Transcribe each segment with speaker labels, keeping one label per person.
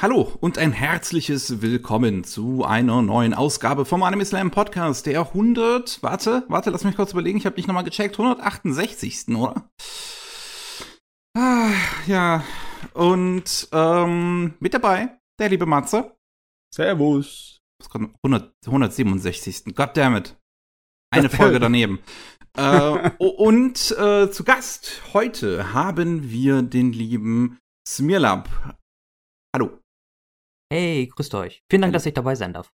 Speaker 1: Hallo und ein herzliches Willkommen zu einer neuen Ausgabe vom Anime Slam Podcast, der 100, warte, warte, lass mich kurz überlegen, ich habe nicht nochmal gecheckt, 168. oder? Ah, ja, und ähm, mit dabei der liebe Matze.
Speaker 2: Servus.
Speaker 1: 100, 167. Goddammit. Eine Folge daneben. äh, und äh, zu Gast heute haben wir den lieben Smirlab. Hallo.
Speaker 3: Hey, grüßt euch. Vielen Dank, dass ich dabei sein darf.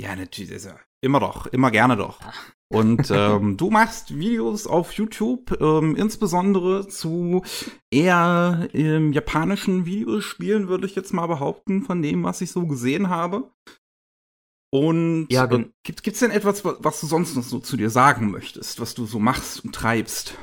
Speaker 1: Ja, natürlich. Also, immer doch, immer gerne doch. Und ähm, du machst Videos auf YouTube, ähm, insbesondere zu eher ähm, japanischen Videospielen, würde ich jetzt mal behaupten, von dem, was ich so gesehen habe. Und
Speaker 3: ja,
Speaker 1: äh, gibt, gibt's denn etwas, was du sonst noch so zu dir sagen möchtest, was du so machst und treibst?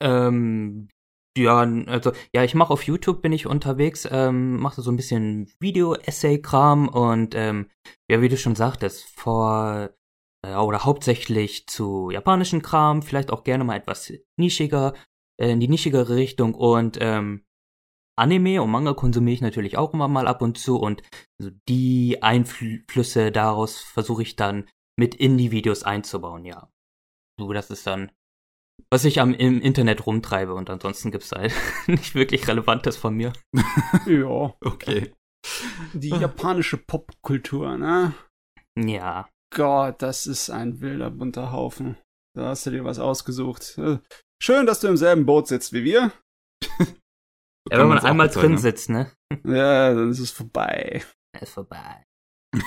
Speaker 3: Ähm, ja, also, ja, ich mache auf YouTube, bin ich unterwegs, ähm, mache so ein bisschen Video-Essay-Kram und, ähm, ja, wie du schon sagtest, vor, äh, oder hauptsächlich zu japanischen Kram, vielleicht auch gerne mal etwas nischiger, äh, in die nischigere Richtung und, ähm, Anime und Manga konsumiere ich natürlich auch immer mal ab und zu und also die Einflüsse daraus versuche ich dann mit in die Videos einzubauen, ja. So, das ist dann was ich am im Internet rumtreibe und ansonsten gibt's halt nicht wirklich Relevantes von mir.
Speaker 2: ja.
Speaker 1: Okay.
Speaker 2: Die japanische Popkultur, ne?
Speaker 3: Ja.
Speaker 2: Gott, das ist ein wilder bunter Haufen. Da hast du dir was ausgesucht. Schön, dass du im selben Boot sitzt wie wir.
Speaker 3: ja, wenn man einmal drin ne? sitzt, ne?
Speaker 2: Ja, dann ist es vorbei.
Speaker 3: Ist vorbei.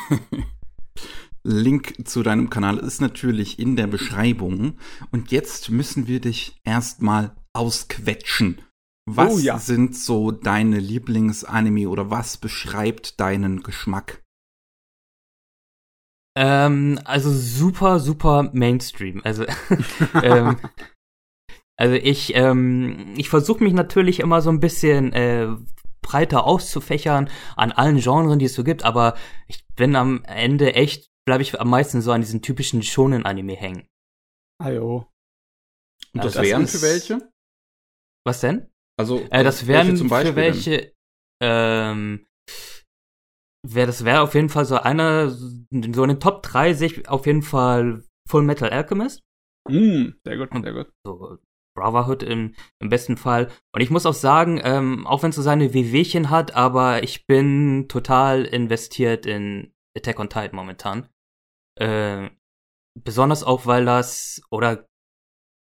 Speaker 1: Link zu deinem Kanal ist natürlich in der Beschreibung. Und jetzt müssen wir dich erstmal ausquetschen. Was
Speaker 2: oh, ja.
Speaker 1: sind so deine Lieblingsanime oder was beschreibt deinen Geschmack?
Speaker 3: Ähm, also super, super Mainstream. Also, ähm, also ich, ähm, ich versuche mich natürlich immer so ein bisschen äh, breiter auszufächern an allen Genres, die es so gibt, aber ich bin am Ende echt bleibe ich am meisten so an diesen typischen Shonen-Anime hängen.
Speaker 2: Ah jo.
Speaker 1: Und das, ja, das wären ist, für welche?
Speaker 3: Was denn?
Speaker 1: Also,
Speaker 3: äh, das wären welche für welche, ähm, wäre das wäre auf jeden Fall so einer, so in den Top 3 sehe ich auf jeden Fall Full Metal Alchemist.
Speaker 2: Mm, sehr gut, sehr gut.
Speaker 3: So, Brotherhood im, im besten Fall. Und ich muss auch sagen, ähm, auch wenn es so seine Wehwehchen hat, aber ich bin total investiert in Attack on Titan momentan. Äh, besonders auch, weil das, oder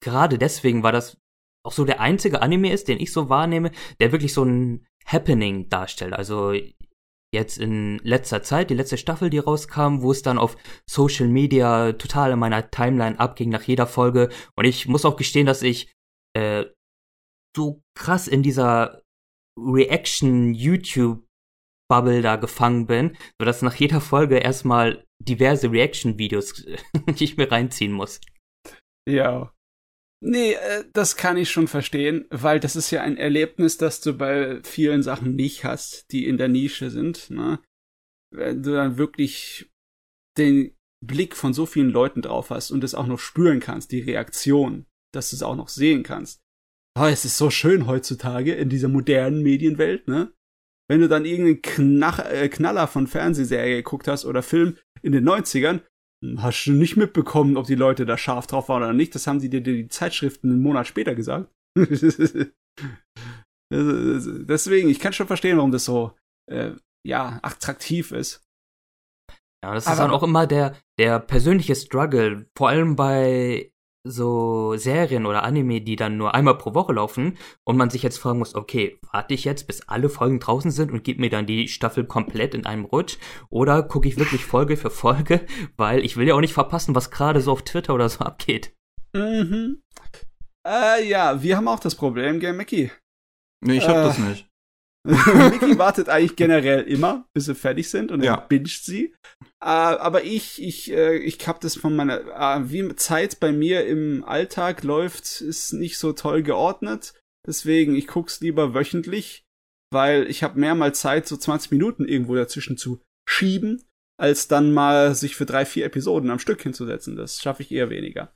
Speaker 3: gerade deswegen war das auch so der einzige Anime ist, den ich so wahrnehme, der wirklich so ein Happening darstellt. Also jetzt in letzter Zeit, die letzte Staffel, die rauskam, wo es dann auf Social Media total in meiner Timeline abging nach jeder Folge. Und ich muss auch gestehen, dass ich äh, so krass in dieser Reaction YouTube Bubble da gefangen bin, sodass nach jeder Folge erstmal diverse Reaction-Videos, die ich mir reinziehen muss.
Speaker 2: Ja. Nee, äh, das kann ich schon verstehen, weil das ist ja ein Erlebnis, das du bei vielen Sachen nicht hast, die in der Nische sind. Ne? Wenn du dann wirklich den Blick von so vielen Leuten drauf hast und es auch noch spüren kannst, die Reaktion, dass du es auch noch sehen kannst. Oh, es ist so schön heutzutage in dieser modernen Medienwelt, ne? wenn du dann irgendeinen Knach, äh, Knaller von Fernsehserie geguckt hast oder Film in den 90ern, hm, hast du nicht mitbekommen, ob die Leute da scharf drauf waren oder nicht. Das haben sie dir die Zeitschriften einen Monat später gesagt. Deswegen, ich kann schon verstehen, warum das so, äh, ja, attraktiv ist.
Speaker 3: Ja, das ist dann auch immer der, der persönliche Struggle, vor allem bei so Serien oder Anime, die dann nur einmal pro Woche laufen und man sich jetzt fragen muss, okay, warte ich jetzt, bis alle Folgen draußen sind und gib mir dann die Staffel komplett in einem Rutsch oder gucke ich wirklich Folge für Folge, weil ich will ja auch nicht verpassen, was gerade so auf Twitter oder so abgeht.
Speaker 2: Mhm. Äh, ja, wir haben auch das Problem, Game Mickey.
Speaker 1: Nee, ich hab äh, das nicht.
Speaker 2: Mickey wartet eigentlich generell immer, bis sie fertig sind und
Speaker 1: ja.
Speaker 2: dann binscht sie. Äh, aber ich, ich, äh, ich hab das von meiner, äh, wie Zeit bei mir im Alltag läuft, ist nicht so toll geordnet. Deswegen, ich guck's lieber wöchentlich, weil ich habe mehrmals Zeit, so 20 Minuten irgendwo dazwischen zu schieben, als dann mal sich für drei, vier Episoden am Stück hinzusetzen. Das schaffe ich eher weniger.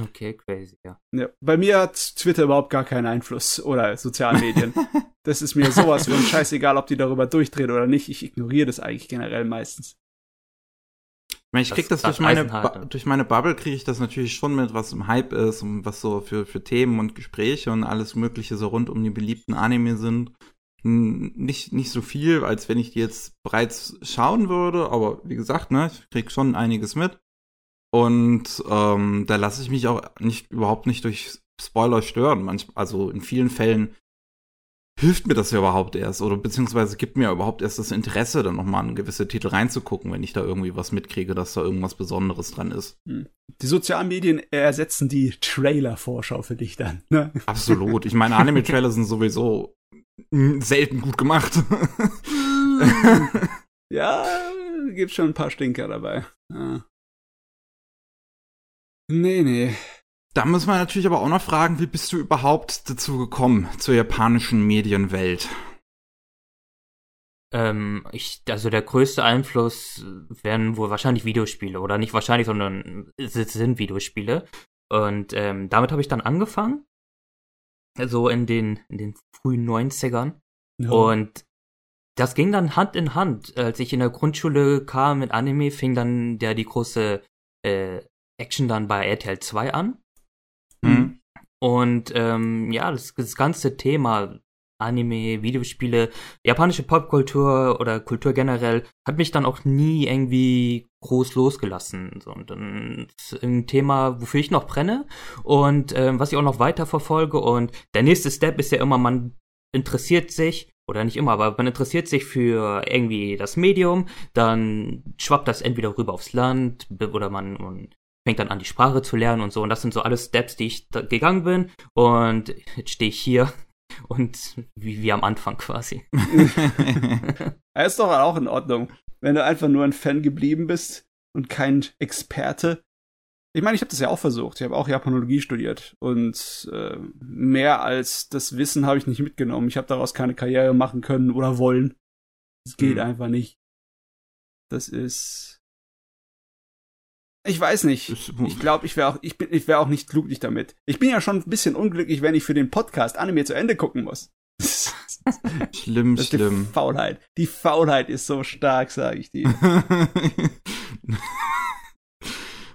Speaker 3: Okay, crazy, ja.
Speaker 2: ja. Bei mir hat Twitter überhaupt gar keinen Einfluss oder Sozialmedien. das ist mir sowas von scheißegal, ob die darüber durchdrehen oder nicht. Ich ignoriere das eigentlich generell meistens.
Speaker 1: Ich meine, ich krieg das, das durch meine, durch meine Bubble kriege ich das natürlich schon mit, was im Hype ist und was so für, für Themen und Gespräche und alles Mögliche so rund um die beliebten Anime sind. Nicht, nicht so viel, als wenn ich die jetzt bereits schauen würde, aber wie gesagt, ne, ich krieg schon einiges mit. Und ähm, da lasse ich mich auch nicht überhaupt nicht durch Spoiler stören. Manchmal, also in vielen Fällen hilft mir das ja überhaupt erst oder beziehungsweise gibt mir überhaupt erst das Interesse, dann nochmal in gewisse Titel reinzugucken, wenn ich da irgendwie was mitkriege, dass da irgendwas Besonderes dran ist. Hm.
Speaker 2: Die sozialen Medien ersetzen die Trailer-Vorschau für dich dann. Ne?
Speaker 1: Absolut. Ich meine, Anime-Trailer sind sowieso selten gut gemacht.
Speaker 2: ja, gibt schon ein paar Stinker dabei. Ja. Nee, nee.
Speaker 1: Da muss man natürlich aber auch noch fragen, wie bist du überhaupt dazu gekommen, zur japanischen Medienwelt?
Speaker 3: Ähm, ich, also der größte Einfluss wären wohl wahrscheinlich Videospiele oder nicht wahrscheinlich, sondern es sind Videospiele. Und ähm, damit habe ich dann angefangen. So in den, in den frühen 90ern. Ja. Und das ging dann Hand in Hand. Als ich in der Grundschule kam mit Anime, fing dann der die große äh, Action dann bei RTL 2 an. Mhm. Und ähm, ja, das, das ganze Thema Anime, Videospiele, japanische Popkultur oder Kultur generell hat mich dann auch nie irgendwie groß losgelassen. So, und dann ein Thema, wofür ich noch brenne und ähm, was ich auch noch weiter verfolge. Und der nächste Step ist ja immer, man interessiert sich, oder nicht immer, aber man interessiert sich für irgendwie das Medium, dann schwappt das entweder rüber aufs Land oder man, man fängt dann an, die Sprache zu lernen und so. Und das sind so alles Steps, die ich gegangen bin. Und jetzt stehe ich hier und wie, wie am Anfang quasi.
Speaker 2: Er ist doch auch in Ordnung, wenn du einfach nur ein Fan geblieben bist und kein Experte. Ich meine, ich habe das ja auch versucht. Ich habe auch Japanologie studiert und äh, mehr als das Wissen habe ich nicht mitgenommen. Ich habe daraus keine Karriere machen können oder wollen. Es geht mhm. einfach nicht. Das ist ich weiß nicht. Ich glaube, ich wäre auch, ich bin, ich wäre auch nicht glücklich damit. Ich bin ja schon ein bisschen unglücklich, wenn ich für den Podcast Anime zu Ende gucken muss.
Speaker 1: schlimm, das schlimm.
Speaker 2: Die Faulheit. Die Faulheit ist so stark, sage ich dir.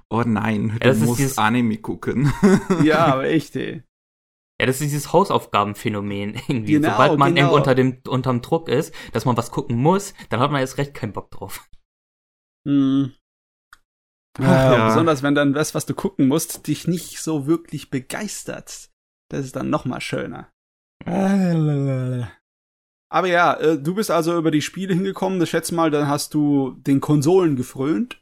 Speaker 1: oh nein, du ja, musst. Anime gucken.
Speaker 2: ja, aber echt, ey.
Speaker 3: Ja, das ist dieses Hausaufgabenphänomen irgendwie. Genau, Sobald man genau. unter dem, unterm Druck ist, dass man was gucken muss, dann hat man jetzt recht keinen Bock drauf.
Speaker 2: Hm. Ja, ja. Besonders wenn dann das, was du gucken musst, dich nicht so wirklich begeistert. Das ist dann noch mal schöner. Aber ja, äh, du bist also über die Spiele hingekommen. Ich schätze mal, dann hast du den Konsolen gefrönt.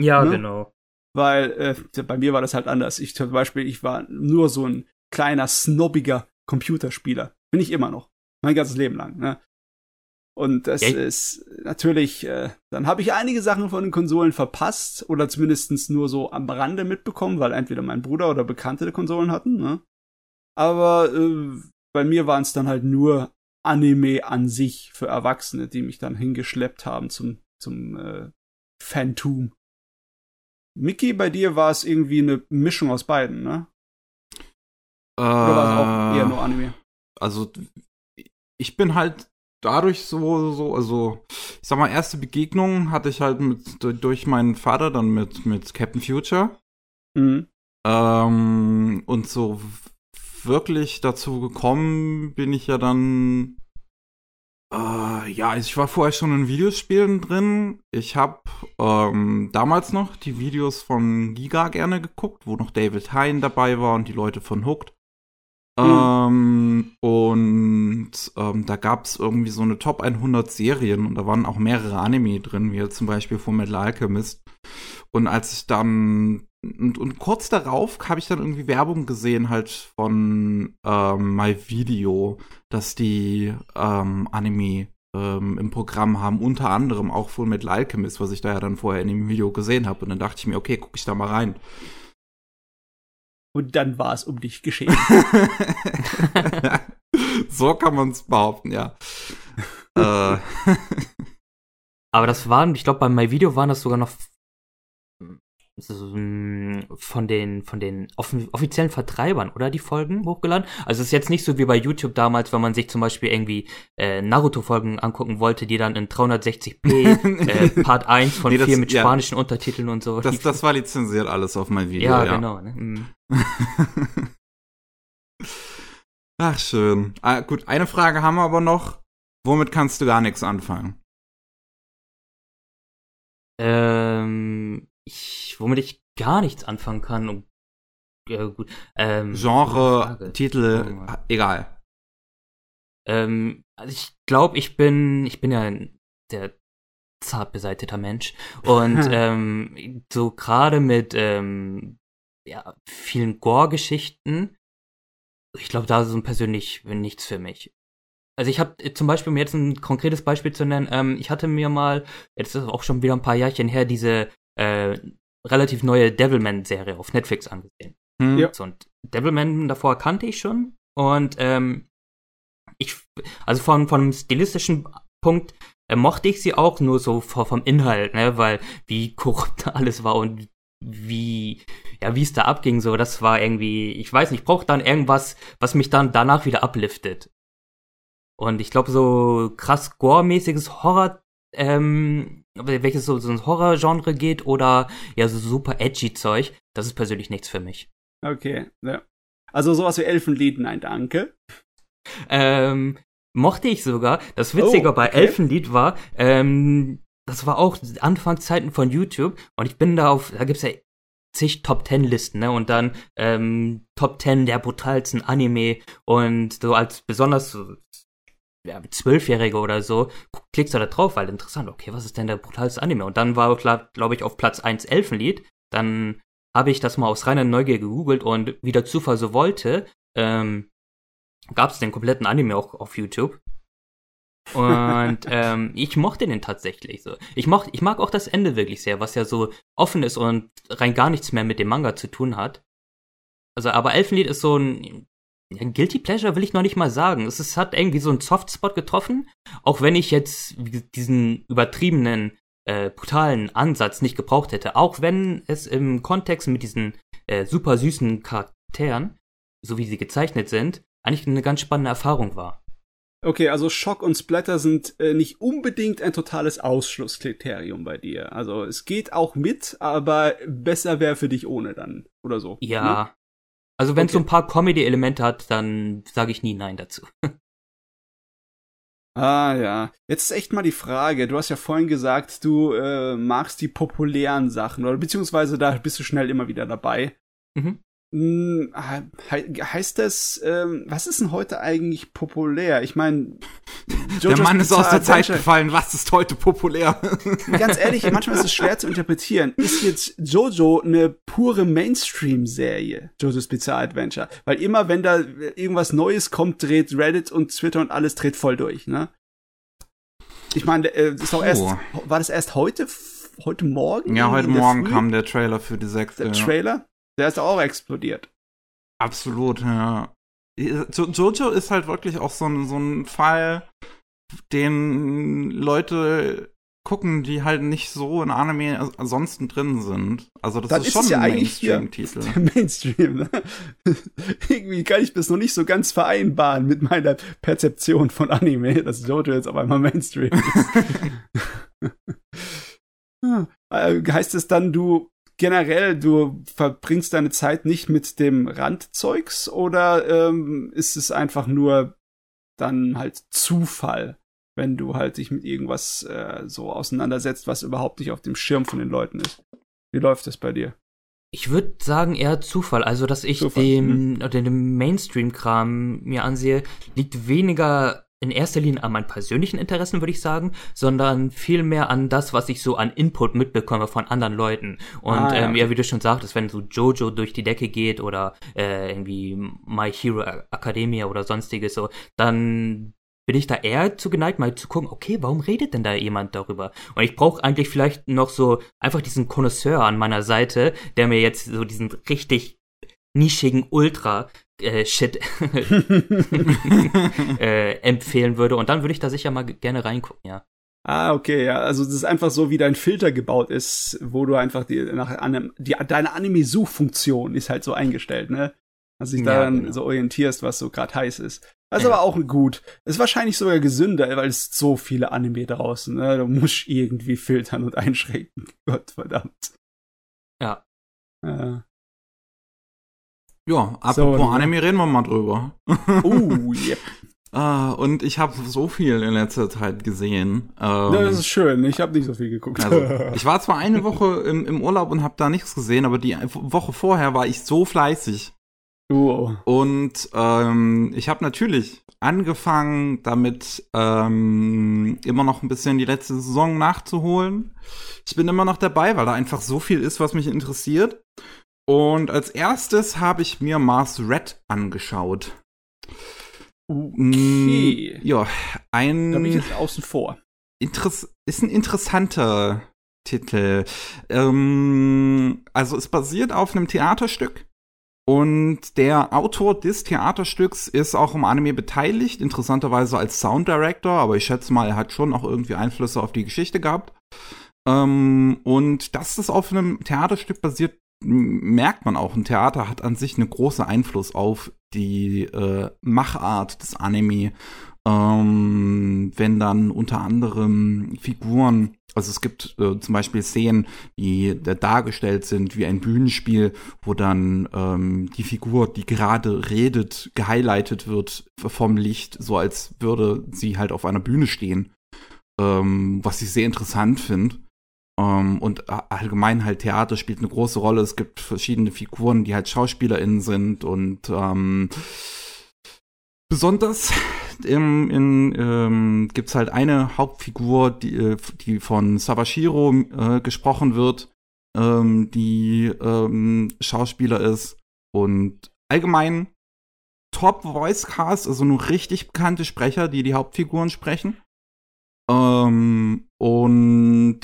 Speaker 3: Ja, ne? genau.
Speaker 2: Weil äh, bei mir war das halt anders. Ich zum Beispiel, ich war nur so ein kleiner, snobbiger Computerspieler. Bin ich immer noch. Mein ganzes Leben lang. Ne? Und das okay. ist natürlich, äh, dann habe ich einige Sachen von den Konsolen verpasst oder zumindest nur so am Rande mitbekommen, weil entweder mein Bruder oder Bekannte Konsolen hatten. Ne? Aber äh, bei mir waren es dann halt nur Anime an sich für Erwachsene, die mich dann hingeschleppt haben zum, zum äh, Phantom. Mickey, bei dir war es irgendwie eine Mischung aus beiden, ne?
Speaker 1: Äh, Oder war es auch eher nur Anime? Also, ich bin halt dadurch so, so, also, ich sag mal, erste Begegnung hatte ich halt mit, durch meinen Vater dann mit, mit Captain Future. Mhm. Ähm, und so wirklich dazu gekommen bin ich ja dann, äh, ja, also ich war vorher schon in Videospielen drin. Ich habe ähm, damals noch die Videos von Giga gerne geguckt, wo noch David Hein dabei war und die Leute von Hooked. Ähm, und ähm, da gab es irgendwie so eine Top 100 Serien und da waren auch mehrere Anime drin, wie zum Beispiel von Metal Alchemist. Und als ich dann und, und kurz darauf habe ich dann irgendwie Werbung gesehen halt von ähm, My Video, dass die ähm, Anime ähm, im Programm haben, unter anderem auch von Metal Alchemist, was ich da ja dann vorher in dem Video gesehen habe. Und dann dachte ich mir, okay, gucke ich da mal rein.
Speaker 2: Und dann war es um dich geschehen.
Speaker 1: so kann man es behaupten, ja. äh.
Speaker 3: Aber das waren, ich glaube, bei My Video waren das sogar noch von den, von den offiziellen Vertreibern, oder die Folgen hochgeladen. Also es ist jetzt nicht so wie bei YouTube damals, wenn man sich zum Beispiel irgendwie äh, Naruto-Folgen angucken wollte, die dann in 360p äh, Part 1 von nee, 4 mit spanischen ja. Untertiteln und so.
Speaker 1: Das, das war lizenziert alles auf mein Video.
Speaker 3: Ja, ja. genau. Ne? Mhm.
Speaker 1: Ach, schön. Ah, gut, eine Frage haben wir aber noch. Womit kannst du gar nichts anfangen?
Speaker 3: Ähm, ich, womit ich gar nichts anfangen kann. Und, ja, gut. Ähm,
Speaker 1: Genre, Titel, oh, egal.
Speaker 3: Ähm, also ich glaube, ich bin, ich bin ja ein sehr zart beseiteter Mensch und ähm, so gerade mit ähm, ja, vielen Gore-Geschichten, ich glaube, da ist so persönlich nichts für mich. Also ich habe zum Beispiel, um jetzt ein konkretes Beispiel zu nennen, ähm, ich hatte mir mal, jetzt ist auch schon wieder ein paar Jahrchen her, diese äh, relativ neue Devilman-Serie auf Netflix angesehen. Hm. Ja. So, und Devilman davor kannte ich schon. Und ähm, ich, also von, von einem stilistischen Punkt äh, mochte ich sie auch nur so vom Inhalt, ne, weil wie korrupt alles war und wie, ja, wie es da abging, so, das war irgendwie, ich weiß nicht, ich brauche dann irgendwas, was mich dann danach wieder upliftet. Und ich glaube, so krass gore-mäßiges Horror, ähm, welches so, so ein Horror-Genre geht oder ja, so super edgy Zeug, das ist persönlich nichts für mich.
Speaker 2: Okay, ja. Also sowas wie Elfenlied, nein, danke.
Speaker 3: Ähm, mochte ich sogar. Das Witzige oh, okay. bei Elfenlied war, ähm, das war auch Anfangszeiten von YouTube und ich bin da auf, da gibt's ja zig Top Ten Listen, ne? Und dann ähm, Top Ten der brutalsten Anime und so als besonders so, ja, Zwölfjährige oder so, klickst du da drauf, weil interessant, okay, was ist denn der brutalste Anime? Und dann war, glaube ich, auf Platz 1 Elfenlied. Dann habe ich das mal aus reiner Neugier gegoogelt und wie der Zufall so wollte, ähm, gab es den kompletten Anime auch auf YouTube. Und ähm, ich mochte den tatsächlich so. Ich, moch, ich mag auch das Ende wirklich sehr, was ja so offen ist und rein gar nichts mehr mit dem Manga zu tun hat. Also, aber Elfenlied ist so ein ja, Guilty Pleasure will ich noch nicht mal sagen. Es ist, hat irgendwie so einen Softspot getroffen, auch wenn ich jetzt diesen übertriebenen, äh, brutalen Ansatz nicht gebraucht hätte. Auch wenn es im Kontext mit diesen äh, super süßen Charakteren, so wie sie gezeichnet sind, eigentlich eine ganz spannende Erfahrung war.
Speaker 2: Okay, also Schock und Splatter sind äh, nicht unbedingt ein totales Ausschlusskriterium bei dir. Also es geht auch mit, aber besser wäre für dich ohne dann oder so.
Speaker 3: Ja, ne? Also wenn es okay. so ein paar Comedy-Elemente hat, dann sage ich nie Nein dazu.
Speaker 2: ah ja. Jetzt ist echt mal die Frage. Du hast ja vorhin gesagt, du äh, magst die populären Sachen oder beziehungsweise da bist du schnell immer wieder dabei. Mhm. Hm, heißt das, ähm, was ist denn heute eigentlich populär? Ich meine,
Speaker 1: der Mann ist aus der Zeit gefallen. Was ist heute populär?
Speaker 2: Ganz ehrlich, manchmal ist es schwer zu interpretieren. Ist jetzt Jojo eine pure Mainstream-Serie? Jojo's Bizarre Adventure? Weil immer, wenn da irgendwas Neues kommt, dreht Reddit und Twitter und alles dreht voll durch, ne? Ich meine, äh, ist auch erst, war das erst heute, heute Morgen?
Speaker 1: Ja, heute Morgen kam der Trailer für die sechste.
Speaker 2: Der Trailer? Der ist auch explodiert.
Speaker 1: Absolut, ja. Jojo ist halt wirklich auch so ein, so ein Fall, den Leute gucken, die halt nicht so in Anime ansonsten drin sind. Also das
Speaker 2: Dann
Speaker 1: ist, ist schon
Speaker 2: ja
Speaker 1: ein Mainstream-Titel.
Speaker 2: Mainstream, ne? Irgendwie kann ich das noch nicht so ganz vereinbaren mit meiner Perzeption von Anime, dass Jojo jetzt auf einmal Mainstream ist. Äh, heißt es dann, du generell, du verbringst deine Zeit nicht mit dem Randzeugs oder ähm, ist es einfach nur dann halt Zufall, wenn du halt dich mit irgendwas äh, so auseinandersetzt, was überhaupt nicht auf dem Schirm von den Leuten ist? Wie läuft das bei dir?
Speaker 3: Ich würde sagen eher Zufall. Also, dass ich Zufall, dem, mhm. den Mainstream-Kram mir ansehe, liegt weniger in erster Linie an meinen persönlichen Interessen, würde ich sagen, sondern vielmehr an das, was ich so an Input mitbekomme von anderen Leuten. Und ah, ja. Ähm, ja, wie du schon sagtest, wenn so Jojo durch die Decke geht oder äh, irgendwie My Hero Academia oder sonstiges so, dann bin ich da eher zu geneigt, mal zu gucken, okay, warum redet denn da jemand darüber? Und ich brauche eigentlich vielleicht noch so einfach diesen Connoisseur an meiner Seite, der mir jetzt so diesen richtig nischigen Ultra äh, Shit äh, empfehlen würde. Und dann würde ich da sicher mal gerne reingucken, ja.
Speaker 2: Ah, okay, ja. Also das ist einfach so, wie dein Filter gebaut ist, wo du einfach die, nach einem, die, deine Anime-Suchfunktion ist halt so eingestellt, ne? Dass dich
Speaker 3: Ja,
Speaker 2: daran
Speaker 3: genau.
Speaker 2: so orientierst, was so gerade heiß ist. Das ist
Speaker 3: Ja.
Speaker 2: aber auch gut. Ist wahrscheinlich sogar gesünder, weil es so viele Anime draußen, ne? Du musst irgendwie filtern und einschränken. Gott verdammt.
Speaker 3: Ja.
Speaker 2: Äh.
Speaker 1: Ja, apropos
Speaker 2: So,
Speaker 1: Anime, reden wir mal drüber.
Speaker 2: Uh, yep.
Speaker 1: Ah, und ich habe so viel in letzter Zeit gesehen. Ähm,
Speaker 2: Ja, das ist schön. Ich habe nicht so viel geguckt.
Speaker 1: also, ich war zwar eine Woche im, im Urlaub und habe da nichts gesehen, aber die Woche vorher war ich so fleißig.
Speaker 2: oh.
Speaker 1: Und ähm, ich habe natürlich angefangen, damit ähm, immer noch ein bisschen die letzte Saison nachzuholen. Ich bin immer noch dabei, weil da einfach so viel ist, was mich interessiert. Und als erstes habe ich mir Mars Red angeschaut.
Speaker 2: Okay.
Speaker 1: Mm, Ja, ein
Speaker 2: Da bin ich jetzt außen vor.
Speaker 1: Interess ist ein interessanter Titel. Ähm, also es basiert auf einem Theaterstück und der Autor des Theaterstücks ist auch im Anime beteiligt, interessanterweise als Sound Director, aber ich schätze mal, er hat schon auch irgendwie Einflüsse auf die Geschichte gehabt. Ähm, und dass es auf einem Theaterstück basiert, merkt man auch. Ein Theater hat an sich einen großen Einfluss auf die äh, Machart des Anime ähm, wenn dann unter anderem Figuren, also es gibt äh, zum Beispiel Szenen, die äh, dargestellt sind wie ein Bühnenspiel, wo dann ähm, die Figur, die gerade redet, gehighlightet wird vom Licht, so als würde sie halt auf einer Bühne stehen, ähm, was ich sehr interessant finde. Ähm, und allgemein halt Theater spielt eine große Rolle. Es gibt verschiedene Figuren, die halt SchauspielerInnen sind und ähm, besonders im, in, ähm, gibt's halt eine Hauptfigur, die, äh, die von Sawashiro äh, gesprochen wird, ähm, die ähm, Schauspieler ist und allgemein Top Voice Cast, also nur richtig bekannte Sprecher, die die Hauptfiguren sprechen. Ähm, und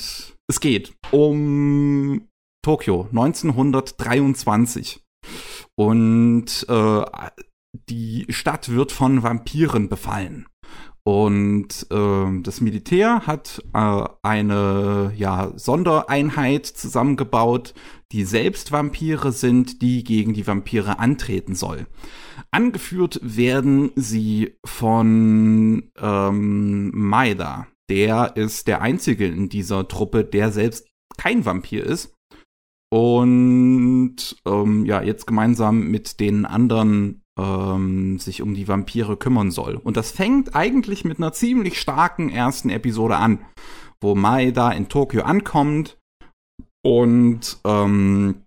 Speaker 1: es geht um Tokio 1923 und äh, die Stadt wird von Vampiren befallen. Und ähm, das Militär hat äh, eine ja, Sondereinheit zusammengebaut, die selbst Vampire sind, die gegen die Vampire antreten soll. Angeführt werden sie von ähm, Maeda. Der ist der einzige in dieser Truppe, der selbst kein Vampir ist. Und ähm, ja, jetzt gemeinsam mit den anderen ähm, sich um die Vampire kümmern soll. Und das fängt eigentlich mit einer ziemlich starken ersten Episode an, wo Maeda in Tokio ankommt und ähm,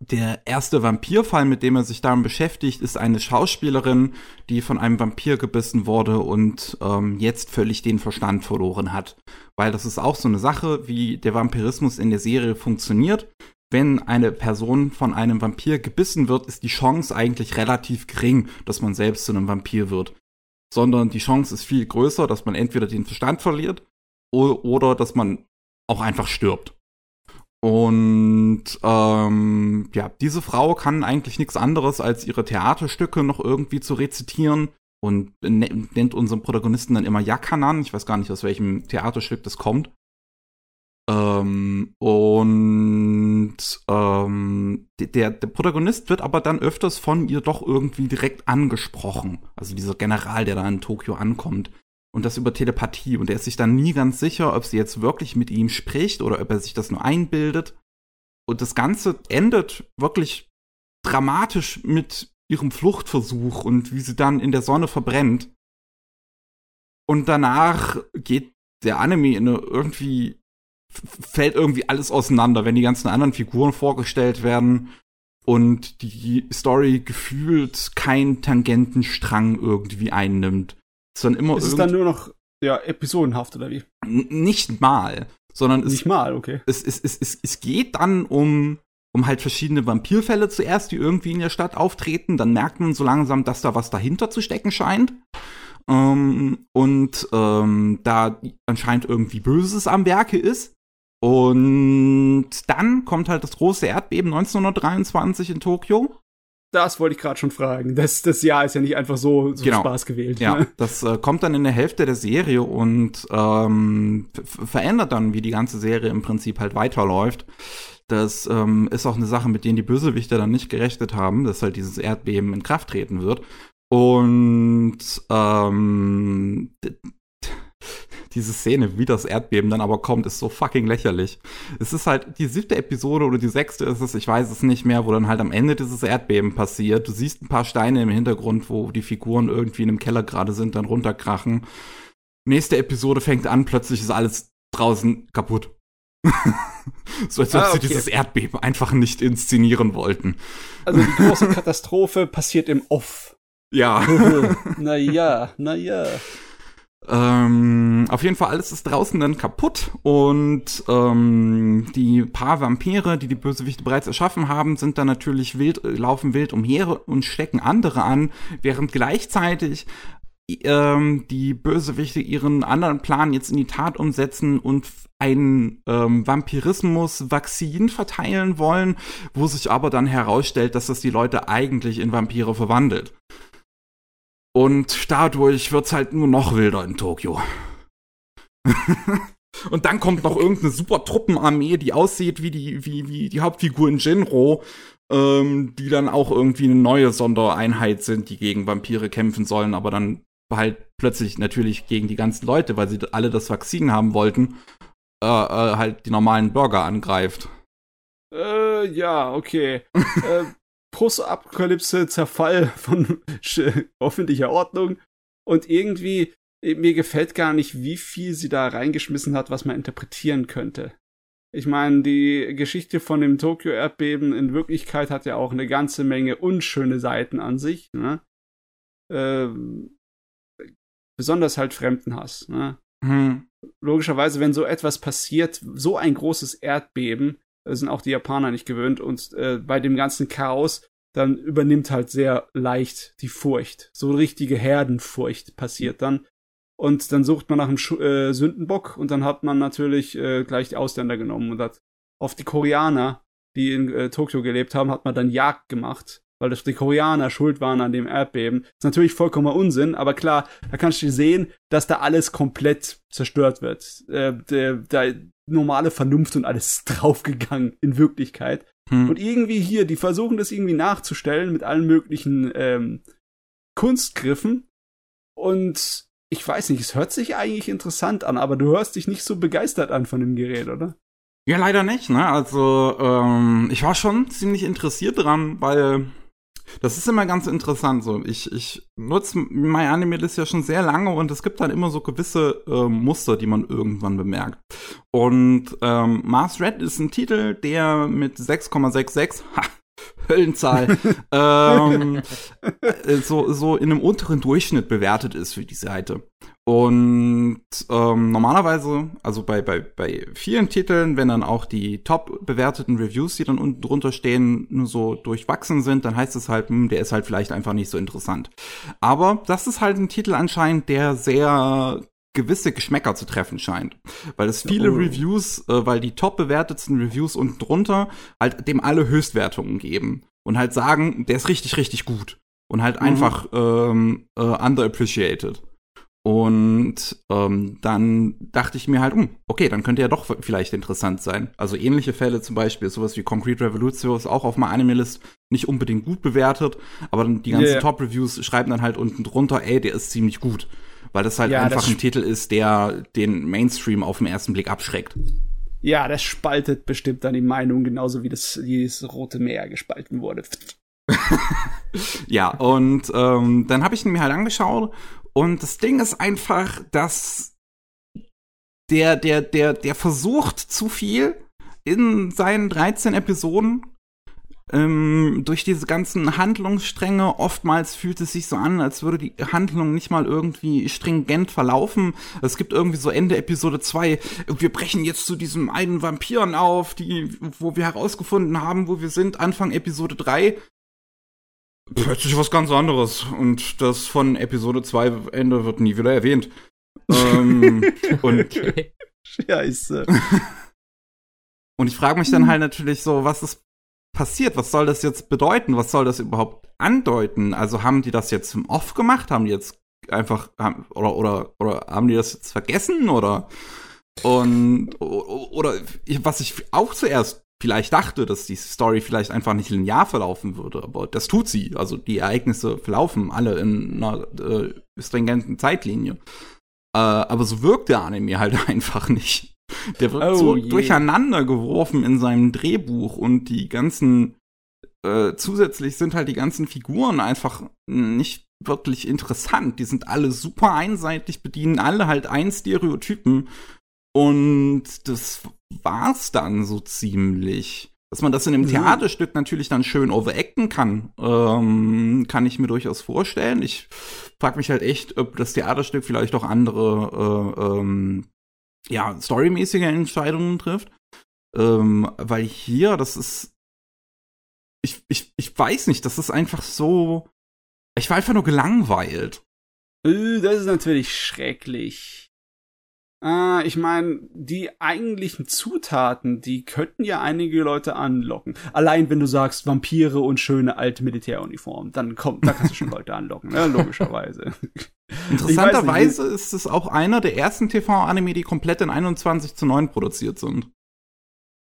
Speaker 1: der erste Vampirfall, mit dem er sich darum beschäftigt, ist eine Schauspielerin, die von einem Vampir gebissen wurde und ähm, jetzt völlig den Verstand verloren hat. Weil das ist auch so eine Sache, wie der Vampirismus in der Serie funktioniert. Wenn eine Person von einem Vampir gebissen wird, ist die Chance eigentlich relativ gering, dass man selbst zu einem Vampir wird. Sondern die Chance ist viel größer, dass man entweder den Verstand verliert oder dass man auch einfach stirbt. Und ähm, ja, diese Frau kann eigentlich nichts anderes, als ihre Theaterstücke noch irgendwie zu rezitieren und ne nennt unseren Protagonisten dann immer Yakanan. Ich weiß gar nicht, aus welchem Theaterstück das kommt. Ähm, und ähm, der, der Protagonist wird aber dann öfters von ihr doch irgendwie direkt angesprochen. Also dieser General, der da in Tokio ankommt. Und das über Telepathie. Und er ist sich dann nie ganz sicher, ob sie jetzt wirklich mit ihm spricht oder ob er sich das nur einbildet. Und das Ganze endet wirklich dramatisch mit ihrem Fluchtversuch und wie sie dann in der Sonne verbrennt. Und danach geht der Anime in eine irgendwie fällt irgendwie alles auseinander, wenn die ganzen anderen Figuren vorgestellt werden und die Story gefühlt keinen Tangentenstrang irgendwie einnimmt. Es ist dann immer
Speaker 2: Ist es dann nur noch ja, episodenhaft oder wie?
Speaker 1: Nicht mal, sondern es,
Speaker 2: Nicht mal, okay.
Speaker 1: es, es, es, es, es geht dann um, um halt verschiedene Vampirfälle zuerst, die irgendwie in der Stadt auftreten. Dann merkt man so langsam, dass da was dahinter zu stecken scheint. Ähm, und ähm, da anscheinend irgendwie Böses am Werke ist. Und dann kommt halt das große Erdbeben 1923 in Tokio.
Speaker 2: Das wollte ich gerade schon fragen. Das, das Jahr ist ja nicht einfach so, so genau. Spaß gewählt.
Speaker 1: Ja, ne? das äh, kommt dann in der Hälfte der Serie und ähm, verändert dann, wie die ganze Serie im Prinzip halt weiterläuft. Das ähm, ist auch eine Sache, mit denen die Bösewichter dann nicht gerechnet haben, dass halt dieses Erdbeben in Kraft treten wird. Und ähm, diese Szene, wie das Erdbeben dann aber kommt, ist so fucking lächerlich. Es ist halt die siebte Episode oder die sechste ist es, ich weiß es nicht mehr, wo dann halt am Ende dieses Erdbeben passiert. Du siehst ein paar Steine im Hintergrund, wo die Figuren irgendwie in einem Keller gerade sind, dann runterkrachen. Nächste Episode fängt an, plötzlich ist alles draußen kaputt. so als ob ah, okay. sie dieses Erdbeben einfach nicht inszenieren wollten.
Speaker 2: Also die große Katastrophe passiert im Off.
Speaker 1: Ja.
Speaker 2: naja, naja.
Speaker 1: Ähm, auf jeden Fall, alles ist draußen dann kaputt und ähm, die paar Vampire, die die Bösewichte bereits erschaffen haben, sind dann natürlich wild, laufen wild umher und stecken andere an, während gleichzeitig ähm, die Bösewichte ihren anderen Plan jetzt in die Tat umsetzen und ein ähm, Vampirismus-Vakzin verteilen wollen, wo sich aber dann herausstellt, dass das die Leute eigentlich in Vampire verwandelt. Und dadurch wird's halt nur noch wilder in Tokio. Und dann kommt noch irgendeine super Truppenarmee, die aussieht wie die, wie, wie die Hauptfigur in Jinro, ähm, die dann auch irgendwie eine neue Sondereinheit sind, die gegen Vampire kämpfen sollen, aber dann halt plötzlich natürlich gegen die ganzen Leute, weil sie alle das Vakzin haben wollten, äh, äh, halt die normalen Bürger angreift.
Speaker 2: Äh, ja, okay. äh, Postapokalypse, Zerfall von öffentlicher Ordnung und irgendwie äh, mir gefällt gar nicht, wie viel sie da reingeschmissen hat, was man interpretieren könnte. Ich meine, die Geschichte von dem Tokio-Erdbeben in Wirklichkeit hat ja auch eine ganze Menge unschöne Seiten an sich. Ne? Ähm, besonders halt Fremdenhass. Ne? Hm. Logischerweise, wenn so etwas passiert, so ein großes Erdbeben, sind auch die Japaner nicht gewöhnt und äh, bei dem ganzen Chaos dann übernimmt halt sehr leicht die Furcht. So richtige Herdenfurcht passiert dann. Und dann sucht man nach einem Sch äh, Sündenbock und dann hat man natürlich äh, gleich die Ausländer genommen und hat auf die Koreaner, die in äh, Tokio gelebt haben, hat man dann Jagd gemacht weil das die Koreaner schuld waren an dem Erdbeben. Das ist natürlich vollkommener Unsinn, aber klar, da kannst du sehen, dass da alles komplett zerstört wird. Äh, der, der normale Vernunft und alles draufgegangen in Wirklichkeit. Hm. Und irgendwie hier, die versuchen das irgendwie nachzustellen mit allen möglichen ähm, Kunstgriffen. Und ich weiß nicht, es hört sich eigentlich interessant an, aber du hörst dich nicht so begeistert an von dem Gerät, oder?
Speaker 1: Ja, leider nicht, ne? Also, ähm, ich war schon ziemlich interessiert dran, weil das ist immer ganz interessant. So, ich, ich nutze MyAnimeList ja schon sehr lange und es gibt dann immer so gewisse äh, Muster, die man irgendwann bemerkt. Und ähm, Mars Red ist ein Titel, der mit 6,66, ha, Höllenzahl, ähm, äh, so, so in einem unteren Durchschnitt bewertet ist für die Seite. Und ähm, normalerweise, also bei, bei, bei vielen Titeln, wenn dann auch die top bewerteten Reviews, die dann unten drunter stehen, nur so durchwachsen sind, dann heißt es halt, hm, der ist halt vielleicht einfach nicht so interessant. Aber das ist halt ein Titel anscheinend, der sehr gewisse Geschmäcker zu treffen scheint. Weil es viele oh. Reviews, äh, weil die top bewertetsten Reviews unten drunter halt dem alle Höchstwertungen geben. Und halt sagen, der ist richtig, richtig gut. Und halt mhm. einfach ähm, äh, underappreciated. Und ähm, dann dachte ich mir halt, hm, okay, dann könnte er doch vielleicht interessant sein. Also ähnliche Fälle zum Beispiel, sowas wie Concrete Revolution ist auch auf meinem Animalist nicht unbedingt gut bewertet, aber dann die ganzen yeah. Top-Reviews schreiben dann halt unten drunter, ey, der ist ziemlich gut. Weil das halt ja, einfach das ein Titel ist, der den Mainstream auf den ersten Blick abschreckt.
Speaker 2: Ja, das spaltet bestimmt dann die Meinung, genauso wie das, wie das Rote Meer gespalten wurde.
Speaker 1: ja, und ähm, dann habe ich ihn mir halt angeschaut und das Ding ist einfach, dass der, der, der, der versucht zu viel in seinen 13 Episoden. Ähm, durch diese ganzen Handlungsstränge, oftmals fühlt es sich so an, als würde die Handlung nicht mal irgendwie stringent verlaufen. Es gibt irgendwie so Ende Episode 2, wir brechen jetzt zu diesem einen Vampiren auf, die, wo wir herausgefunden haben, wo wir sind, Anfang Episode 3 plötzlich was ganz anderes. Und das von Episode 2 Ende wird nie wieder erwähnt. ähm, und okay.
Speaker 2: Scheiße.
Speaker 1: und ich frage mich dann halt natürlich so, was ist passiert? Was soll das jetzt bedeuten? Was soll das überhaupt andeuten? Also haben die das jetzt im Off gemacht? Haben die jetzt einfach oder oder oder haben die das jetzt vergessen oder und oder was ich auch zuerst vielleicht dachte, dass die Story vielleicht einfach nicht linear verlaufen würde, aber das tut sie. Also die Ereignisse verlaufen alle in einer äh, stringenten Zeitlinie. Äh, aber so wirkt der Anime halt einfach nicht. Der wird oh, so je. durcheinander geworfen in seinem Drehbuch und die ganzen äh, zusätzlich sind halt die ganzen Figuren einfach nicht wirklich interessant. Die sind alle super einseitig, bedienen alle halt ein Stereotypen. Und das war's dann so ziemlich. Dass man das in einem. Theaterstück natürlich dann schön overacten kann, ähm, kann ich mir durchaus vorstellen. Ich frage mich halt echt, ob das Theaterstück vielleicht auch andere, äh, ähm, ja, storymäßige Entscheidungen trifft. Ähm, weil hier, das ist, ich, ich, ich weiß nicht, das ist einfach so, ich war einfach nur gelangweilt.
Speaker 2: Äh, das ist natürlich schrecklich. Äh, ich meine, die eigentlichen Zutaten, die könnten ja einige Leute anlocken. Allein wenn du sagst Vampire und schöne alte Militäruniformen, dann kommt, da kannst du schon Leute anlocken, ne? logischerweise.
Speaker 1: Interessanterweise ist es auch einer der ersten TV-Anime, die komplett in 21 zu 9 produziert sind.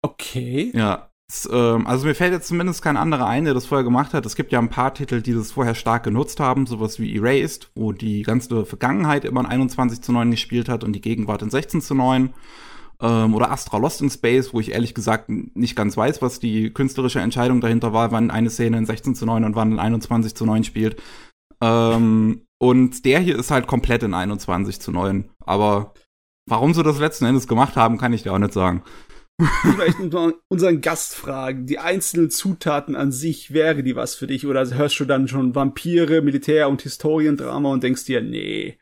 Speaker 2: Okay.
Speaker 1: Ja. Ähm, also mir fällt jetzt zumindest kein anderer ein, der das vorher gemacht hat. Es gibt ja ein paar Titel, die das vorher stark genutzt haben, sowas wie Erased, wo die ganze Vergangenheit immer in 21 zu 9 gespielt hat und die Gegenwart in 16 zu 9. Ähm, oder Astra Lost in Space, wo ich ehrlich gesagt nicht ganz weiß, was die künstlerische Entscheidung dahinter war, wann eine Szene in 16 zu 9 und wann in 21 zu 9 spielt. Ähm, und der hier ist halt komplett in 21 zu 9. Aber warum sie das letzten Endes gemacht haben, kann ich dir auch nicht sagen.
Speaker 2: Vielleicht unseren Gast fragen. Die einzelnen Zutaten an sich, wäre die was für dich? Oder hörst du dann schon Vampire, Militär und Historiendrama und denkst dir, nee.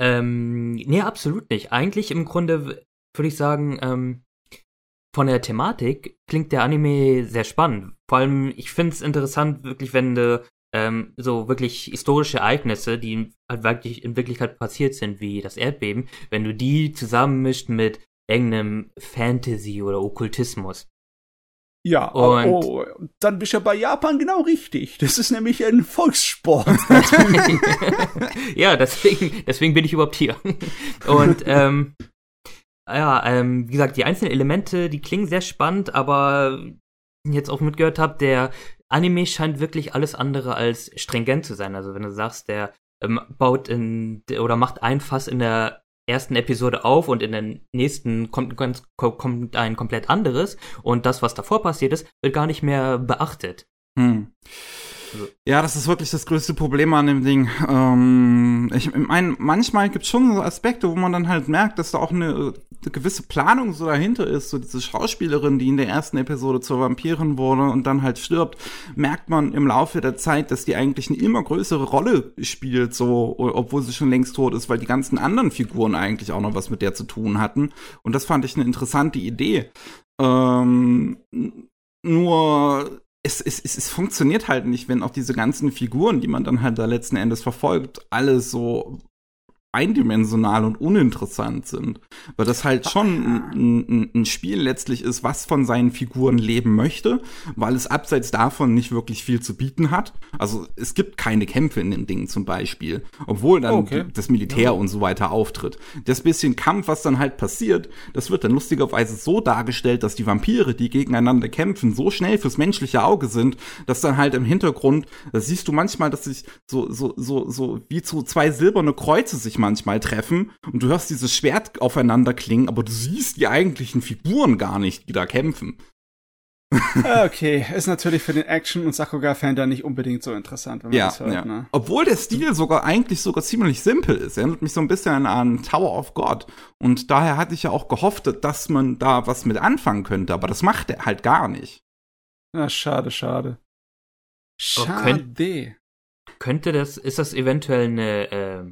Speaker 3: Ähm, nee, absolut nicht. Eigentlich im Grunde würde ich sagen, ähm, von der Thematik klingt der Anime sehr spannend. Vor allem, ich finde es interessant, wirklich, wenn du ähm, so wirklich historische Ereignisse, die halt wirklich in Wirklichkeit passiert sind, wie das Erdbeben, wenn du die zusammenmischt mit irgendeinem Fantasy oder Okkultismus.
Speaker 2: Ja, und oh, dann bist du ja bei Japan genau richtig. Das ist nämlich ein Volkssport.
Speaker 3: ja, deswegen, deswegen bin ich überhaupt hier. Und ähm, ja, ähm, wie gesagt, die einzelnen Elemente, die klingen sehr spannend, aber jetzt auch mitgehört habe, der Anime scheint wirklich alles andere als stringent zu sein. Also wenn du sagst, der ähm, baut in oder macht ein Fass in der ersten Episode auf und in der nächsten kommt, kommt ein komplett anderes und das, was davor passiert ist, wird gar nicht mehr beachtet. Hm.
Speaker 1: Ja, das ist wirklich das größte Problem an dem Ding. Ähm, ich meine, manchmal gibt es schon so Aspekte, wo man dann halt merkt, dass da auch eine, eine, gewisse Planung so dahinter ist. So diese Schauspielerin, die in der ersten Episode zur Vampirin wurde und dann halt stirbt, merkt man im Laufe der Zeit, dass die eigentlich eine immer größere Rolle spielt, so, obwohl sie schon längst tot ist, weil die ganzen anderen Figuren eigentlich auch noch was mit der zu tun hatten. Und das fand ich eine interessante Idee. Ähm, nur es, es, es, es funktioniert halt nicht, wenn auch diese ganzen Figuren, die man dann halt da letzten Endes verfolgt, alle so eindimensional und uninteressant sind. Weil das halt schon ein, ein, ein, Spiel letztlich ist, was von seinen Figuren leben möchte, weil es abseits davon nicht wirklich viel zu bieten hat. Also es gibt keine Kämpfe in dem Ding zum Beispiel, obwohl dann okay. das Militär ja. und so weiter auftritt. Das bisschen Kampf, was dann halt passiert, das wird dann lustigerweise so dargestellt, dass die Vampire, die gegeneinander kämpfen, so schnell fürs menschliche Auge sind, dass dann halt im Hintergrund, da siehst du manchmal, dass sich so, so, so, so wie zu zwei silberne Kreuze sich manchmal treffen und du hörst dieses Schwert aufeinander klingen, aber du siehst die eigentlichen Figuren gar nicht, die da kämpfen.
Speaker 2: Ah, okay, ist natürlich für den Action- und Sakuga-Fan da nicht unbedingt so interessant, wenn man
Speaker 1: ja,
Speaker 2: das hört.
Speaker 1: Ja.
Speaker 2: Ne?
Speaker 1: Obwohl der Stil sogar eigentlich sogar ziemlich simpel ist. Er erinnert mich so ein bisschen an Tower of God. Und daher hatte ich ja auch gehofft, dass man da was mit anfangen könnte, aber das macht er halt gar nicht.
Speaker 2: Na, schade, schade.
Speaker 3: Schade. Könnt, könnte das, ist das eventuell eine, äh,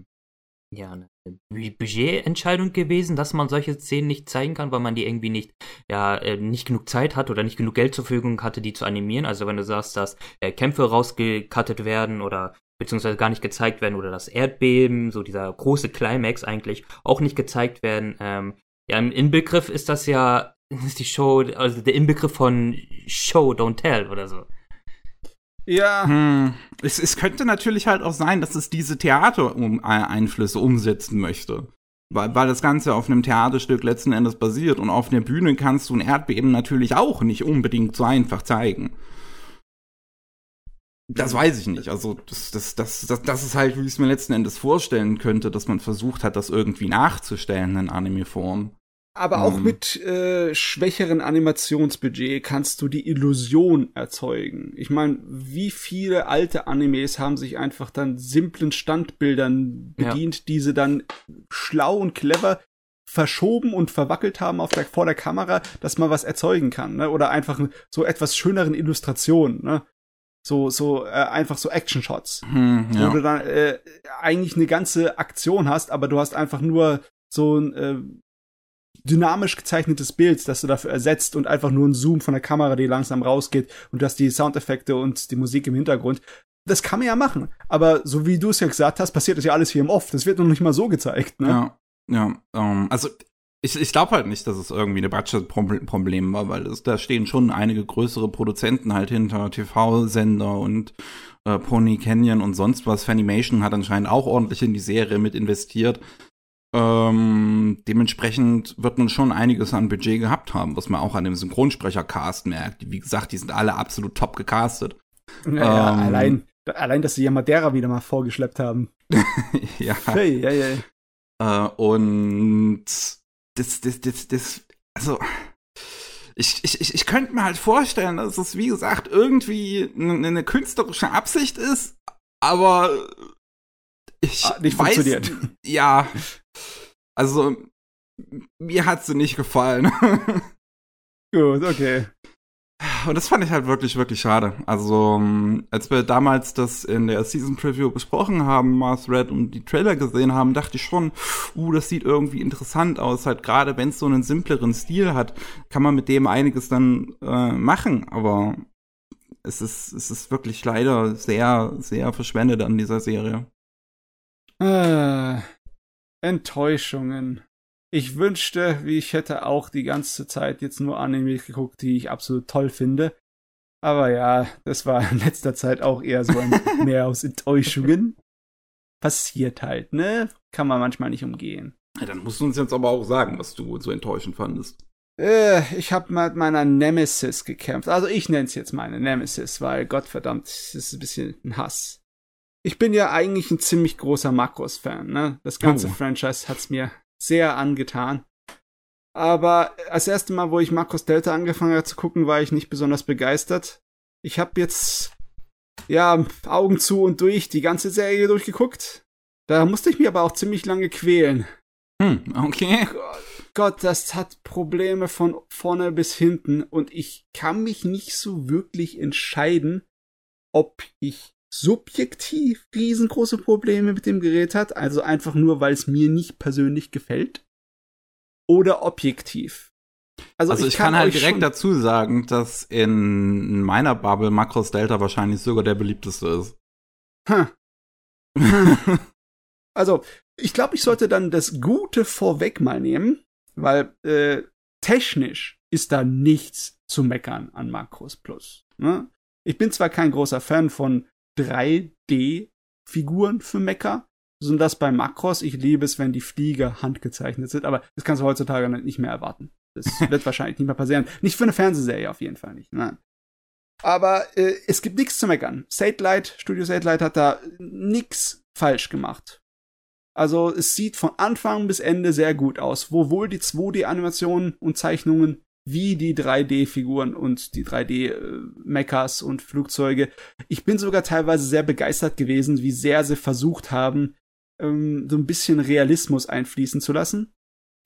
Speaker 3: ja, eine Budgetentscheidung gewesen, dass man solche Szenen nicht zeigen kann, weil man die irgendwie nicht, ja, äh, nicht genug Zeit hat oder nicht genug Geld zur Verfügung hatte, die zu animieren. Also wenn du sagst, dass äh, Kämpfe rausgekattet werden oder beziehungsweise gar nicht gezeigt werden oder das Erdbeben, so dieser große Climax eigentlich auch nicht gezeigt werden. Ähm, ja, im Inbegriff ist das ja ist die Show, also der Inbegriff von Show, Don't Tell oder so.
Speaker 1: Ja. Hm. Es, es könnte natürlich halt auch sein, dass es diese Theatereinflüsse umsetzen möchte. Weil, weil das Ganze auf einem Theaterstück letzten Endes basiert und auf der Bühne kannst du ein Erdbeben natürlich auch nicht unbedingt so einfach zeigen. Das weiß ich nicht. Also, das, das, das, das, das ist halt, wie ich es mir letzten Endes vorstellen könnte, dass man versucht hat, das irgendwie nachzustellen in Anime-Form.
Speaker 2: Aber auch mhm. mit äh, schwächeren Animationsbudget kannst du die Illusion erzeugen. Ich meine, wie viele alte Animes haben sich einfach dann simplen Standbildern bedient, ja. die sie dann schlau und clever verschoben und verwackelt haben auf der, vor der Kamera, dass man was erzeugen kann, ne? Oder einfach so etwas schöneren Illustrationen, ne? So, so, äh, einfach so Action-Shots. Hm, ja. Wo du dann äh, eigentlich eine ganze Aktion hast, aber du hast einfach nur so ein äh, dynamisch gezeichnetes Bild, das du dafür ersetzt und einfach nur ein Zoom von der Kamera, die langsam rausgeht und du hast die Soundeffekte und die Musik im Hintergrund. Das kann man ja machen. Aber so wie du es ja gesagt hast, passiert das ja alles hier im Off. Das wird noch nicht mal so gezeigt, ne?
Speaker 1: Ja, ja. Um, ähm, also ich, ich glaube halt nicht, dass es irgendwie ein Budget-Problem war, weil es, da stehen schon einige größere Produzenten halt hinter, TV-Sender und äh, Pony Canyon und sonst was. Fanimation hat anscheinend auch ordentlich in die Serie mit investiert. Ähm, dementsprechend wird man schon einiges an Budget gehabt haben, was man auch an dem Synchronsprecher-Cast merkt. Wie gesagt, die sind alle absolut top gecastet.
Speaker 2: Naja, ähm, allein, allein, dass sie ja Madeira wieder mal vorgeschleppt haben.
Speaker 1: ja. Hey, hey, hey. Äh, und das, das, das, das, also ich, ich, ich könnte mir halt vorstellen, dass es, wie gesagt, irgendwie eine, eine künstlerische Absicht ist, aber ich ah, nicht weiß, funktioniert. Ja, also mir hat sie nicht gefallen.
Speaker 2: Gut, okay.
Speaker 1: Und das fand ich halt wirklich, wirklich schade. Also, ähm, als wir damals das in der Season Preview besprochen haben, Mars Red und die Trailer gesehen haben, dachte ich schon, uh, das sieht irgendwie interessant aus. Halt gerade wenn es so einen simpleren Stil hat, kann man mit dem einiges dann äh, machen. Aber es ist, es ist wirklich leider sehr, sehr verschwendet an dieser Serie.
Speaker 2: Äh, Enttäuschungen. Ich wünschte, wie ich hätte auch die ganze Zeit jetzt nur Anime geguckt, die ich absolut toll finde. Aber ja, das war in letzter Zeit auch eher so ein mehr aus Enttäuschungen. Passiert halt, ne? Kann man manchmal nicht umgehen.
Speaker 1: Ja, dann musst du uns jetzt aber auch sagen, was du so enttäuschend fandest.
Speaker 2: Äh, ich habe mit meiner Nemesis gekämpft. Also ich nenne es jetzt meine Nemesis, weil Gottverdammt, das ist ein bisschen ein Hass ich bin ja eigentlich ein ziemlich großer Makros-Fan. Ne? Das ganze oh. Franchise hat's mir sehr angetan. Aber als erste Mal, wo ich Makros Delta angefangen habe zu gucken, war ich nicht besonders begeistert. Ich habe jetzt ja Augen zu und durch die ganze Serie durchgeguckt. Da musste ich mich aber auch ziemlich lange quälen.
Speaker 1: Hm, okay.
Speaker 2: Gott, Gott, das hat Probleme von vorne bis hinten und ich kann mich nicht so wirklich entscheiden, ob ich subjektiv riesengroße Probleme mit dem Gerät hat, also einfach nur, weil es mir nicht persönlich gefällt, oder objektiv.
Speaker 1: Also, also ich, ich, kann, kann halt direkt dazu sagen, dass in meiner Bubble Macros Delta wahrscheinlich sogar der beliebteste ist.
Speaker 2: Hm. also, ich glaube, ich sollte dann das Gute vorweg mal nehmen, weil äh, technisch ist da nichts zu meckern an Macros Plus. Ne? Ich bin zwar kein großer Fan von 3D-Figuren für Mecha, sind das bei Makros. Ich liebe es, wenn die Flieger handgezeichnet sind, aber das kannst du heutzutage nicht mehr erwarten. Das wird wahrscheinlich nicht mehr passieren. Nicht für eine Fernsehserie auf jeden Fall nicht. Nein. Aber äh, es gibt nichts zu meckern. Satellite, Studio Satellite hat da nichts falsch gemacht. Also es sieht von Anfang bis Ende sehr gut aus. Wo wohl die 2D-Animationen und Zeichnungen wie die 3D-Figuren und die 3D-Mechas und Flugzeuge. Ich bin sogar teilweise sehr begeistert gewesen, wie sehr sie versucht haben, ähm, so ein bisschen Realismus einfließen zu lassen.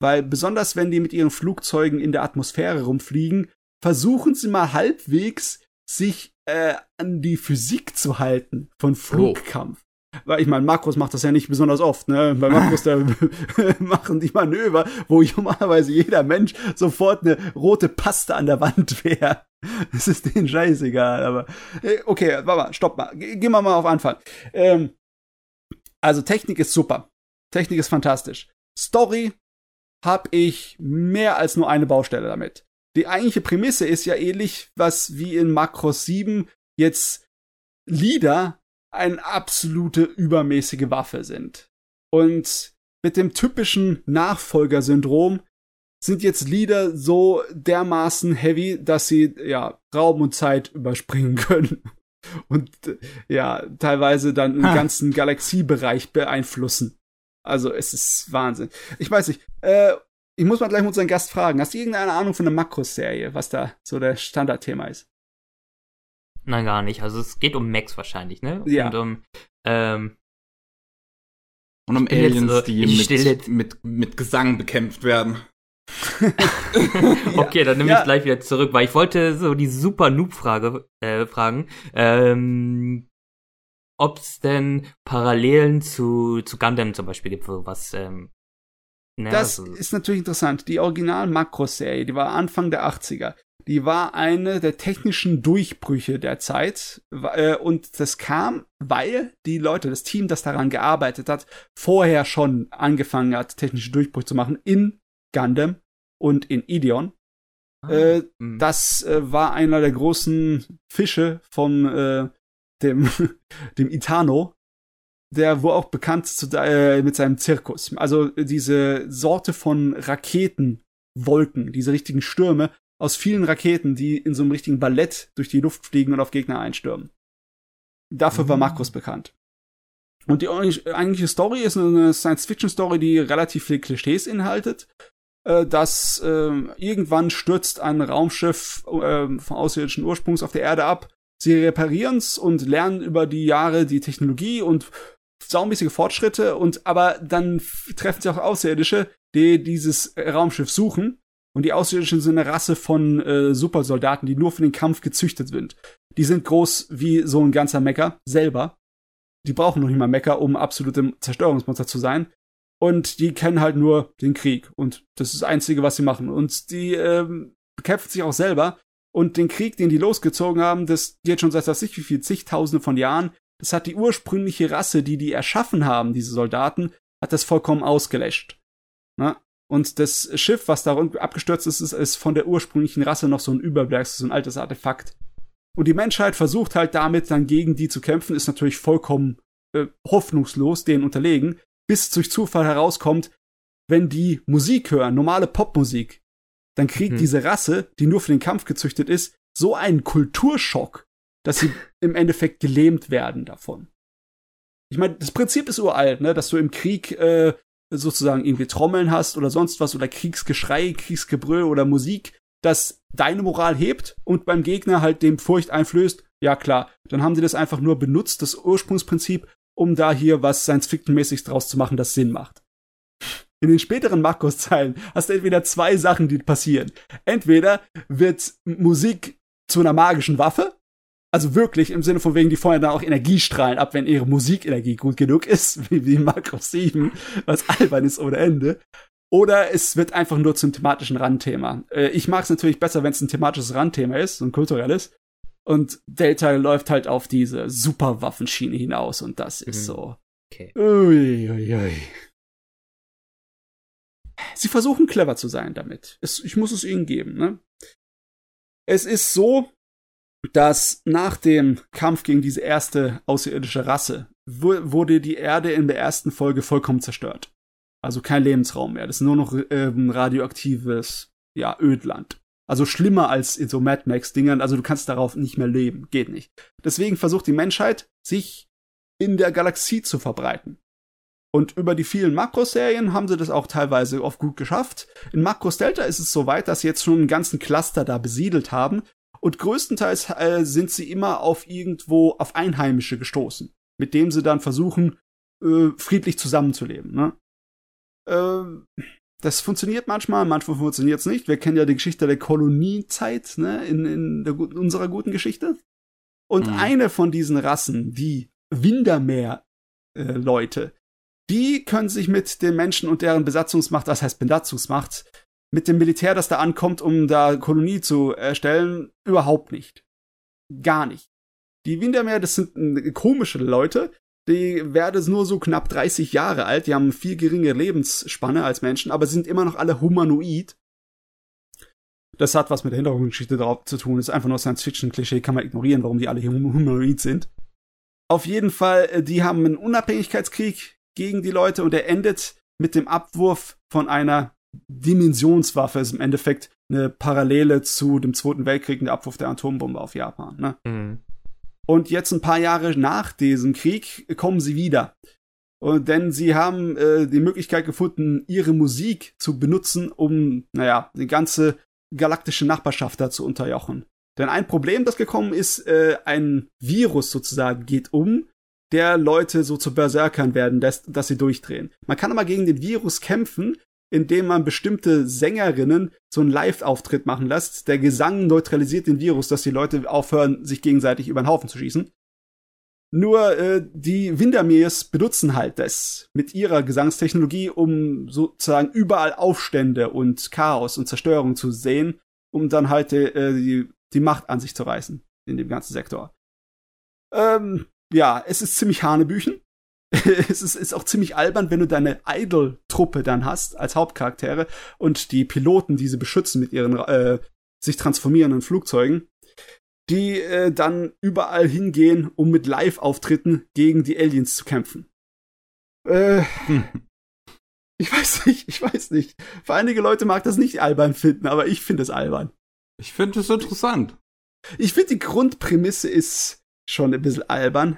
Speaker 2: Weil besonders wenn die mit ihren Flugzeugen in der Atmosphäre rumfliegen, versuchen sie mal halbwegs sich äh, an die Physik zu halten von oh. Flugkampf. Weil ich meine, Makros macht das ja nicht besonders oft, ne? Bei Makros da machen die Manöver, wo normalerweise jeder Mensch sofort eine rote Paste an der Wand wäre. Es ist denen scheißegal, aber äh, okay, warte mal, stopp mal. Gehen wir mal auf Anfang. Ähm, also Technik ist super. Technik ist fantastisch. Story habe ich mehr als nur eine Baustelle damit. die eigentliche Prämisse ist ja ähnlich, was wie in Macross 7 jetzt Lieder eine absolute übermäßige Waffe sind. Und mit dem typischen Nachfolgersyndrom sind jetzt Lieder so dermaßen heavy, dass sie ja Raum und Zeit überspringen können und ja teilweise dann den ganzen Galaxiebereich beeinflussen. Also es ist Wahnsinn. Ich weiß nicht. Äh, ich muss mal gleich mit unseren Gast fragen. Hast du irgendeine Ahnung von der Makros-Serie, was da so der Standardthema ist?
Speaker 3: Nein, gar nicht. Also es geht um Max wahrscheinlich, ne?
Speaker 2: Ja.
Speaker 3: Und um, ähm,
Speaker 1: Und um
Speaker 3: jetzt
Speaker 1: Aliens,
Speaker 3: so-
Speaker 1: die mit,
Speaker 3: jetzt-
Speaker 1: mit, mit Gesang bekämpft werden.
Speaker 3: okay, dann nehme
Speaker 2: Ja.
Speaker 3: ich gleich wieder zurück, weil ich wollte so die super Noob-Frage äh, fragen. Ähm, ob es denn Parallelen zu, zu Gundam zum Beispiel gibt, was, ähm, ne,
Speaker 2: Das
Speaker 3: also,
Speaker 2: ist natürlich interessant. Die original Makros-Serie, die war Anfang der 80er. Die war eine der technischen Durchbrüche der Zeit. Äh, Und das kam, weil die Leute, das Team, das daran gearbeitet hat, vorher schon angefangen hat, technische Durchbrüche zu machen in Gundam und in Ideon. Äh,
Speaker 3: hm.
Speaker 2: das äh, war einer der großen Fische von äh, dem, dem Itano, der wohl auch bekannt zu, äh, mit seinem Zirkus. Also diese Sorte von Raketenwolken, diese richtigen Stürme aus vielen Raketen, die in so einem richtigen Ballett durch die Luft fliegen und auf Gegner einstürmen. Dafür war
Speaker 1: Mhm.
Speaker 2: Makros bekannt. Und die eigentliche Story ist eine Science-Fiction-Story, die relativ viel Klischees inhaltet äh, dass ähm, irgendwann stürzt ein Raumschiff ähm, von außerirdischen Ursprungs auf der Erde ab. Sie reparieren's und lernen über die Jahre die Technologie und saumäßige Fortschritte und aber dann treffen sie auch Außerirdische, die dieses Raumschiff suchen. Und die Außerirdischen sind eine Rasse von äh, Supersoldaten, die nur für den Kampf gezüchtet sind. Die sind groß wie so ein ganzer Mecker selber. Die brauchen noch nicht mal Mecker, um absolute Zerstörungsmonster zu sein und die kennen halt nur den Krieg und das ist das Einzige, was sie machen. Und die ähm, bekämpfen sich auch selber und den Krieg, den die losgezogen haben, das geht schon seit weiß ich wie viel zigtausende von Jahren. Das hat die ursprüngliche Rasse, die die erschaffen haben, diese Soldaten, hat das vollkommen ausgelöscht. Na? Und das Schiff, was da abgestürzt ist, ist, ist von der ursprünglichen Rasse noch so ein Überbleibsel, so ein altes Artefakt. Und die Menschheit versucht halt damit dann gegen die zu kämpfen, ist natürlich vollkommen äh, hoffnungslos, denen unterlegen bis durch Zufall herauskommt, wenn die Musik hören, normale Popmusik, dann kriegt
Speaker 3: Mhm.
Speaker 2: diese Rasse, die nur für den Kampf gezüchtet ist, so einen Kulturschock, dass sie im Endeffekt gelähmt werden davon. Ich meine, das Prinzip ist uralt, ne, dass du im Krieg äh, sozusagen irgendwie Trommeln hast oder sonst was oder Kriegsgeschrei, Kriegsgebrüll oder Musik, das deine Moral hebt und beim Gegner halt dem Furcht einflößt. Ja klar, dann haben sie das einfach nur benutzt, das Ursprungsprinzip, um da hier was Science-Fiction-mäßiges draus zu machen, das Sinn macht. In den späteren Markus-Zeilen hast du entweder zwei Sachen, die passieren. Entweder wird Musik zu einer magischen Waffe, also wirklich im Sinne von wegen, die feuern dann auch Energiestrahlen ab, wenn ihre Musikenergie gut genug ist, wie, wie Markus 7, was albern ist ohne Ende. Oder es wird einfach nur zum thematischen Randthema. Äh, ich mag es natürlich besser, wenn es ein thematisches Randthema ist, so ein kulturelles. Und Delta läuft halt auf diese Superwaffenschiene hinaus und das ist
Speaker 3: Mhm.
Speaker 2: so.
Speaker 3: Okay.
Speaker 2: Ui, ui, ui. Sie versuchen clever zu sein damit. Es, ich muss es ihnen geben. Ne? Es ist so, dass nach dem Kampf gegen diese erste außerirdische Rasse wu- wurde die Erde in der ersten Folge vollkommen zerstört. Also kein Lebensraum mehr. Das ist nur noch ähm, radioaktives ja, Ödland. Also schlimmer als in so Mad Max-Dingern. Also du kannst darauf nicht mehr leben. Geht nicht. Deswegen versucht die Menschheit, sich in der Galaxie zu verbreiten. Und über die vielen Makros-Serien haben sie das auch teilweise oft gut geschafft. In Makros Delta ist es so weit, dass sie jetzt schon einen ganzen Cluster da besiedelt haben. Und größtenteils äh, sind sie immer auf irgendwo auf Einheimische gestoßen, mit dem sie dann versuchen, äh, friedlich zusammenzuleben. Ne? Ähm, das funktioniert manchmal, manchmal funktioniert es nicht. Wir kennen ja die Geschichte der Koloniezeit ne, in, in, der, in unserer guten Geschichte. Und
Speaker 1: Mhm.
Speaker 2: eine von diesen Rassen, die Windermeer-Leute, die können sich mit den Menschen und deren Besatzungsmacht, das heißt Besatzungsmacht, mit dem Militär, das da ankommt, um da Kolonie zu erstellen, überhaupt nicht. Gar nicht. Die Windermeer, das sind äh, komische Leute, die werden nur so knapp 30 Jahre alt, die haben viel geringe Lebensspanne als Menschen, aber sind immer noch alle humanoid. Das hat was mit der Hintergrundgeschichte drauf zu tun. Das ist einfach nur Science-Fiction-Klischee, kann man ignorieren, warum die alle humanoid sind. Auf jeden Fall, äh, die haben einen Unabhängigkeitskrieg gegen die Leute und der endet mit dem Abwurf von einer Dimensionswaffe. Ist im Endeffekt eine Parallele zu dem Zweiten Weltkrieg und der Abwurf der Atombombe auf Japan. Ne? Mhm. Und jetzt ein paar Jahre nach diesem Krieg kommen sie wieder. Und denn sie haben äh, die Möglichkeit gefunden, ihre Musik zu benutzen, um, naja, die ganze galaktische Nachbarschaft da zu unterjochen. Denn ein Problem, das gekommen ist, äh, ein Virus sozusagen geht um, der Leute so zu Berserkern werden lässt, dass sie durchdrehen. Man kann aber gegen den Virus kämpfen, indem man bestimmte Sängerinnen so einen Live-Auftritt machen lässt. Der Gesang neutralisiert den Virus, dass die Leute aufhören, sich gegenseitig über den Haufen zu schießen. Nur äh, die Windermeers benutzen halt das mit ihrer Gesangstechnologie, um sozusagen überall Aufstände und Chaos und Zerstörung zu sehen, um dann halt äh, die, die Macht an sich zu reißen in dem ganzen Sektor. Ähm, ja, es ist ziemlich Hanebüchen. es ist, ist auch ziemlich albern, wenn du deine Idol-Truppe dann hast als Hauptcharaktere und die Piloten diese beschützen mit ihren äh, sich transformierenden Flugzeugen, die äh, dann überall hingehen, um mit Live-Auftritten gegen die Aliens zu kämpfen. Äh, hm. Ich weiß nicht, ich weiß nicht. Für einige Leute mag das nicht albern finden, aber ich finde es albern.
Speaker 1: Ich finde es interessant.
Speaker 2: Ich finde, die Grundprämisse ist schon ein bisschen albern.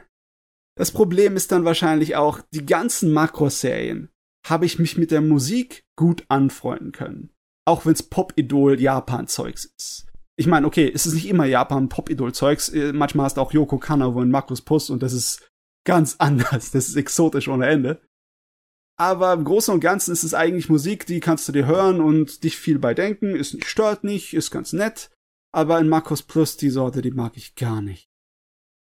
Speaker 2: Das Problem ist dann wahrscheinlich auch, die ganzen Makroserien habe ich mich mit der Musik gut anfreunden können. Auch wenn's Pop-Idol Japan-Zeugs ist. Ich meine, okay, es ist nicht immer Japan Pop-Idol-Zeugs. Äh, manchmal hast du auch Yoko Kanno in Markus Puss und das ist ganz anders. Das ist exotisch ohne Ende. Aber im Großen und Ganzen ist es eigentlich Musik, die kannst du dir hören und dich viel bei denken. Ist nicht, stört nicht, ist ganz nett. Aber in Markus Plus, die Sorte, die mag ich gar nicht.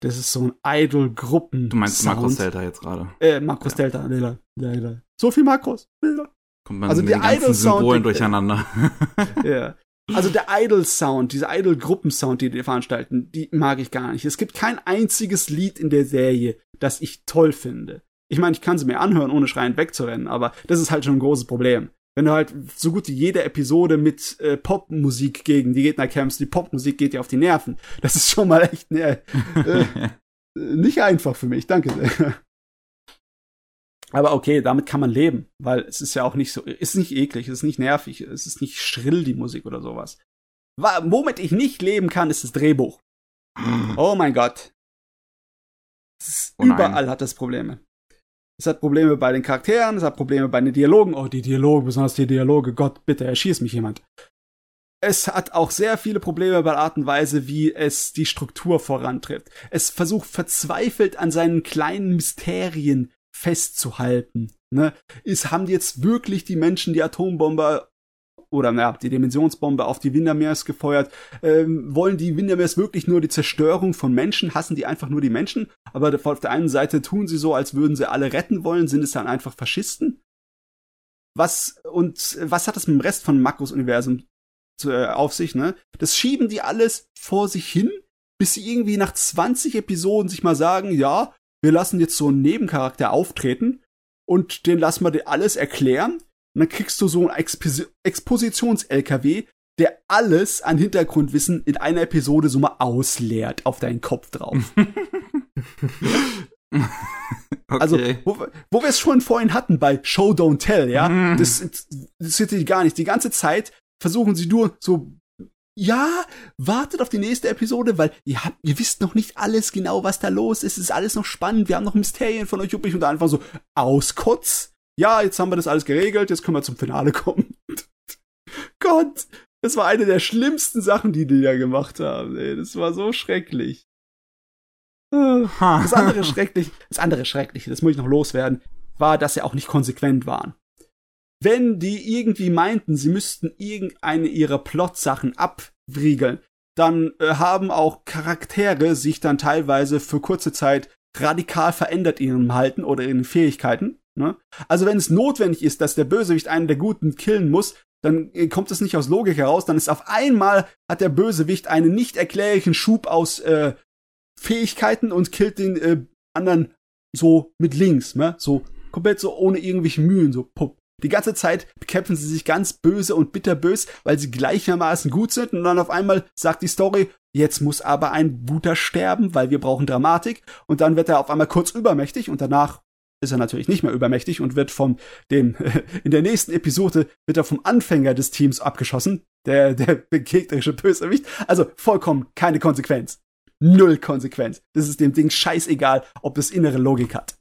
Speaker 2: Das ist so ein Idol-Gruppen.
Speaker 1: Du meinst Makros Delta jetzt gerade?
Speaker 2: Äh, Makros ja. Delta, Lila, Lila. So viel Makros. Lila.
Speaker 1: Kommt man also mit den ganzen Symbolen durcheinander.
Speaker 2: ja. Also der Idol-Sound, dieser Idol-Gruppensound, die die veranstalten, die mag ich gar nicht. Es gibt kein einziges Lied in der Serie, das ich toll finde. Ich meine, ich kann sie mir anhören, ohne schreiend wegzurennen, aber das ist halt schon ein großes Problem wenn du halt so gut wie jede Episode mit äh, Popmusik gegen die Gegner kämpfst, die Popmusik geht dir auf die Nerven. Das ist schon mal echt ne, äh, nicht einfach für mich, danke sehr. Aber okay, damit kann man leben, weil es ist ja auch nicht so, ist nicht eklig, es ist nicht nervig, es ist nicht schrill, die Musik oder sowas. Womit ich nicht leben kann, ist das Drehbuch. Oh mein Gott. Oh überall hat das Probleme. Es hat Probleme bei den Charakteren, es hat Probleme bei den Dialogen. Oh, die Dialoge, besonders die Dialoge. Gott, bitte, erschieß mich jemand. Es hat auch sehr viele Probleme bei der Art und Weise, wie es die Struktur vorantritt. Es versucht verzweifelt an seinen kleinen Mysterien festzuhalten. Ne? Ist, haben jetzt wirklich die Menschen die Atombombe oder naja, die Dimensionsbombe auf die Windermeers gefeuert. Ähm, wollen die Windermeers wirklich nur die Zerstörung von Menschen? Hassen die einfach nur die Menschen? Aber auf der einen Seite tun sie so, als würden sie alle retten wollen, sind es dann einfach Faschisten? Was, und was hat das mit dem Rest von Makros-Universum äh, auf sich, ne? Das schieben die alles vor sich hin, bis sie irgendwie nach 20 Episoden sich mal sagen, ja, wir lassen jetzt so einen Nebencharakter auftreten und den lassen wir dir alles erklären und dann kriegst du so ein Expos Expositions-LKW, der alles an Hintergrundwissen in einer Episode so mal ausleert auf deinen Kopf drauf. Also, okay. Also, wo, wo wir es schon vorhin hatten bei Show Don't Tell, ja, mm. das, interessiert die gar nicht. Die ganze Zeit versuchen sie nur so, ja, wartet auf die nächste Episode, weil ihr habt, ihr wisst noch nicht alles genau, was da los ist. Es ist alles noch spannend. Wir haben noch Mysterien von euch übrig und einfach so auskotz ja, jetzt haben wir das alles geregelt, jetzt können wir zum Finale kommen. Gott, das war eine der schlimmsten Sachen, die die da gemacht haben. Ey, das war so schrecklich. Das andere schrecklich, das andere schreckliche, das muss ich noch loswerden, war, dass sie auch nicht konsequent waren. Wenn die irgendwie meinten, sie müssten irgendeine ihrer Plot-Sachen abriegeln, dann äh, haben auch Charaktere sich dann teilweise für kurze Zeit radikal verändert in ihrem Halten oder in den Fähigkeiten. Ne? Also wenn es notwendig ist, dass der Bösewicht einen der Guten killen muss, dann äh, kommt es nicht aus Logik heraus, dann ist auf einmal hat der Bösewicht einen nicht erklärlichen Schub aus äh, Fähigkeiten und killt den äh, anderen so mit links, ne? So komplett so ohne irgendwelche Mühen, so pup, Die ganze Zeit bekämpfen sie sich ganz böse und bitterbös, weil sie gleichermaßen gut sind und dann auf einmal sagt die Story, jetzt muss aber ein guter sterben, weil wir brauchen Dramatik und dann wird er auf einmal kurz übermächtig und danach ist er natürlich nicht mehr übermächtig und wird von dem, in der nächsten Episode wird er vom Anfänger des Teams abgeschossen, der, der gegnerische Bösewicht. Also vollkommen keine Konsequenz. Null Konsequenz. Das ist dem Ding scheißegal, ob es innere Logik hat.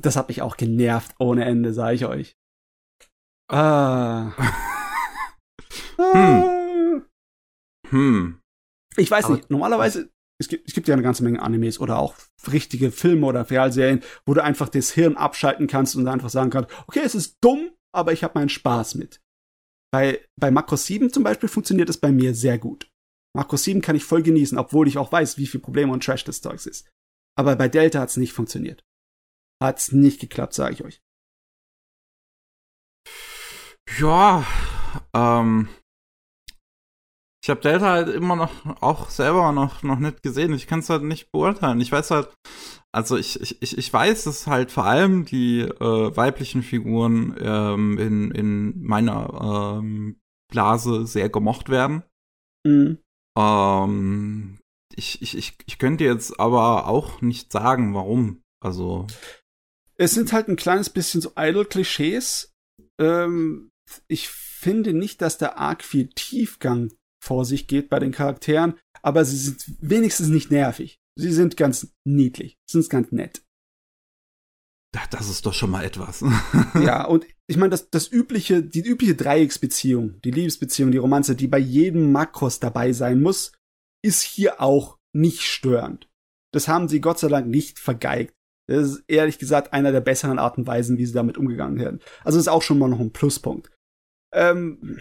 Speaker 2: Das hat mich auch genervt ohne Ende, sag ich euch. Ah.
Speaker 1: hm. Hm.
Speaker 2: Ich weiß Aber nicht, normalerweise es gibt, es gibt ja eine ganze Menge Animes oder auch richtige Filme oder Realserien, wo du einfach das Hirn abschalten kannst und einfach sagen kannst, okay, es ist dumm, aber ich habe meinen Spaß mit. Bei, bei Macross 7 zum Beispiel funktioniert es bei mir sehr gut. Macross 7 kann ich voll genießen, obwohl ich auch weiß, wie viel Probleme und Trash des Zeugs ist. Aber bei Delta hat es nicht funktioniert. Hat's nicht geklappt, sage ich euch.
Speaker 1: Ja, ähm, ich habe Delta halt immer noch auch selber noch noch nicht gesehen. Ich kann es halt nicht beurteilen. Ich weiß halt, also ich, ich, ich weiß, dass halt vor allem die äh, weiblichen Figuren ähm, in, in meiner ähm, Blase sehr gemocht werden. Mhm. Ähm, ich, ich, ich, ich könnte jetzt aber auch nicht sagen, warum. Also.
Speaker 2: Es sind halt ein kleines bisschen so Idol-Klischees. Ähm, ich finde nicht, dass da arg viel Tiefgang vor sich geht bei den Charakteren, aber sie sind wenigstens nicht nervig. Sie sind ganz niedlich, sind ganz nett.
Speaker 1: Das ist doch schon mal etwas.
Speaker 2: ja, und ich meine, das, das übliche, die übliche Dreiecksbeziehung, die Liebesbeziehung, die Romanze, die bei jedem Makros dabei sein muss, ist hier auch nicht störend. Das haben sie Gott sei Dank nicht vergeigt. Das ist ehrlich gesagt einer der besseren Arten und Weisen, wie sie damit umgegangen werden. Also ist auch schon mal noch ein Pluspunkt. Ähm,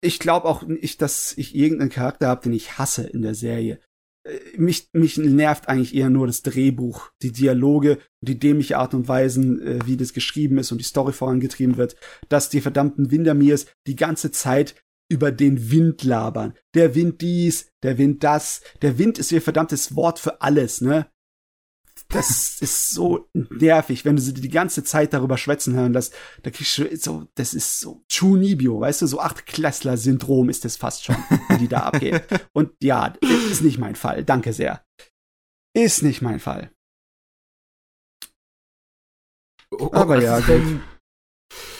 Speaker 2: ich glaube auch nicht, dass ich irgendeinen Charakter habe, den ich hasse in der Serie. Äh, mich, mich nervt eigentlich eher nur das Drehbuch, die Dialoge, die dämliche Art und Weisen, äh, wie das geschrieben ist und die Story vorangetrieben wird, dass die verdammten Windermiers die ganze Zeit über den Wind labern. Der Wind dies, der Wind das. Der Wind ist ihr verdammtes Wort für alles, ne? Das ist so nervig, wenn du sie die ganze Zeit darüber schwätzen hören lässt. Da kriegst du so, das ist so Chunibyo, weißt du, so Achtklässler-Syndrom ist das fast schon, wie die da abgehen. Und ja, ist nicht mein Fall. Danke sehr. Ist nicht mein Fall.
Speaker 3: Oh, oh Aber ja, denn,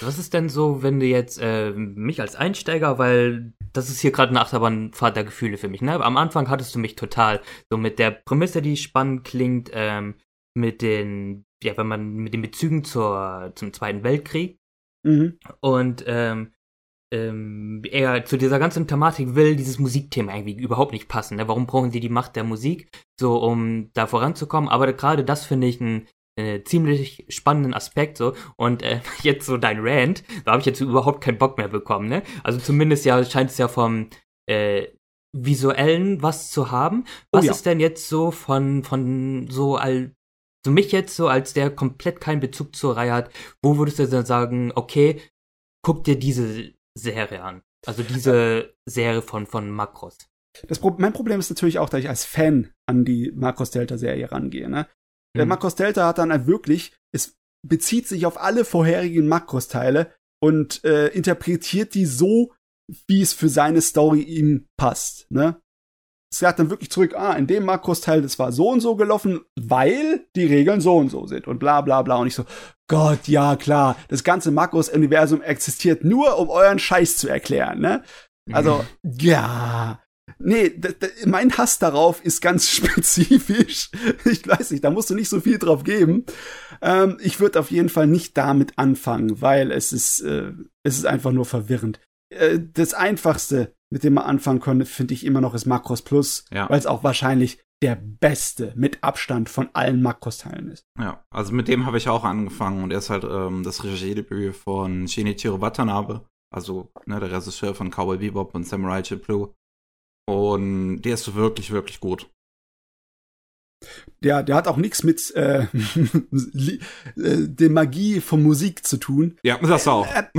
Speaker 3: was ist denn so, wenn du jetzt äh, mich als Einsteiger, weil das ist hier gerade eine Achterbahnfahrt der Gefühle für mich. Ne? Am Anfang hattest du mich total so mit der Prämisse, die spannend klingt, ähm, mit den, ja, wenn man mit den Bezügen zur, zum Zweiten Weltkrieg mhm. und ähm, ähm, er zu dieser ganzen Thematik will dieses Musikthema irgendwie überhaupt nicht passen. Ne? Warum brauchen sie die Macht der Musik, so um da voranzukommen? Aber gerade das finde ich ein äh, ziemlich spannenden Aspekt so und äh, jetzt so dein Rant, da habe ich jetzt überhaupt keinen Bock mehr bekommen, ne? Also zumindest ja scheint es ja vom äh, visuellen was zu haben. Was oh, ja. ist denn jetzt so von von so all so mich jetzt so als der komplett keinen Bezug zur Reihe hat, wo würdest du dann sagen, okay, guck dir diese Serie an. Also diese Serie von von Makros.
Speaker 2: Das Pro mein Problem ist natürlich auch, dass ich als Fan an die Makros Delta Serie rangehe. Ne? Der mhm. Makros Delta hat dann halt wirklich, es bezieht sich auf alle vorherigen Makros-Teile und äh, interpretiert die so, wie es für seine Story ihm passt. Ne? Es sagt dann wirklich zurück, ah, in dem Makros-Teil, das war so und so gelaufen, weil die Regeln so und so sind und bla bla bla. Und ich so, Gott, ja klar, das ganze Makros-Universum existiert nur, um euren Scheiß zu erklären, ne? Also, mhm. ja, Nee, mein Hass darauf ist ganz spezifisch. Ich weiß nicht, da musst du nicht so viel drauf geben. Ähm, ich würde auf jeden Fall nicht damit anfangen, weil es ist, äh, es ist einfach nur verwirrend. Äh, das einfachste, mit dem man anfangen könnte, finde ich immer noch ist Makros Plus, ja. weil es auch wahrscheinlich der beste mit Abstand von allen Makros-Teilen ist.
Speaker 1: Ja, also mit dem habe ich auch angefangen und er ist halt ähm, das Regiedebüt von Shinichiro Watanabe, also ne, der Regisseur von Cowboy Bebop und Samurai Champloo. Und der ist wirklich, wirklich gut.
Speaker 2: Der, der hat auch nichts mit äh, äh, der Magie von Musik zu tun.
Speaker 1: Ja, das auch.
Speaker 2: Er,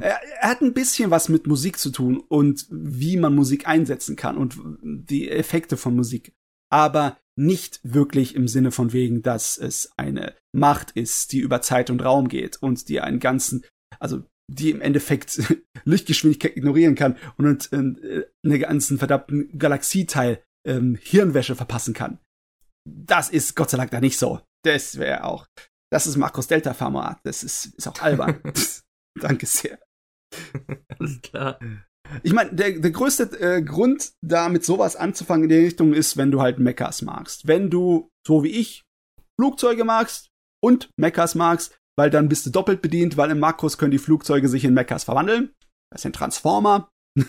Speaker 2: er, er, hat ein bisschen was mit Musik zu tun und wie man Musik einsetzen kann und die Effekte von Musik. Aber nicht wirklich im Sinne von wegen, dass es eine Macht ist, die über Zeit und Raum geht und die einen ganzen, also die im Endeffekt Lichtgeschwindigkeit ignorieren kann und äh, eine ganzen verdammten Galaxieteil ähm, Hirnwäsche verpassen kann. Das ist Gott sei Dank da nicht so. Das wäre auch. Das ist Markus Delta Format. Das ist, ist auch albern. Danke sehr.
Speaker 3: Alles klar.
Speaker 2: Ich meine, der, der größte äh, Grund, da mit sowas anzufangen in die Richtung ist, wenn du halt Mechas magst. Wenn du, so wie ich, Flugzeuge magst und Mechas magst, weil dann bist du doppelt bedient, weil im Makros können die Flugzeuge sich in Mechas verwandeln. Das sind Transformer.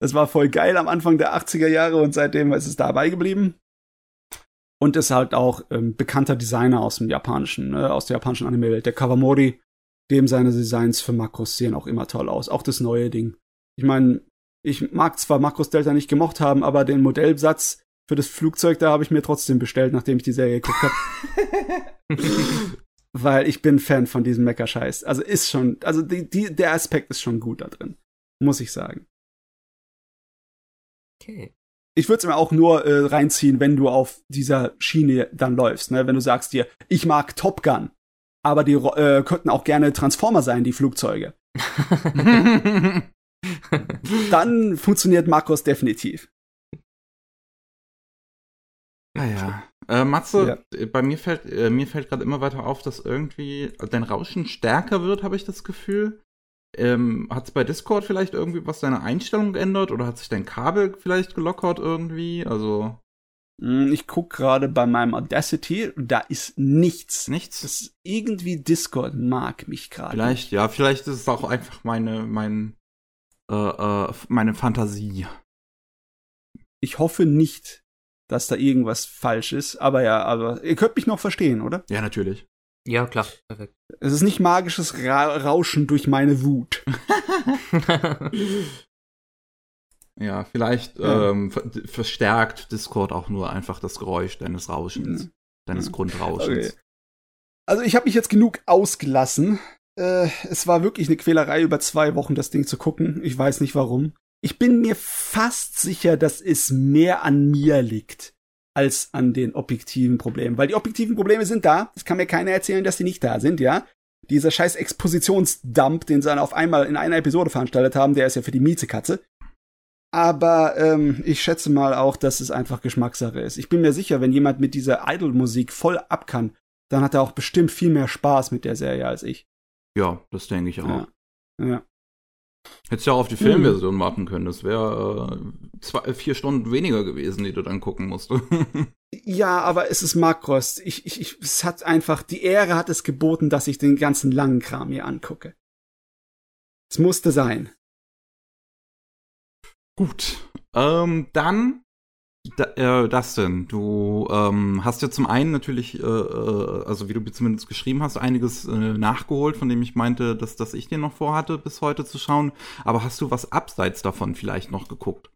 Speaker 2: das war voll geil am Anfang der 80er Jahre und seitdem ist es dabei geblieben. Und ist halt auch ähm, bekannter Designer aus dem japanischen, äh, aus der japanischen Anime-Welt, der Kawamori. Dem seine Designs für Makros sehen auch immer toll aus. Auch das neue Ding. Ich meine, ich mag zwar Makros Delta nicht gemocht haben, aber den Modellsatz für das Flugzeug, da habe ich mir trotzdem bestellt, nachdem ich die Serie geguckt habe. Weil ich bin Fan von diesem Mecker-Scheiß. Also ist schon, also die, die, der Aspekt ist schon gut da drin. Muss ich sagen.
Speaker 3: Okay.
Speaker 2: Ich würde es mir auch nur äh, reinziehen, wenn du auf dieser Schiene dann läufst. Ne? Wenn du sagst dir, ich mag Top Gun, aber die äh, könnten auch gerne Transformer sein, die Flugzeuge. dann funktioniert Markus definitiv.
Speaker 1: Ah ja. Äh, Matze, ja. bei mir fällt, äh, mir fällt gerade immer weiter auf, dass irgendwie dein Rauschen stärker wird, habe ich das Gefühl. Ähm, hat es bei Discord vielleicht irgendwie was deine Einstellung geändert oder hat sich dein Kabel vielleicht gelockert irgendwie? Also.
Speaker 2: Hm, ich gucke gerade bei meinem Audacity, da ist nichts.
Speaker 1: Nichts?
Speaker 2: Das irgendwie Discord mag mich gerade.
Speaker 1: Vielleicht, ja, vielleicht ist es auch einfach meine, mein, äh, äh, meine Fantasie.
Speaker 2: Ich hoffe nicht dass da irgendwas falsch ist. Aber ja, aber ihr könnt mich noch verstehen, oder?
Speaker 1: Ja, natürlich.
Speaker 3: Ja, klar, perfekt.
Speaker 2: Es ist nicht magisches Ra Rauschen durch meine Wut.
Speaker 1: ja, vielleicht ja. Ähm, ver verstärkt Discord auch nur einfach das Geräusch deines Rauschens, mhm. deines mhm. Grundrauschens. Okay.
Speaker 2: Also ich habe mich jetzt genug ausgelassen. Äh, es war wirklich eine Quälerei über zwei Wochen, das Ding zu gucken. Ich weiß nicht warum. Ich bin mir fast sicher, dass es mehr an mir liegt als an den objektiven Problemen. Weil die objektiven Probleme sind da. Es kann mir keiner erzählen, dass die nicht da sind, ja. Dieser scheiß Expositionsdump, den sie dann auf einmal in einer Episode veranstaltet haben, der ist ja für die Miezekatze. Aber ähm, ich schätze mal auch, dass es einfach Geschmackssache ist. Ich bin mir sicher, wenn jemand mit dieser Idol-Musik voll ab kann, dann hat er auch bestimmt viel mehr Spaß mit der Serie als ich.
Speaker 1: Ja, das denke ich auch.
Speaker 2: Ja. ja.
Speaker 1: Hättest ja auch auf die Filmversion mhm. warten können. Das wäre äh, vier Stunden weniger gewesen, die du dann gucken musst.
Speaker 2: ja, aber es ist Makros. Ich, ich, ich, es hat einfach, die Ehre hat es geboten, dass ich den ganzen langen Kram hier angucke. Es musste sein.
Speaker 1: Gut. Ähm, dann da, äh, Dustin, du ähm, hast ja zum einen natürlich, äh, äh, also wie du zumindest geschrieben hast, einiges äh, nachgeholt, von dem ich meinte, dass, dass ich dir noch vorhatte, bis heute zu schauen. Aber hast du was abseits davon vielleicht noch geguckt?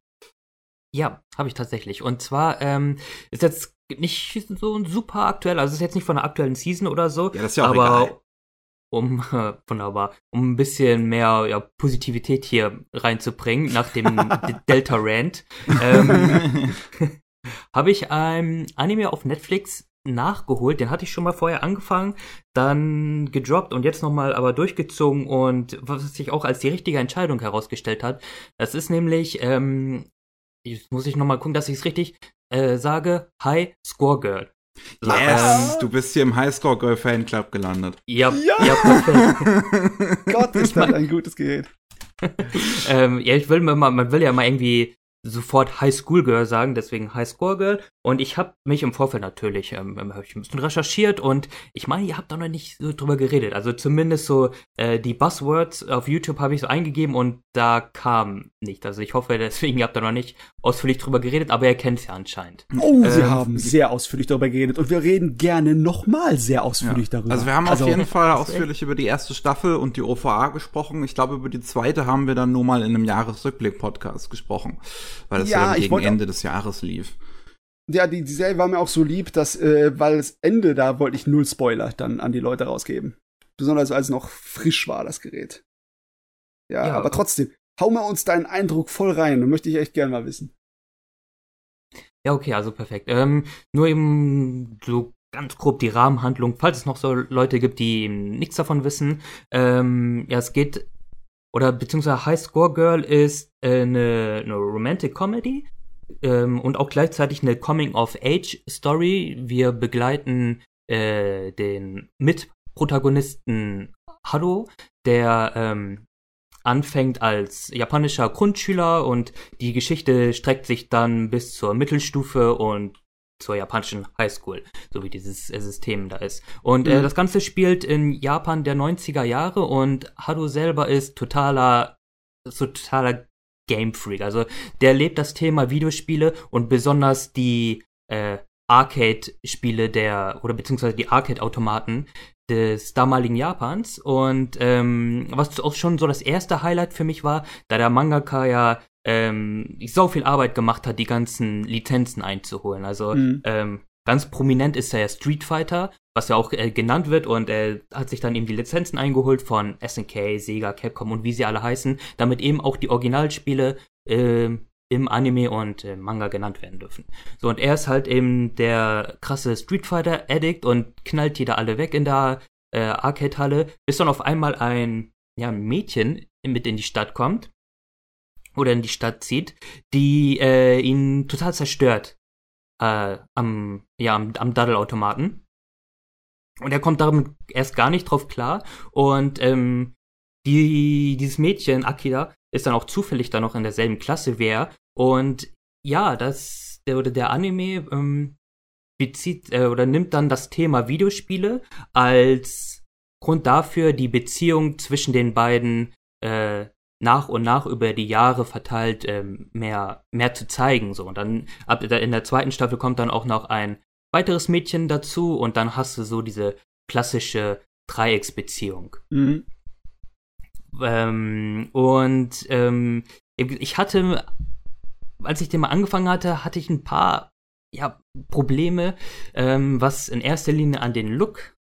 Speaker 3: Ja, habe ich tatsächlich. Und zwar ähm, ist jetzt nicht so super aktuell, also ist jetzt nicht von der aktuellen Season oder so.
Speaker 1: Ja, das ist ja auch
Speaker 3: aber
Speaker 1: egal
Speaker 3: um äh, wunderbar, um ein bisschen mehr ja, Positivität hier reinzubringen nach dem Delta Rant, ähm, habe ich ein Anime auf Netflix nachgeholt. Den hatte ich schon mal vorher angefangen, dann gedroppt und jetzt nochmal aber durchgezogen und was sich auch als die richtige Entscheidung herausgestellt hat. Das ist nämlich, ähm, jetzt muss ich nochmal gucken, dass ich es richtig äh, sage, High Score Girl.
Speaker 1: Yes, ähm, du bist hier im Highscore Girl Fanclub gelandet.
Speaker 3: Ja, ja, ja perfekt.
Speaker 2: Gott, ist das ein gutes Gerät.
Speaker 3: ähm, ja, ich will mal, man will ja mal irgendwie sofort High School Girl sagen, deswegen High School Girl. Und ich habe mich im Vorfeld natürlich ähm, ähm, hab ich ein bisschen recherchiert und ich meine, ihr habt da noch nicht so drüber geredet. Also zumindest so äh, die Buzzwords auf YouTube habe ich so eingegeben und da kam nicht. Also ich hoffe, deswegen ihr habt da noch nicht ausführlich drüber geredet, aber ihr kennt es ja anscheinend.
Speaker 2: Oh, ähm, wir haben sehr ausführlich darüber geredet und wir reden gerne nochmal sehr ausführlich ja. darüber.
Speaker 1: Also wir haben also, auf jeden Fall ausführlich über die erste Staffel und die OVA gesprochen. Ich glaube, über die zweite haben wir dann nur mal in einem Jahresrückblick-Podcast gesprochen, weil das ja, ja gegen Ende des Jahres lief
Speaker 2: ja, die, die Serie war mir auch so lieb, dass, äh, weil das Ende da wollte ich null Spoiler dann an die Leute rausgeben. Besonders als noch frisch war, das Gerät. Ja, ja aber trotzdem, hau mal uns deinen Eindruck voll rein, und möchte ich echt gern mal wissen.
Speaker 3: Ja, okay, also perfekt. Ähm, nur eben so ganz grob die Rahmenhandlung, falls es noch so Leute gibt, die nichts davon wissen. Ähm, ja, es geht, oder beziehungsweise High Score Girl ist äh, eine, eine Romantic Comedy ähm, und auch gleichzeitig eine Coming-of-Age-Story. Wir begleiten äh, den Mitprotagonisten Haru, der ähm, anfängt als japanischer Grundschüler und die Geschichte streckt sich dann bis zur Mittelstufe und zur japanischen Highschool, so wie dieses äh, System da ist. Und äh, mhm. das Ganze spielt in Japan der 90er Jahre und Haru selber ist totaler, totaler Game Freak. Also der lebt das Thema Videospiele und besonders die äh, Arcade-Spiele der, oder beziehungsweise die Arcade-Automaten des damaligen Japans. Und ähm, was auch schon so das erste Highlight für mich war, da der Mangaka ja ähm, so viel Arbeit gemacht hat, die ganzen Lizenzen einzuholen. Also mhm. ähm, ganz prominent ist er ja Street Fighter, was ja auch äh, genannt wird und er hat sich dann eben die Lizenzen eingeholt von SNK, Sega, Capcom und wie sie alle heißen, damit eben auch die Originalspiele äh, im Anime und äh, Manga genannt werden dürfen. So, und er ist halt eben der krasse Street Fighter Addict und knallt die da alle weg in der äh, Arcade-Halle, bis dann auf einmal ein, ja, ein Mädchen mit in die Stadt kommt oder in die Stadt zieht, die äh, ihn total zerstört äh, am, ja, am, am Daddelautomaten. Und er kommt damit erst gar nicht drauf klar. Und ähm, die, dieses Mädchen, Akira, ist dann auch zufällig dann noch in derselben Klasse wie er. Und ja, das, der, oder der Anime ähm, bezieht äh, oder nimmt dann das Thema Videospiele als Grund dafür, die Beziehung zwischen den beiden äh, nach und nach über die Jahre verteilt ähm, mehr, mehr zu zeigen. So. Und dann ab in der zweiten Staffel kommt dann auch noch ein weiteres Mädchen dazu und dann hast du so diese klassische Dreiecksbeziehung. Mhm. Ähm, und ähm, ich hatte, als ich den mal angefangen hatte, hatte ich ein paar ja, Probleme, ähm, was in erster Linie an den Look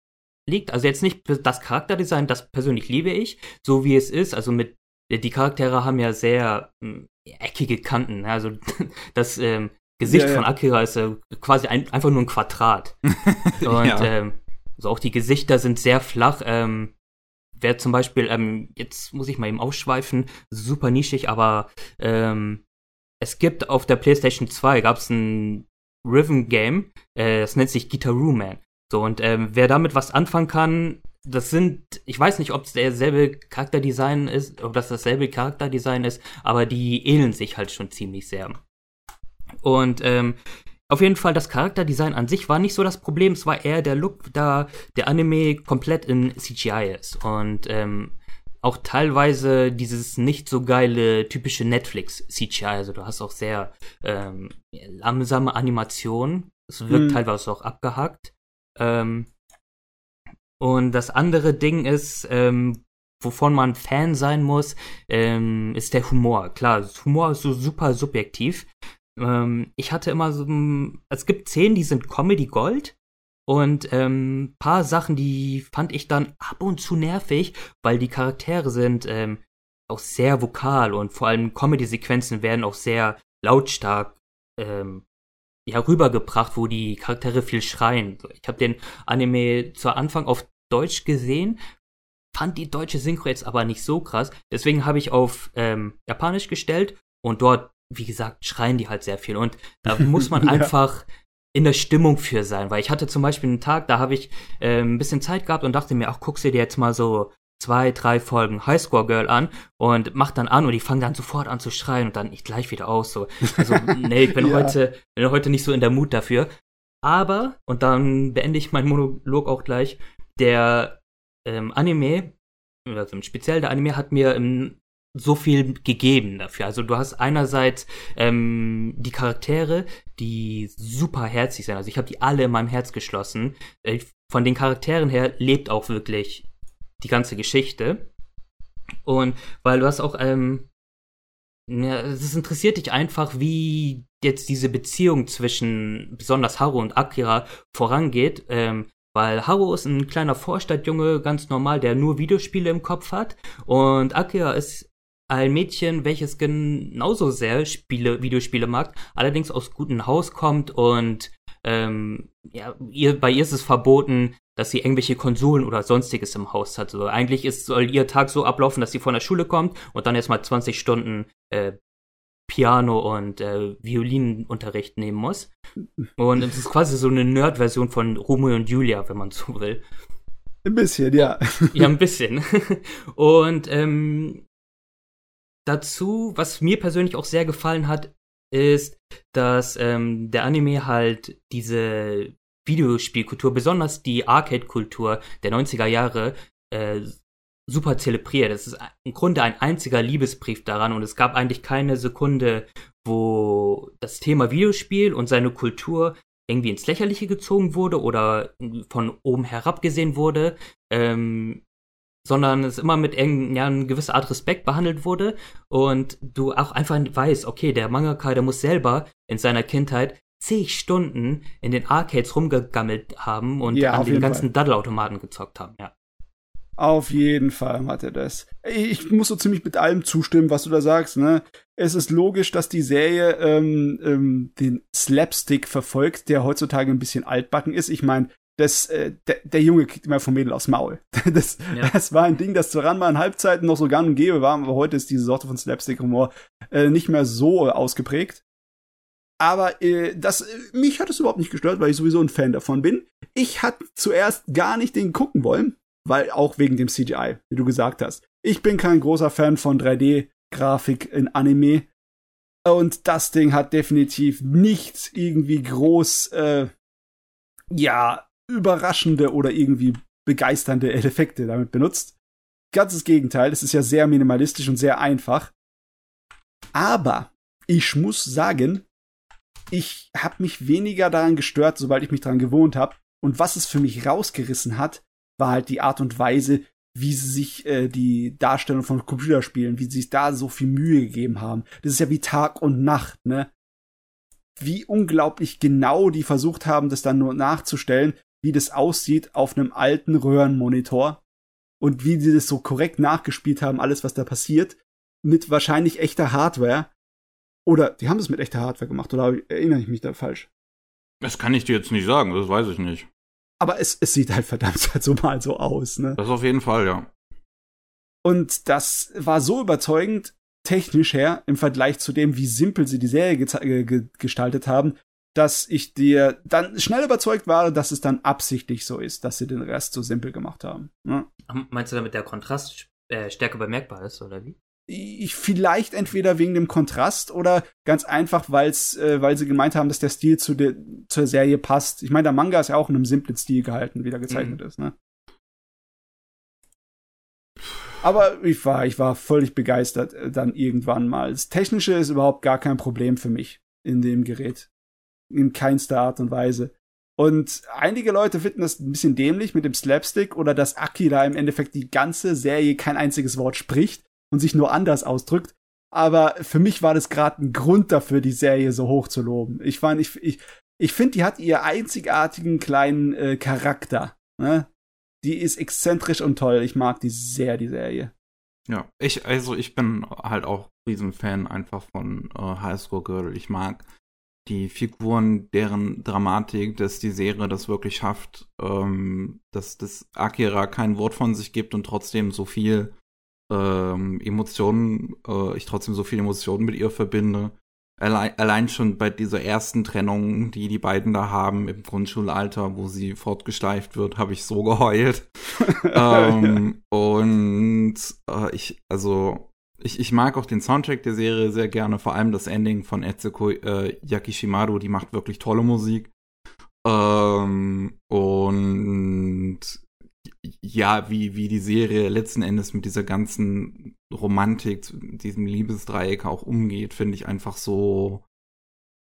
Speaker 3: liegt. Also jetzt nicht das Charakterdesign, das persönlich liebe ich, so wie es ist. Also mit die Charaktere haben ja sehr äh, eckige Kanten. Ne? Also das ähm, Gesicht ja, ja. von Akira ist äh, quasi ein, einfach nur ein Quadrat. Und ja. ähm, also auch die Gesichter sind sehr flach. Ähm, wer zum Beispiel, ähm, jetzt muss ich mal eben ausschweifen, super nischig, aber ähm, es gibt auf der PlayStation 2 gab es ein Rhythm Game, äh, das nennt sich Guitaroo Man. So, und ähm, wer damit was anfangen kann, das sind, ich weiß nicht, ob es derselbe Charakterdesign ist, ob das dasselbe Charakterdesign ist, aber die ähneln sich halt schon ziemlich sehr. Und ähm, auf jeden Fall, das Charakterdesign an sich war nicht so das Problem, es war eher der Look, da der Anime komplett in CGI ist. Und ähm, auch teilweise dieses nicht so geile typische Netflix-CGI. Also du hast auch sehr ähm, langsame Animationen. Es wirkt hm. teilweise auch abgehackt. Ähm, und das andere Ding ist, ähm, wovon man Fan sein muss, ähm, ist der Humor. Klar, Humor ist so super subjektiv. Ähm, ich hatte immer so, es gibt Szenen, die sind Comedy Gold. Und ähm, paar Sachen, die fand ich dann ab und zu nervig, weil die Charaktere sind ähm, auch sehr vokal und vor allem Comedy-Sequenzen werden auch sehr lautstark ähm, ja, rübergebracht, wo die Charaktere viel schreien. Ich habe den Anime zu Anfang auf Deutsch gesehen, fand die deutsche Synchro jetzt aber nicht so krass. Deswegen habe ich auf ähm, Japanisch gestellt und dort wie gesagt, schreien die halt sehr viel. Und da muss man ja. einfach in der Stimmung für sein. Weil ich hatte zum Beispiel einen Tag, da habe ich äh, ein bisschen Zeit gehabt und dachte mir, ach, guckst du dir jetzt mal so zwei, drei Folgen Highscore Girl an und mach dann an und die fangen dann sofort an zu schreien und dann ich gleich wieder aus. So. Also, nee, ich bin ja. heute, bin heute nicht so in der Mut dafür. Aber, und dann beende ich meinen Monolog auch gleich, der ähm, Anime, also speziell der Anime hat mir im so viel gegeben dafür. Also du hast einerseits ähm, die Charaktere, die super herzlich sind. Also ich habe die alle in meinem Herz geschlossen. Äh, von den Charakteren her lebt auch wirklich die ganze Geschichte. Und weil du hast auch, ähm, ja, es interessiert dich einfach, wie jetzt diese Beziehung zwischen besonders Haru und Akira vorangeht. Ähm, weil Haru ist ein kleiner Vorstadtjunge, ganz normal, der nur Videospiele im Kopf hat. Und Akira ist ein Mädchen, welches genauso sehr Spiele, Videospiele mag, allerdings aus gutem Haus kommt und ähm, ja, ihr, bei ihr ist es verboten, dass sie irgendwelche Konsolen oder sonstiges im Haus hat. Also eigentlich ist, soll ihr Tag so ablaufen, dass sie von der Schule kommt und dann erstmal 20 Stunden äh, Piano und äh, Violinunterricht nehmen muss. Und es ist quasi so eine Nerd-Version von Romeo und Julia, wenn man so will.
Speaker 2: Ein bisschen, ja.
Speaker 3: Ja, ein bisschen. Und ähm, dazu, was mir persönlich auch sehr gefallen hat, ist, dass ähm, der Anime halt diese Videospielkultur, besonders die Arcade-Kultur der 90er Jahre, äh, super zelebriert. Es ist im Grunde ein einziger Liebesbrief daran und es gab eigentlich keine Sekunde, wo das Thema Videospiel und seine Kultur irgendwie ins Lächerliche gezogen wurde oder von oben herab gesehen wurde, ähm, sondern es immer mit ja, eine gewisse Art Respekt behandelt wurde und du auch einfach weißt, okay, der Mangaka, der muss selber in seiner Kindheit zig Stunden in den Arcades rumgegammelt haben und
Speaker 2: Ja,
Speaker 3: an den ganzen Daddelautomaten gezockt haben, ja.
Speaker 2: Auf jeden Fall hat er das. Ich muss so ziemlich mit allem zustimmen, was du da sagst. Ne? Es ist logisch, dass die Serie ähm, ähm, den Slapstick verfolgt, der heutzutage ein bisschen altbacken ist. Ich meine, das, äh, der, der Junge kriegt immer vom Mädel aufs Maul. Das,
Speaker 3: Ja.
Speaker 2: das war ein Ding, das zwar mal in Halbzeiten noch so gang und gäbe war, aber heute ist diese Sorte von Slapstick-Humor äh, nicht mehr so ausgeprägt. Aber äh, das, äh, mich hat es überhaupt nicht gestört, weil ich sowieso ein Fan davon bin. Ich hatte zuerst gar nicht den gucken wollen, weil auch wegen dem CGI, wie du gesagt hast. Ich bin kein großer Fan von 3D-Grafik in Anime. Und das Ding hat definitiv nicht irgendwie groß, äh, ja, überraschende oder irgendwie begeisternde Effekte damit benutzt. Ganzes Gegenteil, es ist ja sehr minimalistisch und sehr einfach. Aber ich muss sagen, ich habe mich weniger daran gestört, sobald ich mich daran gewohnt habe. Und was es für mich rausgerissen hat, war halt die Art und Weise, wie sie sich äh, die Darstellung von Computerspielen, wie sie sich da so viel Mühe gegeben haben. Das ist ja wie Tag und Nacht, ne? Wie unglaublich genau die versucht haben, das dann nur nachzustellen, wie das aussieht auf einem alten Röhrenmonitor und wie sie das so korrekt nachgespielt haben, alles was da passiert, mit wahrscheinlich echter Hardware. Oder die haben es mit echter Hardware gemacht, oder erinnere ich mich da falsch?
Speaker 1: Das kann ich dir jetzt nicht sagen, das weiß ich nicht.
Speaker 2: Aber es, es sieht halt verdammt halt so mal so aus, ne?
Speaker 1: Das auf jeden Fall, ja.
Speaker 2: Und das war so überzeugend, technisch her, im Vergleich zu dem, wie simpel sie die Serie ge ge gestaltet haben, dass ich dir dann schnell überzeugt war, dass es dann absichtlich so ist, dass sie den Rest so simpel gemacht haben. Ne?
Speaker 3: Meinst du damit der Kontrast äh, stärker bemerkbar ist, oder wie?
Speaker 2: Ich, vielleicht entweder wegen dem Kontrast oder ganz einfach, weil's, äh, weil sie gemeint haben, dass der Stil zu der, zur Serie passt. Ich meine, der Manga ist ja auch in einem simplen Stil gehalten, wie der gezeichnet ist, ne? Aber ich war, ich war völlig begeistert äh, dann irgendwann mal. Das Technische ist überhaupt gar kein Problem für mich in dem Gerät. In keinster Art und Weise. Und einige Leute finden das ein bisschen dämlich mit dem Slapstick oder dass Akira im Endeffekt die ganze Serie kein einziges Wort spricht und sich nur anders ausdrückt. Aber für mich war das gerade ein Grund dafür, die Serie so hoch zu loben. Ich fand, ich, ich, ich finde, die hat ihr einzigartigen kleinen äh, Charakter. Ne? Die ist exzentrisch und toll. Ich mag die sehr, die Serie.
Speaker 1: Ja, ich, also ich bin halt auch Riesenfan einfach von äh, High School Girl. Ich mag die Figuren, deren Dramatik, dass die Serie das wirklich schafft, ähm, dass das Akira kein Wort von sich gibt und trotzdem so viel ähm, Emotionen, äh, ich trotzdem so viel Emotionen mit ihr verbinde. Allein, allein schon bei dieser ersten Trennung, die die beiden da haben im Grundschulalter, wo sie fortgeschleift wird, habe ich so geheult. ähm, und äh, ich, also, ich, ich mag auch den Soundtrack der Serie sehr gerne, vor allem das Ending von Etsuko äh, Yakishimaru, die macht wirklich tolle Musik. Ähm, und ja, wie, wie die Serie letzten Endes mit dieser ganzen Romantik, diesem Liebesdreieck auch umgeht, finde ich einfach so,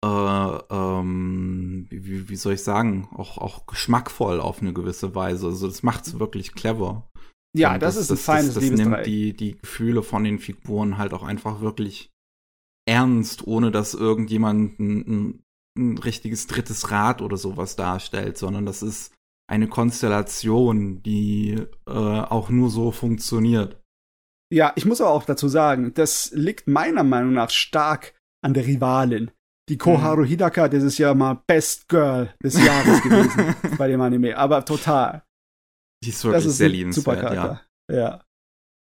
Speaker 1: äh, ähm, wie, wie soll ich sagen, auch, auch geschmackvoll auf eine gewisse Weise. Also das macht es wirklich clever.
Speaker 2: Ja,
Speaker 1: Und
Speaker 2: das, ist ein feines
Speaker 1: das, das nimmt
Speaker 2: Liebesdreieck.
Speaker 1: die, die Gefühle von den Figuren halt auch einfach wirklich ernst, ohne dass irgendjemand ein, ein, ein richtiges drittes Rad oder sowas darstellt, sondern das ist eine Konstellation, die äh, auch nur so funktioniert.
Speaker 2: Ja, ich muss aber auch dazu sagen, das liegt meiner Meinung nach stark an der Rivalin. Die Koharu Hidaka, das ist ja mal Best Girl des Jahres gewesen bei dem Anime. Aber total.
Speaker 1: Die ist wirklich
Speaker 2: Das ist
Speaker 1: sehr liebenswert,
Speaker 2: super
Speaker 1: ja.
Speaker 2: Ja.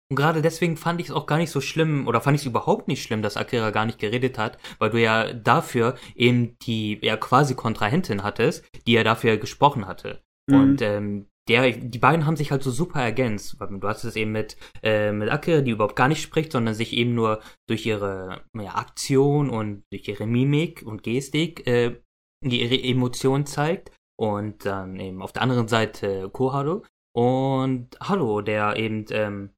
Speaker 3: Und gerade deswegen fand ich es auch gar nicht so schlimm, oder fand ich es überhaupt nicht schlimm, dass Akira gar nicht geredet hat, weil du ja dafür eben die ja quasi Kontrahentin hattest, die er dafür gesprochen hatte.
Speaker 2: Mhm.
Speaker 3: Und ähm, der, die beiden haben sich halt so super ergänzt. Du hast es eben mit, äh, mit Akira, die überhaupt gar nicht spricht, sondern sich eben nur durch ihre ja, Aktion und durch ihre Mimik und Gestik äh, ihre Emotionen zeigt. Und dann eben auf der anderen Seite Koharu. Und Hallo, der eben ähm,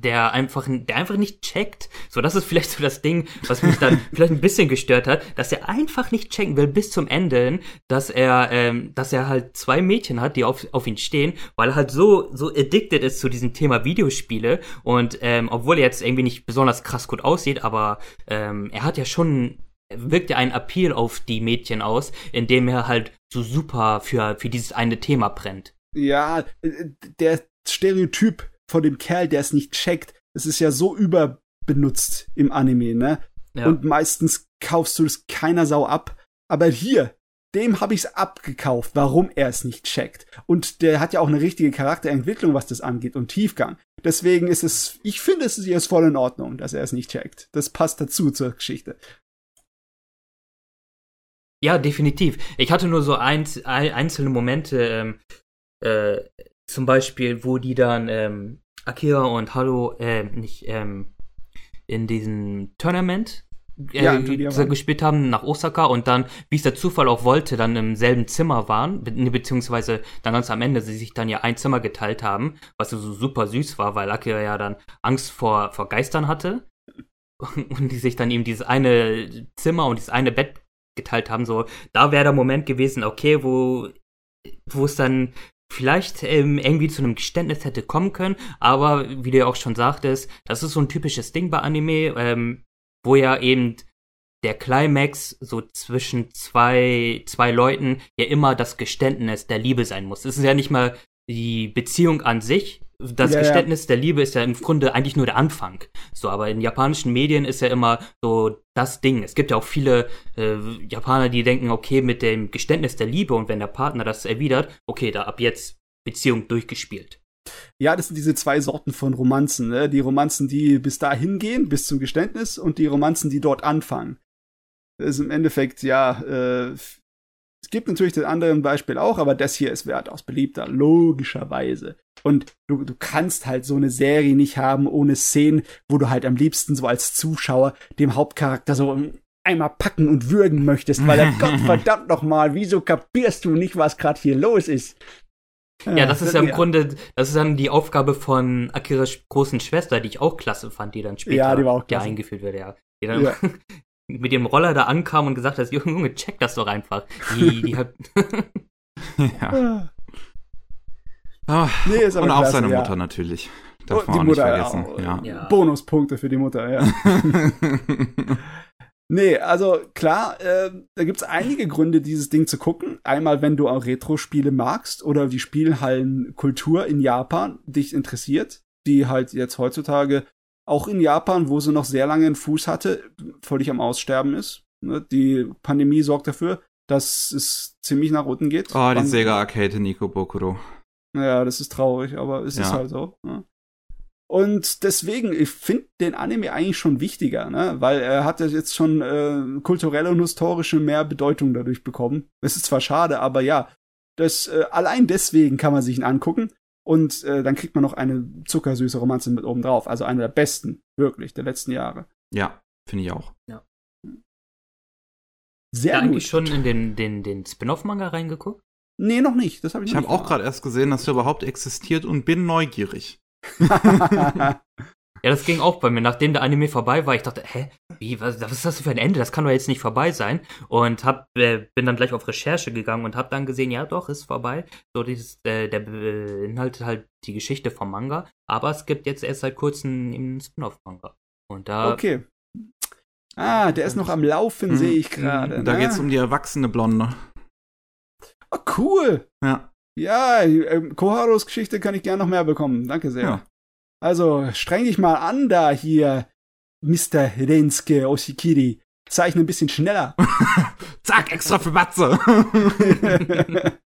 Speaker 3: der einfach, der einfach nicht checkt. So, das ist vielleicht so das Ding, was mich dann vielleicht ein bisschen gestört hat, dass er einfach nicht checken will bis zum Ende, hin, dass er, ähm, dass er halt zwei Mädchen hat, die auf, auf ihn stehen, weil er halt so, so addicted ist zu diesem Thema Videospiele und ähm, obwohl er jetzt irgendwie nicht besonders krass gut aussieht, aber ähm, er hat ja schon wirkt ja einen Appeal auf die Mädchen aus, indem er halt so super für, für dieses eine Thema brennt.
Speaker 2: Ja, äh, der Stereotyp von dem Kerl, der es nicht checkt, es ist ja so überbenutzt im Anime, ne?
Speaker 3: Ja.
Speaker 2: Und meistens kaufst du es keiner Sau ab. Aber hier, dem habe ich es abgekauft, warum er es nicht checkt. Und der hat ja auch eine richtige Charakterentwicklung, was das angeht und Tiefgang. Deswegen ist es, ich finde, es ist jetzt voll in Ordnung, dass er es nicht checkt. Das passt dazu zur Geschichte.
Speaker 3: Ja, definitiv. Ich hatte nur so einz ein, einzelne Momente, ähm, äh, zum Beispiel, wo die dann ähm, Akira und Hallo äh, nicht ähm, in diesem Tournament äh,
Speaker 2: Ja,
Speaker 3: gespielt haben nach Osaka und dann, wie es der Zufall auch wollte, dann im selben Zimmer waren, be beziehungsweise dann ganz am Ende sie sich dann ja ein Zimmer geteilt haben, was so super süß war, weil Akira ja dann Angst vor, vor Geistern hatte und die sich dann eben dieses eine Zimmer und dieses eine Bett geteilt haben, so, da wäre der Moment gewesen, okay, wo, wo es dann vielleicht ähm, irgendwie zu einem Geständnis hätte kommen können, aber wie du ja auch schon sagtest, das ist so ein typisches Ding bei Anime, ähm, wo ja eben der Climax so zwischen zwei, zwei Leuten ja immer das Geständnis der Liebe sein muss. Es ist ja nicht mal die Beziehung an sich. Das
Speaker 2: Ja, ja.
Speaker 3: Geständnis der Liebe ist ja im Grunde eigentlich nur der Anfang. So, aber in japanischen Medien ist ja immer so das Ding. Es gibt ja auch viele äh, Japaner, die denken, okay, mit dem Geständnis der Liebe und wenn der Partner das erwidert, okay, da ab jetzt Beziehung durchgespielt.
Speaker 2: Ja, das sind diese zwei Sorten von Romanzen. Ne? Die Romanzen, die bis dahin gehen, bis zum Geständnis, und die Romanzen, die dort anfangen. Das ist im Endeffekt, ja, äh, es gibt natürlich das andere Beispiel auch, aber das hier ist weitaus beliebter, logischerweise. Und du, du kannst halt so eine Serie nicht haben ohne Szenen, wo du halt am liebsten so als Zuschauer dem Hauptcharakter so einmal packen und würgen möchtest, weil er Gott verdammt noch mal, wieso kapierst du nicht, was gerade hier los ist?
Speaker 3: Ja, das ist ja im Grunde, das ist dann die Aufgabe von Akiras großen Schwester, die ich auch klasse fand, die dann später
Speaker 2: Ja, die war auch klasse.
Speaker 3: eingeführt wird, ja. Die dann
Speaker 2: Ja.
Speaker 3: mit dem Roller da ankam und gesagt hat, Junge, Junge, check das doch einfach. Die, die hat,
Speaker 1: ja.
Speaker 2: Ah.
Speaker 1: Ah,
Speaker 2: Nee, ist aber
Speaker 1: Und auch
Speaker 2: klasse,
Speaker 1: seine
Speaker 2: ja.
Speaker 1: Mutter natürlich. Darf
Speaker 2: Und
Speaker 1: man
Speaker 2: die
Speaker 1: auch
Speaker 2: Mutter,
Speaker 1: nicht vergessen.
Speaker 2: ja.
Speaker 1: Ja.
Speaker 3: Ja.
Speaker 2: Bonuspunkte für die Mutter, ja. Nee, also klar, äh, da gibt's einige Gründe, dieses Ding zu gucken. Einmal, wenn du auch Retro-Spiele magst oder die Spielhallenkultur in Japan dich interessiert, die halt jetzt heutzutage auch in Japan, wo sie noch sehr lange einen Fuß hatte, völlig am Aussterben ist. Ne? Die Pandemie sorgt dafür, dass es ziemlich nach unten geht.
Speaker 1: Oh, die
Speaker 2: Wann-
Speaker 1: Sega Arcade Nico Bokuro.
Speaker 2: Ja, das ist traurig, aber es ist
Speaker 1: Ja.
Speaker 2: halt so. Ne? Und deswegen, ich finde den Anime eigentlich schon wichtiger, ne? weil er hat jetzt schon äh, kulturelle und historische mehr Bedeutung dadurch bekommen. Es ist zwar schade, aber ja, das äh, allein deswegen kann man sich ihn angucken und äh, dann kriegt man noch eine zuckersüße Romanze mit oben drauf. Also eine der besten, wirklich, der letzten Jahre.
Speaker 1: Ja, finde ich auch.
Speaker 2: Sehr
Speaker 3: ja
Speaker 2: gut.
Speaker 3: eigentlich schon in den, den, den Spin-off-Manga reingeguckt.
Speaker 2: Nee, noch nicht. Das habe ich
Speaker 1: Ich habe auch gerade erst gesehen, dass der überhaupt existiert und bin neugierig.
Speaker 3: Ja, das ging auch bei mir. Nachdem der Anime vorbei war, ich dachte, hä, wie, was, was ist das für ein Ende? Das kann doch jetzt nicht vorbei sein. Und hab, äh, bin dann gleich auf Recherche gegangen und hab dann gesehen, ja doch, ist vorbei. So, dieses, äh, der beinhaltet halt die Geschichte vom Manga. Aber es gibt jetzt erst seit kurzem einen Spin-off-Manga. Und da,
Speaker 2: okay. Ah, der ist noch am Laufen,
Speaker 1: Hm,
Speaker 2: sehe ich gerade.
Speaker 1: Da
Speaker 2: ne?
Speaker 1: geht's um die erwachsene Blonde.
Speaker 2: Oh, cool.
Speaker 1: Ja.
Speaker 2: Ja, ähm, Koharos Geschichte kann ich gerne noch mehr bekommen. Danke sehr.
Speaker 1: Ja.
Speaker 2: Also, streng dich mal an da hier, Mr. Rensuke Oshikiri. zeichne ein bisschen schneller.
Speaker 1: Zack, extra für Matze.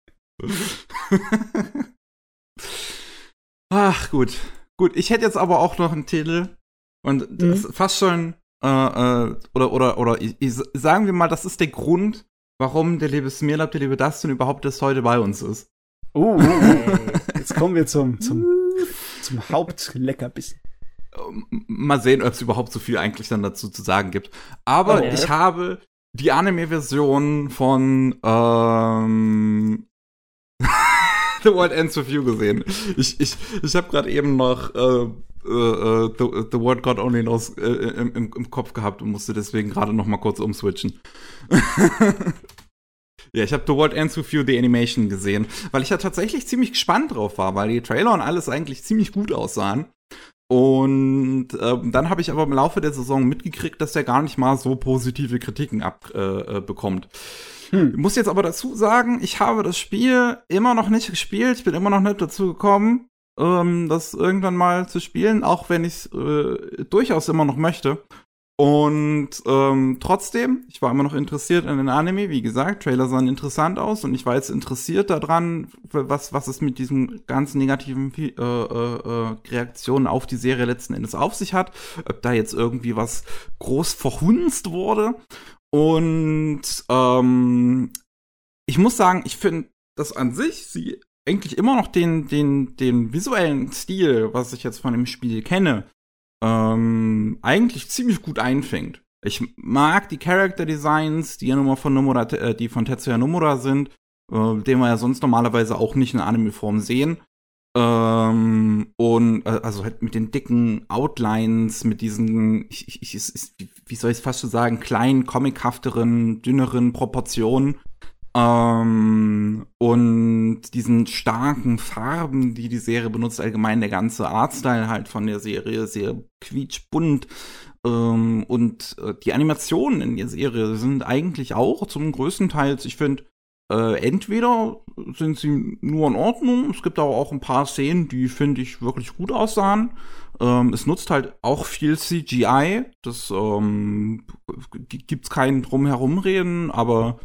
Speaker 1: Ach, gut. Gut, ich hätte jetzt aber auch noch einen Titel. Und das ist fast schon, äh, äh, oder, oder, oder, ich, ich, sagen wir mal, das ist der Grund, warum der liebe Smirlab, der liebe Dustin überhaupt erst heute bei uns ist.
Speaker 2: Oh, oh, oh. jetzt kommen wir zum, zum, zum Hauptleckerbissen.
Speaker 1: Ähm, Mal sehen, ob es überhaupt so viel eigentlich dann dazu zu sagen gibt. Aber
Speaker 2: Oh.
Speaker 1: ich habe die Anime-Version von ähm, The World Ends With You gesehen. Ich, ich, ich habe gerade eben noch äh, äh, äh, The, The World God Only Knows äh, im, im, im Kopf gehabt und musste deswegen gerade noch mal kurz umswitchen. Ja, ich habe The World Ends With You, The Animation gesehen, weil ich ja tatsächlich ziemlich gespannt drauf war, weil die Trailer und alles eigentlich ziemlich gut aussahen. Und ähm, dann habe ich aber im Laufe der Saison mitgekriegt, dass der gar nicht mal so positive Kritiken abbekommt. Äh, bekommt.
Speaker 2: Hm.
Speaker 1: Ich muss jetzt aber dazu sagen, ich habe das Spiel immer noch nicht gespielt. Ich bin immer noch nicht dazu gekommen, ähm, das irgendwann mal zu spielen, auch wenn ich es äh, durchaus immer noch möchte. Und ähm, trotzdem, ich war immer noch interessiert an den Anime. Wie gesagt, Trailer sahen interessant aus und ich war jetzt interessiert daran, was, was es mit diesen ganzen negativen äh, äh, äh, Reaktionen auf die Serie letzten Endes auf sich hat. Ob da jetzt irgendwie was groß verhunzt wurde. Und ähm, ich muss sagen, ich finde das an sich, sie eigentlich immer noch den, den, den visuellen Stil, was ich jetzt von dem Spiel kenne, ähm, eigentlich ziemlich gut einfängt. Ich mag die Character Designs, die ja nun mal von Nomura, äh, die von Tetsuya Nomura sind, äh, den wir ja sonst normalerweise auch nicht in Anime-Form sehen. Ähm, und äh, also halt mit den dicken Outlines, mit diesen, ich, ich, ich, wie soll ich es fast schon sagen, kleinen, comichafteren, dünneren Proportionen. Ähm, und diesen starken Farben, die die Serie benutzt, allgemein der ganze Artstyle halt von der Serie, sehr quietschbunt. Ähm, und äh, die Animationen in der Serie sind eigentlich auch zum größten Teil, ich finde, äh, entweder sind sie nur in Ordnung, es gibt aber auch ein paar Szenen, die finde ich wirklich gut aussahen. Ähm, es nutzt halt auch viel CGI, das ähm, gibt's keinen drumherumreden, aber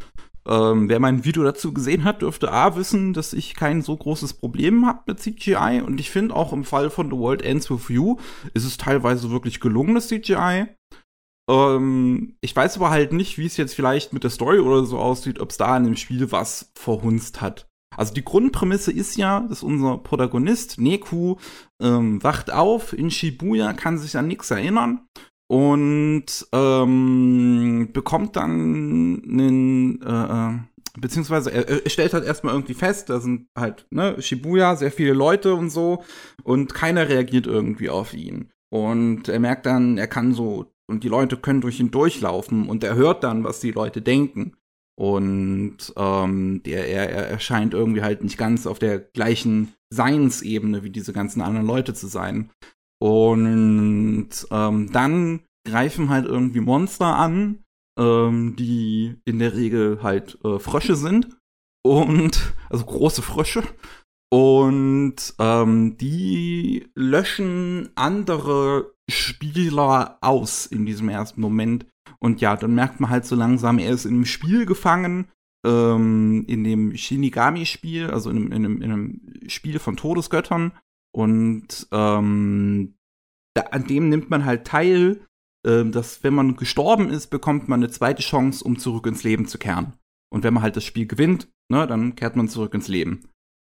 Speaker 1: ähm, wer mein Video dazu gesehen hat, dürfte A wissen, dass ich kein so großes Problem habe mit CGI. Und ich finde auch im Fall von The World Ends With You ist es teilweise wirklich gelungenes CGI. Ähm, ich weiß aber halt nicht, wie es jetzt vielleicht mit der Story oder so aussieht, ob es da in dem Spiel was verhunzt hat. Also die Grundprämisse ist ja, dass unser Protagonist Neku ähm, wacht auf in Shibuya, kann sich an nichts erinnern und ähm, bekommt dann einen, äh, äh, beziehungsweise er, er stellt halt erstmal irgendwie fest, da sind halt, ne, Shibuya, sehr viele Leute und so und keiner reagiert irgendwie auf ihn. Und er merkt dann, er kann so, und die Leute können durch ihn durchlaufen und er hört dann, was die Leute denken. Und ähm, der, er, er erscheint irgendwie halt nicht ganz auf der gleichen Seinsebene wie diese ganzen anderen Leute zu sein. Und ähm, dann greifen halt irgendwie Monster an, ähm, die in der Regel halt äh, Frösche sind. Und, also große Frösche. Und ähm, die löschen andere Spieler aus in diesem ersten Moment. Und ja, dann merkt man halt so langsam, er ist in einem Spiel gefangen, ähm, in dem Shinigami-Spiel, also in einem, in, in einem Spiel von Todesgöttern. Und ähm, da, an dem nimmt man halt teil, äh, dass wenn man gestorben ist, bekommt man eine zweite Chance, um zurück ins Leben zu kehren. Und wenn man halt das Spiel gewinnt, ne, dann kehrt man zurück ins Leben.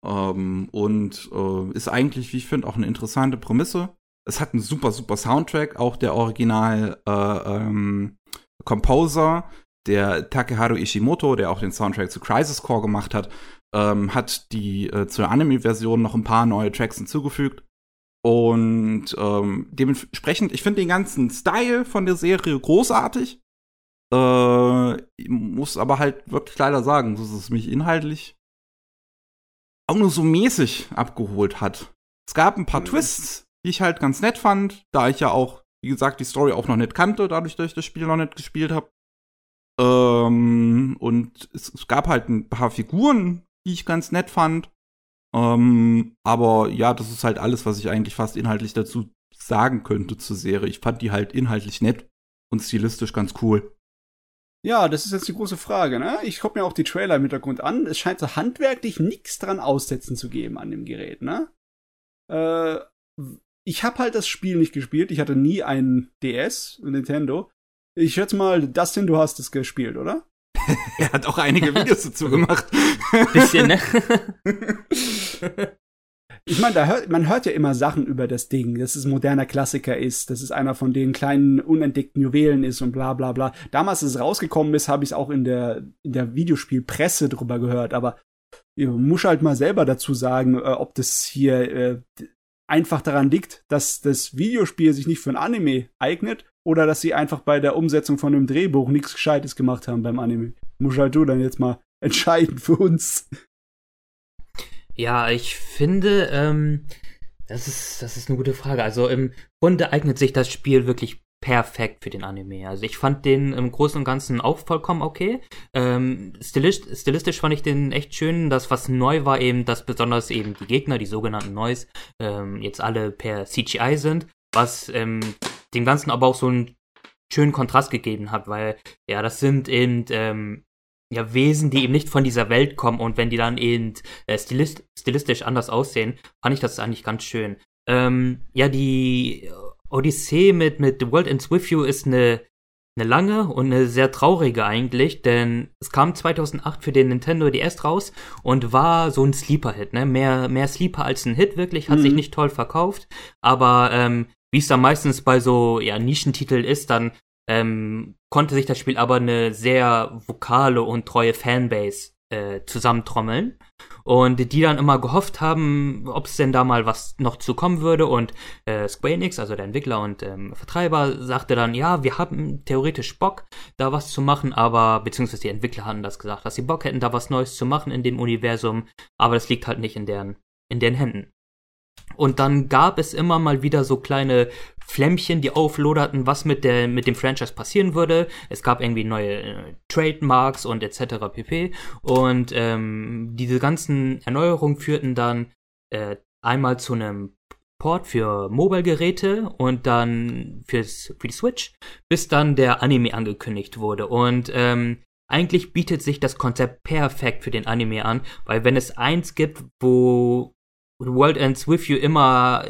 Speaker 1: Ähm, und äh, ist eigentlich, wie ich finde, auch eine interessante Prämisse. Es hat einen super, super Soundtrack, auch der Original äh, ähm, Composer, der Takeharu Ishimoto, der auch den Soundtrack zu Crisis Core gemacht hat, ähm, hat die äh, zur Anime-Version noch ein paar neue Tracks hinzugefügt. Und ähm, dementsprechend, ich finde den ganzen Style von der Serie großartig. Äh, muss aber halt wirklich leider sagen, dass es mich inhaltlich auch nur so mäßig abgeholt hat. Es gab ein paar Twists, die ich halt ganz nett fand, da ich ja auch, wie gesagt, die Story auch noch nicht kannte, dadurch, dass ich das Spiel noch nicht gespielt habe. Ähm, und es, es, gab halt ein paar Figuren, die ich ganz nett fand. Ähm, aber ja, das ist halt alles, was ich eigentlich fast inhaltlich dazu sagen könnte zur Serie. Ich fand die halt inhaltlich nett und stilistisch ganz cool.
Speaker 2: Ja, das ist jetzt die große Frage, ne? Ich gucke mir auch die Trailer im Hintergrund an. Es scheint so handwerklich nichts dran aussetzen zu geben an dem Gerät, ne? Äh, ich habe halt das Spiel nicht gespielt. Ich hatte nie einen DS, Nintendo. Ich schätze mal, Dustin, du hast es gespielt, oder?
Speaker 1: er hat auch einige Videos dazu gemacht.
Speaker 3: Bisschen, ne?
Speaker 2: Ich meine, hört, man hört ja immer Sachen über das Ding, dass es ein moderner Klassiker ist, dass es einer von den kleinen unentdeckten Juwelen ist und bla bla bla. Damals, als es rausgekommen ist, habe ich es auch in der, in der Videospielpresse drüber gehört, aber ich muss halt mal selber dazu sagen, äh, ob das hier äh, einfach daran liegt, dass das Videospiel sich nicht für ein Anime eignet oder dass sie einfach bei der Umsetzung von einem Drehbuch nichts Gescheites gemacht haben beim Anime. Muss halt du dann jetzt mal entscheiden für uns.
Speaker 3: Ja, ich finde, ähm, das ist, das ist eine gute Frage. Also im Grunde eignet sich das Spiel wirklich perfekt für den Anime. Also ich fand den im Großen und Ganzen auch vollkommen okay. Ähm, stilistisch, stilistisch fand ich den echt schön. Das, was neu war, eben, dass besonders eben die Gegner, die sogenannten Noise, ähm, jetzt alle per CGI sind, was ähm, dem Ganzen aber auch so einen schönen Kontrast gegeben hat, weil ja, das sind eben ähm, ja, Wesen, die eben nicht von dieser Welt kommen und wenn die dann eben äh, stilist stilistisch anders aussehen, fand ich das eigentlich ganz schön. Ähm, ja, die Odyssee mit, mit The World Ends With You ist eine, eine lange und eine sehr traurige eigentlich, denn es kam 2008 für den Nintendo DS raus und war so ein Sleeper-Hit, ne? Mehr, mehr Sleeper als ein Hit wirklich, hat mhm. sich nicht toll verkauft, aber ähm, wie es dann meistens bei so ja, Nischentiteln ist, dann ähm, konnte sich das Spiel aber eine sehr vokale und treue Fanbase äh, zusammentrommeln und die dann immer gehofft haben, ob es denn da mal was noch zu kommen würde und äh, Square Enix, also der Entwickler und ähm, Vertreiber, sagte dann, ja, wir haben theoretisch Bock, da was zu machen, aber beziehungsweise die Entwickler hatten das gesagt, dass sie Bock hätten, da was Neues zu machen in dem Universum, aber das liegt halt nicht in deren in deren Händen. Und dann gab es immer mal wieder so kleine Flämmchen, die aufloderten, was mit, der, mit dem Franchise passieren würde. Es gab irgendwie neue äh, Trademarks und etc. pp. Und ähm, diese ganzen Erneuerungen führten dann äh, einmal zu einem Port für Mobile-Geräte und dann fürs, für die Switch, bis dann der Anime angekündigt wurde. Und ähm, eigentlich bietet sich das Konzept perfekt für den Anime an, weil wenn es eins gibt, wo World Ends With You immer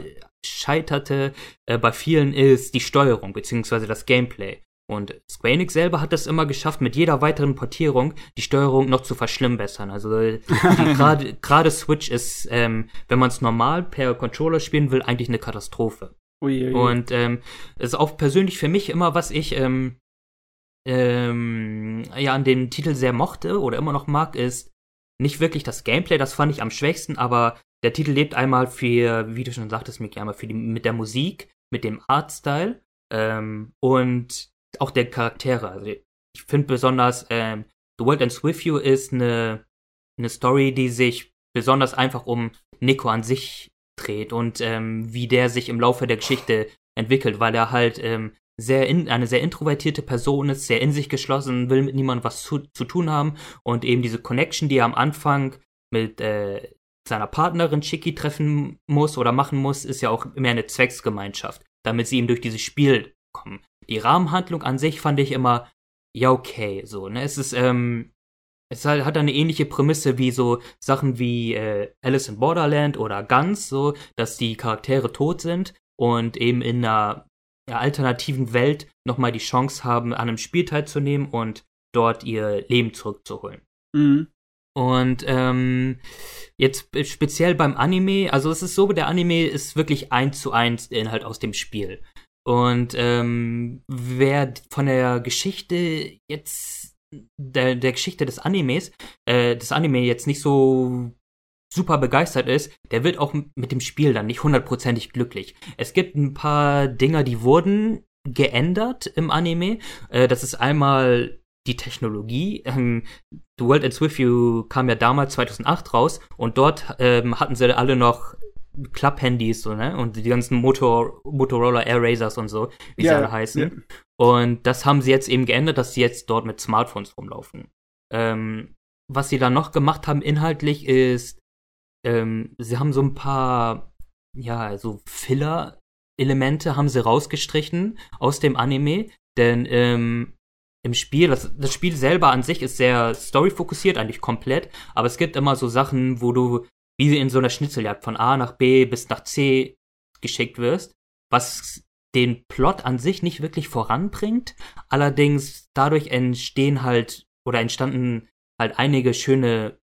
Speaker 3: scheiterte äh, bei vielen ist die Steuerung beziehungsweise das Gameplay. Und Square Enix selber hat es immer geschafft, mit jeder weiteren Portierung die Steuerung noch zu verschlimmbessern. Also gerade Switch ist, ähm, wenn man es normal per Controller spielen will, eigentlich eine Katastrophe. Ui, ui. Und ähm, ist auch persönlich für mich immer, was ich ähm, ähm, ja an dem Titel sehr mochte oder immer noch mag, ist nicht wirklich das Gameplay, das fand ich am schwächsten, aber der Titel lebt einmal für, wie du schon sagtest, Miki, einmal für die, mit der Musik, mit dem Artstyle ähm, und auch der Charaktere. Also ich finde besonders, ähm, The World Ends With You ist eine, eine Story, die sich besonders einfach um Nico an sich dreht und ähm, wie der sich im Laufe der Geschichte entwickelt, weil er halt ähm, sehr in, eine sehr introvertierte Person ist, sehr in sich geschlossen, will mit niemandem was zu, zu tun haben und eben diese Connection, die er am Anfang mit äh, seiner Partnerin Chicky treffen muss oder machen muss, ist ja auch immer eine Zwecksgemeinschaft, damit sie ihm durch dieses Spiel kommen. Die Rahmenhandlung an sich fand ich immer, ja, okay, so, ne? Es ist, ähm, es hat eine ähnliche Prämisse wie so Sachen wie äh, Alice in Borderland oder Guns, so, dass die Charaktere tot sind und eben in einer alternativen Welt nochmal die Chance haben, an einem Spiel teilzunehmen und dort ihr Leben zurückzuholen. Mhm. Und ähm, jetzt speziell beim Anime, also es ist so, der Anime ist wirklich eins zu eins der Inhalt aus dem Spiel. Und ähm, wer von der Geschichte jetzt, der, der Geschichte des Animes, äh, des Anime jetzt nicht so super begeistert ist, der wird auch mit dem Spiel dann nicht hundertprozentig glücklich. Es gibt ein paar Dinger, die wurden geändert im Anime. Äh, das ist einmal die Technologie. Ähm, The World Ends With You kam ja damals 2008 raus und dort ähm, hatten sie alle noch Club-Handys so, ne? Und die ganzen Motor Motorola Air Razors und so, wie ja, sie alle heißen. Ja. Und das haben sie jetzt eben geändert, dass sie jetzt dort mit Smartphones rumlaufen. Ähm, was sie dann noch gemacht haben inhaltlich ist, ähm, sie haben so ein paar, ja, so Filler-Elemente haben sie rausgestrichen aus dem Anime, denn ähm, im Spiel, das, das Spiel selber an sich ist sehr storyfokussiert, eigentlich komplett, aber es gibt immer so Sachen, wo du wie in so einer Schnitzeljagd von A nach B bis nach C geschickt wirst, was den Plot an sich nicht wirklich voranbringt. Allerdings dadurch entstehen halt oder entstanden halt einige schöne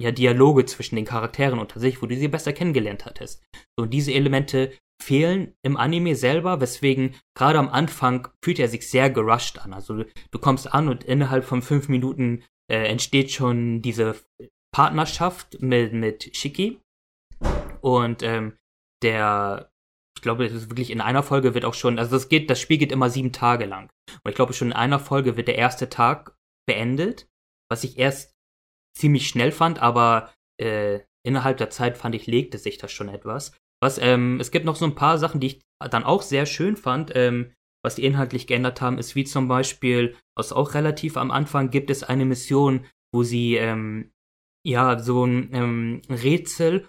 Speaker 3: ja, Dialoge zwischen den Charakteren unter sich, wo du sie besser kennengelernt hattest. So, und diese Elemente fehlen im Anime selber, weswegen gerade am Anfang fühlt er sich sehr gerusht an. Also du kommst an und innerhalb von fünf Minuten äh, entsteht schon diese Partnerschaft mit, mit Shiki. Und ähm, der, ich glaube, das ist wirklich in einer Folge wird auch schon, also das geht, das Spiel geht immer sieben Tage lang. Und ich glaube, schon in einer Folge wird der erste Tag beendet, was ich erst ziemlich schnell fand, aber äh, innerhalb der Zeit fand ich, legte sich das schon etwas. Was, ähm, es gibt noch so ein paar Sachen, die ich dann auch sehr schön fand, ähm, was die inhaltlich geändert haben, ist wie zum Beispiel, was auch relativ am Anfang gibt es eine Mission, wo sie ähm, ja so ein ähm, Rätsel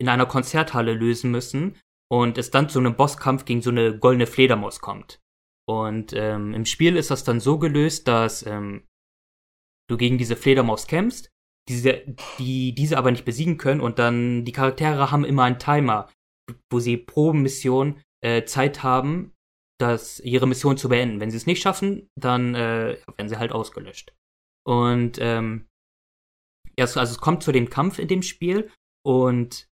Speaker 3: in einer Konzerthalle lösen müssen und es dann zu einem Bosskampf gegen so eine goldene Fledermaus kommt. Und ähm, im Spiel ist das dann so gelöst, dass ähm, du gegen diese Fledermaus kämpfst, diese, die diese aber nicht besiegen können und dann die Charaktere haben immer einen Timer, wo sie pro Mission äh, Zeit haben, das, ihre Mission zu beenden. Wenn sie es nicht schaffen, dann äh, werden sie halt ausgelöscht. Und ähm, erst, also es kommt zu dem Kampf in dem Spiel und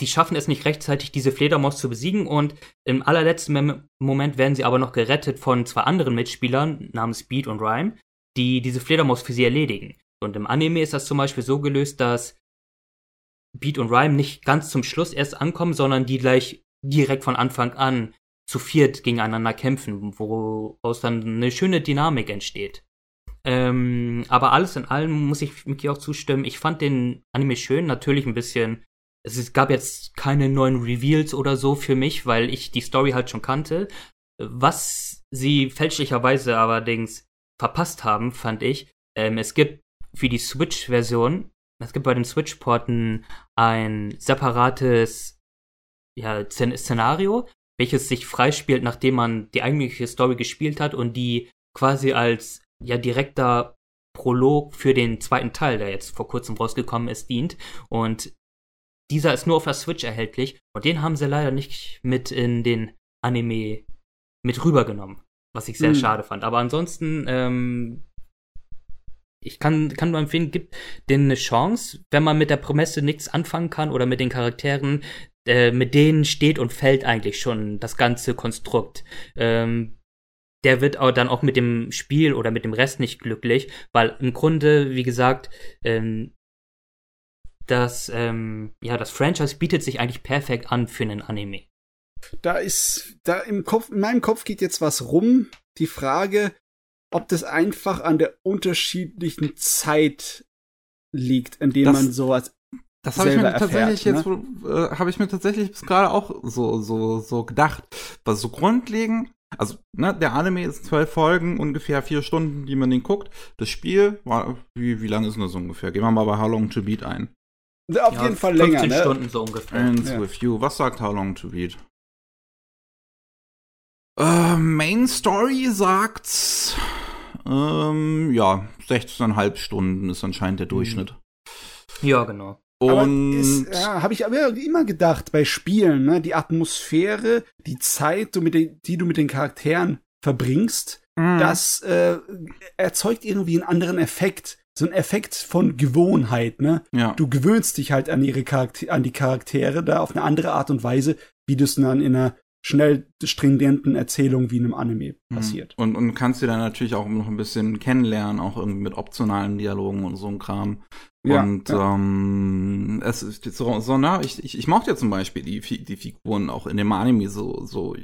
Speaker 3: die schaffen es nicht rechtzeitig, diese Fledermaus zu besiegen und im allerletzten Moment werden sie aber noch gerettet von zwei anderen Mitspielern namens Beat und Rhyme, die diese Fledermaus für sie erledigen. Und im Anime ist das zum Beispiel so gelöst, dass Beat und Rhyme nicht ganz zum Schluss erst ankommen, sondern die gleich direkt von Anfang an zu viert gegeneinander kämpfen, woraus dann eine schöne Dynamik entsteht. Ähm, aber alles in allem muss ich Miki auch zustimmen. Ich fand den Anime schön, natürlich ein bisschen. Es gab jetzt keine neuen Reveals oder so für mich, weil ich die Story halt schon kannte. Was sie fälschlicherweise allerdings verpasst haben, fand ich. Ähm, es gibt für die Switch-Version es gibt bei den Switch-Porten ein separates ja, Szenario, welches sich freispielt, nachdem man die eigentliche Story gespielt hat und die quasi als ja direkter Prolog für den zweiten Teil, der jetzt vor kurzem rausgekommen ist, dient. Und dieser ist nur auf der Switch erhältlich und den haben sie leider nicht mit in den Anime mit rübergenommen, was ich sehr mhm. schade fand. Aber ansonsten ähm, ich kann, kann nur empfehlen, gibt denen eine Chance, wenn man mit der Prämisse nichts anfangen kann oder mit den Charakteren, äh, mit denen steht und fällt eigentlich schon das ganze Konstrukt. Ähm, der wird auch dann auch mit dem Spiel oder mit dem Rest nicht glücklich, weil im Grunde, wie gesagt, ähm, das, ähm, ja, das Franchise bietet sich eigentlich perfekt an für einen Anime.
Speaker 2: Da ist, da im Kopf, in meinem Kopf geht jetzt was rum. Die Frage, ob das einfach an der unterschiedlichen Zeit liegt, in dem das, man sowas
Speaker 1: das habe ich mir tatsächlich ne? jetzt äh, habe ich mir tatsächlich bis gerade auch so so so gedacht, was so grundlegend also, ne, der Anime ist zwölf Folgen, ungefähr vier Stunden, die man den guckt. Das Spiel, war, wie, wie lang ist denn das ungefähr? Gehen wir mal bei How Long to Beat ein.
Speaker 2: Auf ja, jeden Fall länger, ne?
Speaker 3: Stunden so ungefähr.
Speaker 1: Ends ja. with you. Was sagt How Long to Beat? Äh, Main Story sagt ähm, ja, 16,5 Stunden ist anscheinend der Durchschnitt.
Speaker 3: Ja, genau.
Speaker 2: Und ja, habe ich aber immer gedacht bei Spielen, ne, die Atmosphäre, die Zeit, die, den, die du mit den Charakteren verbringst, mm. das äh, erzeugt irgendwie einen anderen Effekt. So ein Effekt von Gewohnheit, ne?
Speaker 1: Ja.
Speaker 2: Du gewöhnst dich halt an ihre Charakter an die Charaktere da auf eine andere Art und Weise, wie du es dann in einer schnell stringenten Erzählung wie in einem Anime mhm. passiert.
Speaker 1: Und, und kannst dir dann natürlich auch noch ein bisschen kennenlernen, auch irgendwie mit optionalen Dialogen und so ein Kram. Ja, und ja. Ähm, es ist so, so na, ich, ich, ich mochte ja zum Beispiel die, die Figuren auch in dem Anime so, so,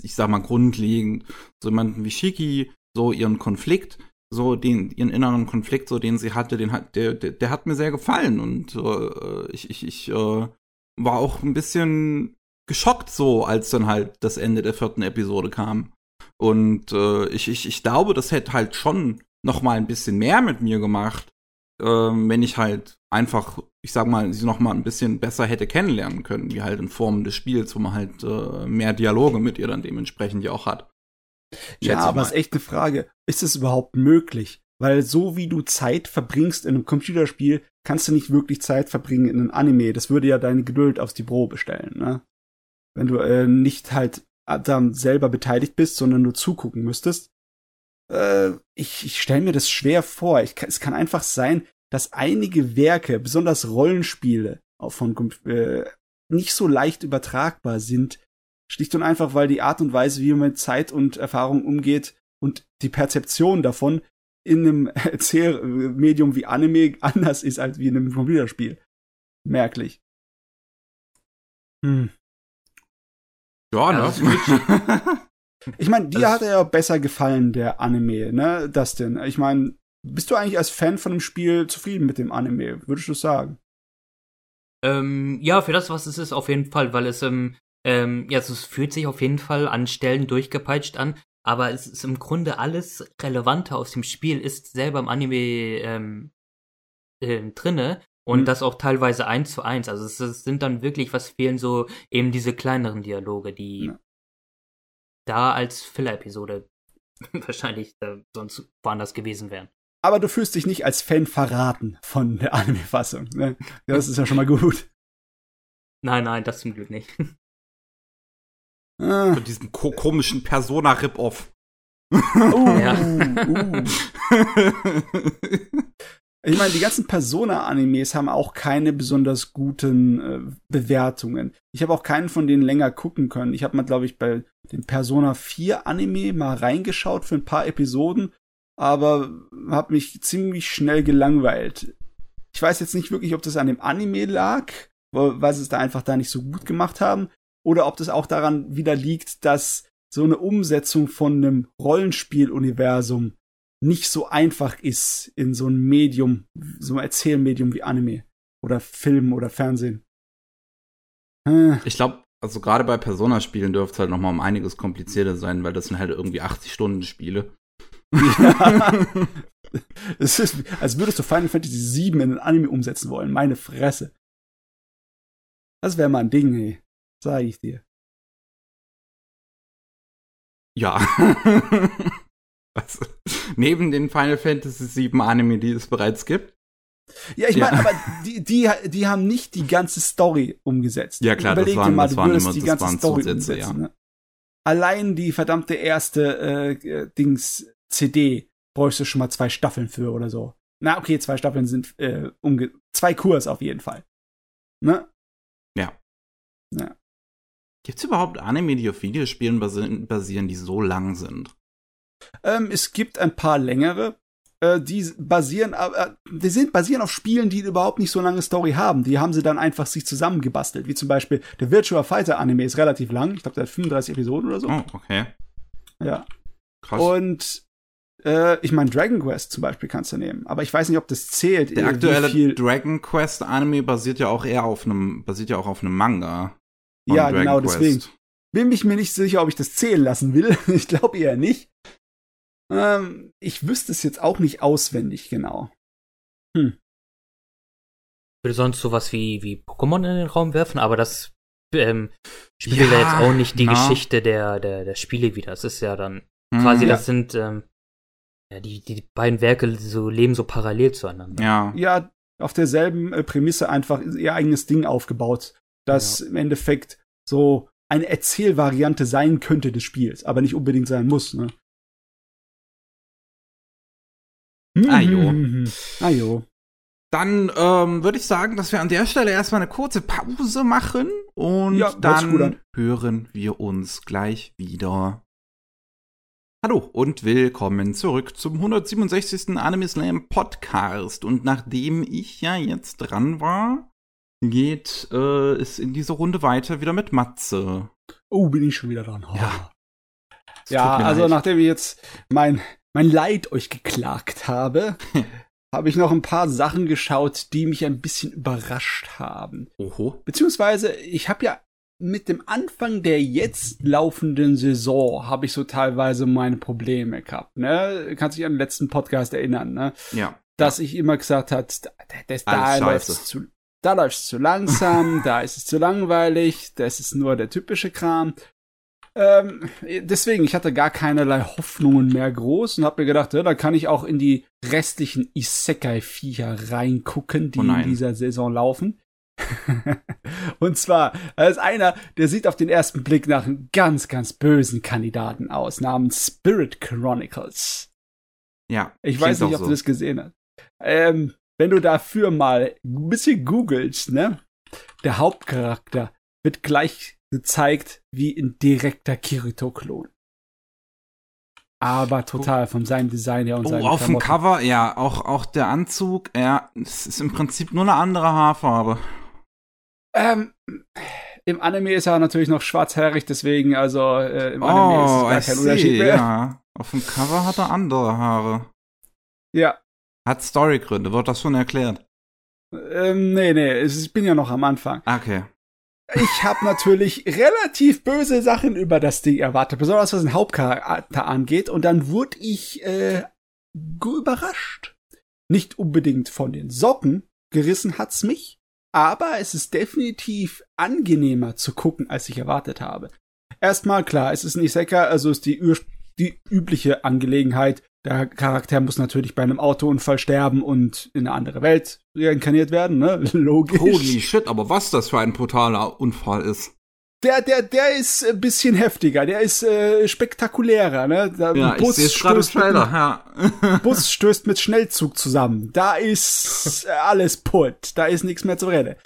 Speaker 1: ich sag mal, grundlegend. So jemanden wie Shiki, so ihren Konflikt, so den, ihren inneren Konflikt, so den sie hatte, den hat, der, der, der hat mir sehr gefallen. Und äh, ich, ich, ich äh, war auch ein bisschen geschockt so, als dann halt das Ende der vierten Episode kam. Und äh, ich, ich, ich glaube, das hätte halt schon noch mal ein bisschen mehr mit mir gemacht, äh, wenn ich halt einfach, ich sag mal, sie noch mal ein bisschen besser hätte kennenlernen können, wie halt in Form des Spiels, wo man halt äh, mehr Dialoge mit ihr dann dementsprechend ja auch hat.
Speaker 2: ja, aber es ist echt eine Frage. Ist es überhaupt möglich? Weil so wie du Zeit verbringst in einem Computerspiel, kannst du nicht wirklich Zeit verbringen in einem Anime. Das würde ja deine Geduld aufs die Probe stellen, ne? Wenn du äh, nicht halt dann selber beteiligt bist, sondern nur zugucken müsstest. Äh, ich ich stelle mir das schwer vor. Ich, es kann einfach sein, dass einige Werke, besonders Rollenspiele, auch von äh, nicht so leicht übertragbar sind. Schlicht und einfach, weil die Art und Weise, wie man mit Zeit und Erfahrung umgeht und die Perzeption davon in einem Erzählmedium wie Anime anders ist als wie in einem Computerspiel. Merklich.
Speaker 1: Hm. Ja, ne?
Speaker 2: ich meine, dir hat er ja besser gefallen, der Anime, ne? Das denn? Ich meine, bist du eigentlich als Fan von dem Spiel zufrieden mit dem Anime? Würdest du sagen?
Speaker 3: Ähm, ja, für das, was es ist, auf jeden Fall, weil es, ähm, ähm, ja, also es fühlt sich auf jeden Fall an Stellen durchgepeitscht an, aber es ist im Grunde alles Relevante aus dem Spiel, ist selber im Anime ähm, äh, drinne und mhm. das auch teilweise eins zu eins. Also es, es, sind dann wirklich, was fehlen so eben diese kleineren Dialoge, die ja. da als Filler-Episode wahrscheinlich äh, sonst woanders gewesen wären
Speaker 2: aber du fühlst dich nicht als Fan verraten von der Anime-Fassung. Ne? Das ist ja schon mal gut.
Speaker 3: Nein, nein, das zum Glück nicht.
Speaker 1: Ah. Von diesem ko komischen Persona-Rip-Off. Uh,
Speaker 2: ja. uh. Ich meine, die ganzen Persona-Animes haben auch keine besonders guten äh, Bewertungen. Ich habe auch keinen von denen länger gucken können. Ich habe mal, glaube ich, bei dem Persona 4 Anime mal reingeschaut für ein paar Episoden aber habe mich ziemlich schnell gelangweilt. Ich weiß jetzt nicht wirklich, ob das an dem Anime lag, weil sie es da einfach da nicht so gut gemacht haben, oder ob das auch daran wieder liegt, dass so eine Umsetzung von einem Rollenspieluniversum nicht so einfach ist in so einem Medium, so einem Erzählmedium wie Anime oder Film oder Fernsehen.
Speaker 1: Hm. Ich glaube, also gerade bei Persona-Spielen dürfte es halt noch mal um einiges komplizierter sein, weil das sind halt irgendwie 80 Stunden Spiele. Ja.
Speaker 2: es ist, als würdest du Final Fantasy VII in ein Anime umsetzen wollen. Meine Fresse. Das wäre mal ein Ding, ey. Sag ich dir.
Speaker 1: Ja. also, neben den Final Fantasy VII Anime, die es bereits gibt.
Speaker 2: Ja, ich meine, ja. aber die, die, die haben nicht die ganze Story umgesetzt.
Speaker 1: Ja, klar, Überleg das waren, mal, das waren immer, die ganze das Story Zusätze.
Speaker 2: Ja. Ne? Allein die verdammte erste äh, äh Dings CD bräuchst du schon mal zwei Staffeln für oder so. Na, okay, zwei Staffeln sind äh, umge zwei Kurs auf jeden Fall. Ne?
Speaker 1: Ja. Ja. Gibt's überhaupt Anime, die auf Videospielen basieren, die so lang sind?
Speaker 2: Ähm, es gibt ein paar längere, äh, die basieren, äh, die sind basieren auf Spielen, die überhaupt nicht so lange Story haben. Die haben sie dann einfach sich zusammengebastelt. Wie zum Beispiel der Virtua Fighter Anime ist relativ lang. Ich glaube, der hat 35 Episoden oder so.
Speaker 1: Oh, okay.
Speaker 2: Ja. Krass. Und äh, ich meine, Dragon Quest zum Beispiel kannst du nehmen, aber ich weiß nicht, ob das zählt.
Speaker 1: Der aktuelle Dragon Quest Anime basiert ja auch eher auf einem, basiert ja auch auf einem Manga.
Speaker 2: Ja, Dragon genau, Quest. deswegen bin ich mir nicht sicher, ob ich das zählen lassen will. ich glaube eher nicht. Ähm, ich wüsste es jetzt auch nicht auswendig genau. Hm.
Speaker 3: Ich würde sonst sowas wie, wie Pokémon in den Raum werfen, aber das ähm, spiegelt ja, jetzt auch nicht die na. Geschichte der, der, der Spiele wieder. Das ist ja dann quasi, hm, ja. das sind ähm, ja, die, die beiden Werke so leben so parallel zueinander.
Speaker 2: Ja. Ja, auf derselben äh, Prämisse einfach ihr eigenes Ding aufgebaut, das ja. im Endeffekt so eine Erzählvariante sein könnte des Spiels, aber nicht unbedingt sein muss, ne?
Speaker 1: Ajo.
Speaker 2: Mhm. Ajo.
Speaker 1: Dann ähm, würde ich sagen, dass wir an der Stelle erstmal eine kurze Pause machen und ja, dann hören wir uns gleich wieder. Hallo und willkommen zurück zum 167. Anime Slam Podcast. Und nachdem ich ja jetzt dran war, geht äh, es in dieser Runde weiter wieder mit Matze.
Speaker 2: Oh, bin ich schon wieder dran. Oh. Ja, ja also leid. nachdem ich jetzt mein, mein Leid euch geklagt habe, habe ich noch ein paar Sachen geschaut, die mich ein bisschen überrascht haben.
Speaker 1: Oho.
Speaker 2: Beziehungsweise, ich habe ja mit dem Anfang der jetzt laufenden Saison habe ich so teilweise meine Probleme gehabt. Ne? Kannst dich an den letzten Podcast erinnern, ne?
Speaker 1: Ja.
Speaker 2: Dass ich immer gesagt habe, das, da läuft es zu, da läuft es zu langsam, da ist es zu langweilig, das ist nur der typische Kram. Ähm, deswegen, ich hatte gar keinerlei Hoffnungen mehr groß und habe mir gedacht, ja, da kann ich auch in die restlichen Isekai-Viecher reingucken, die
Speaker 1: Oh
Speaker 2: in dieser Saison laufen. und zwar als einer, der sieht auf den ersten Blick nach einem ganz, ganz bösen Kandidaten aus, namens Spirit Chronicles.
Speaker 1: Ja.
Speaker 2: Ich weiß nicht, ob
Speaker 1: so.
Speaker 2: du das gesehen hast. Ähm, wenn du dafür mal ein bisschen googelst, ne? Der Hauptcharakter wird gleich gezeigt wie ein direkter Kirito-Klon. Aber total von seinem Design her und
Speaker 1: Oh,
Speaker 2: seinen
Speaker 1: auf dem
Speaker 2: Klamotten.
Speaker 1: Cover, ja, auch, auch der Anzug, ja, es ist im Prinzip nur eine andere Haarfarbe.
Speaker 2: Ähm, Im Anime ist er natürlich noch schwarzhaarig, deswegen, also äh, im Anime ist es
Speaker 1: Oh,
Speaker 2: gar
Speaker 1: ich
Speaker 2: kein Unterschied
Speaker 1: sehe,
Speaker 2: mehr.
Speaker 1: ja. Auf dem Cover hat er andere Haare.
Speaker 2: Ja.
Speaker 1: Hat Storygründe, wird das schon erklärt?
Speaker 2: Ähm, nee, nee, ich bin ja noch am Anfang.
Speaker 1: Okay.
Speaker 2: Ich habe natürlich relativ böse Sachen über das Ding erwartet, besonders was den Hauptcharakter angeht. Und dann wurde ich äh, überrascht. Nicht unbedingt von den Socken, gerissen hat's mich, aber es ist definitiv angenehmer zu gucken, als ich erwartet habe. Erstmal klar, es ist ein Isekai, also ist die, die übliche Angelegenheit. Der Charakter muss natürlich bei einem Autounfall sterben und in eine andere Welt reinkarniert werden, ne? Logisch.
Speaker 1: Holy shit, aber was das für ein brutaler Unfall ist.
Speaker 2: Der, der, der ist ein bisschen heftiger, der ist äh, spektakulärer, ne? Der
Speaker 1: Ja, ich gerade im
Speaker 2: stößt mit,
Speaker 1: ja.
Speaker 2: Bus stößt mit Schnellzug zusammen. Da ist alles putt, da ist nichts mehr zu reden.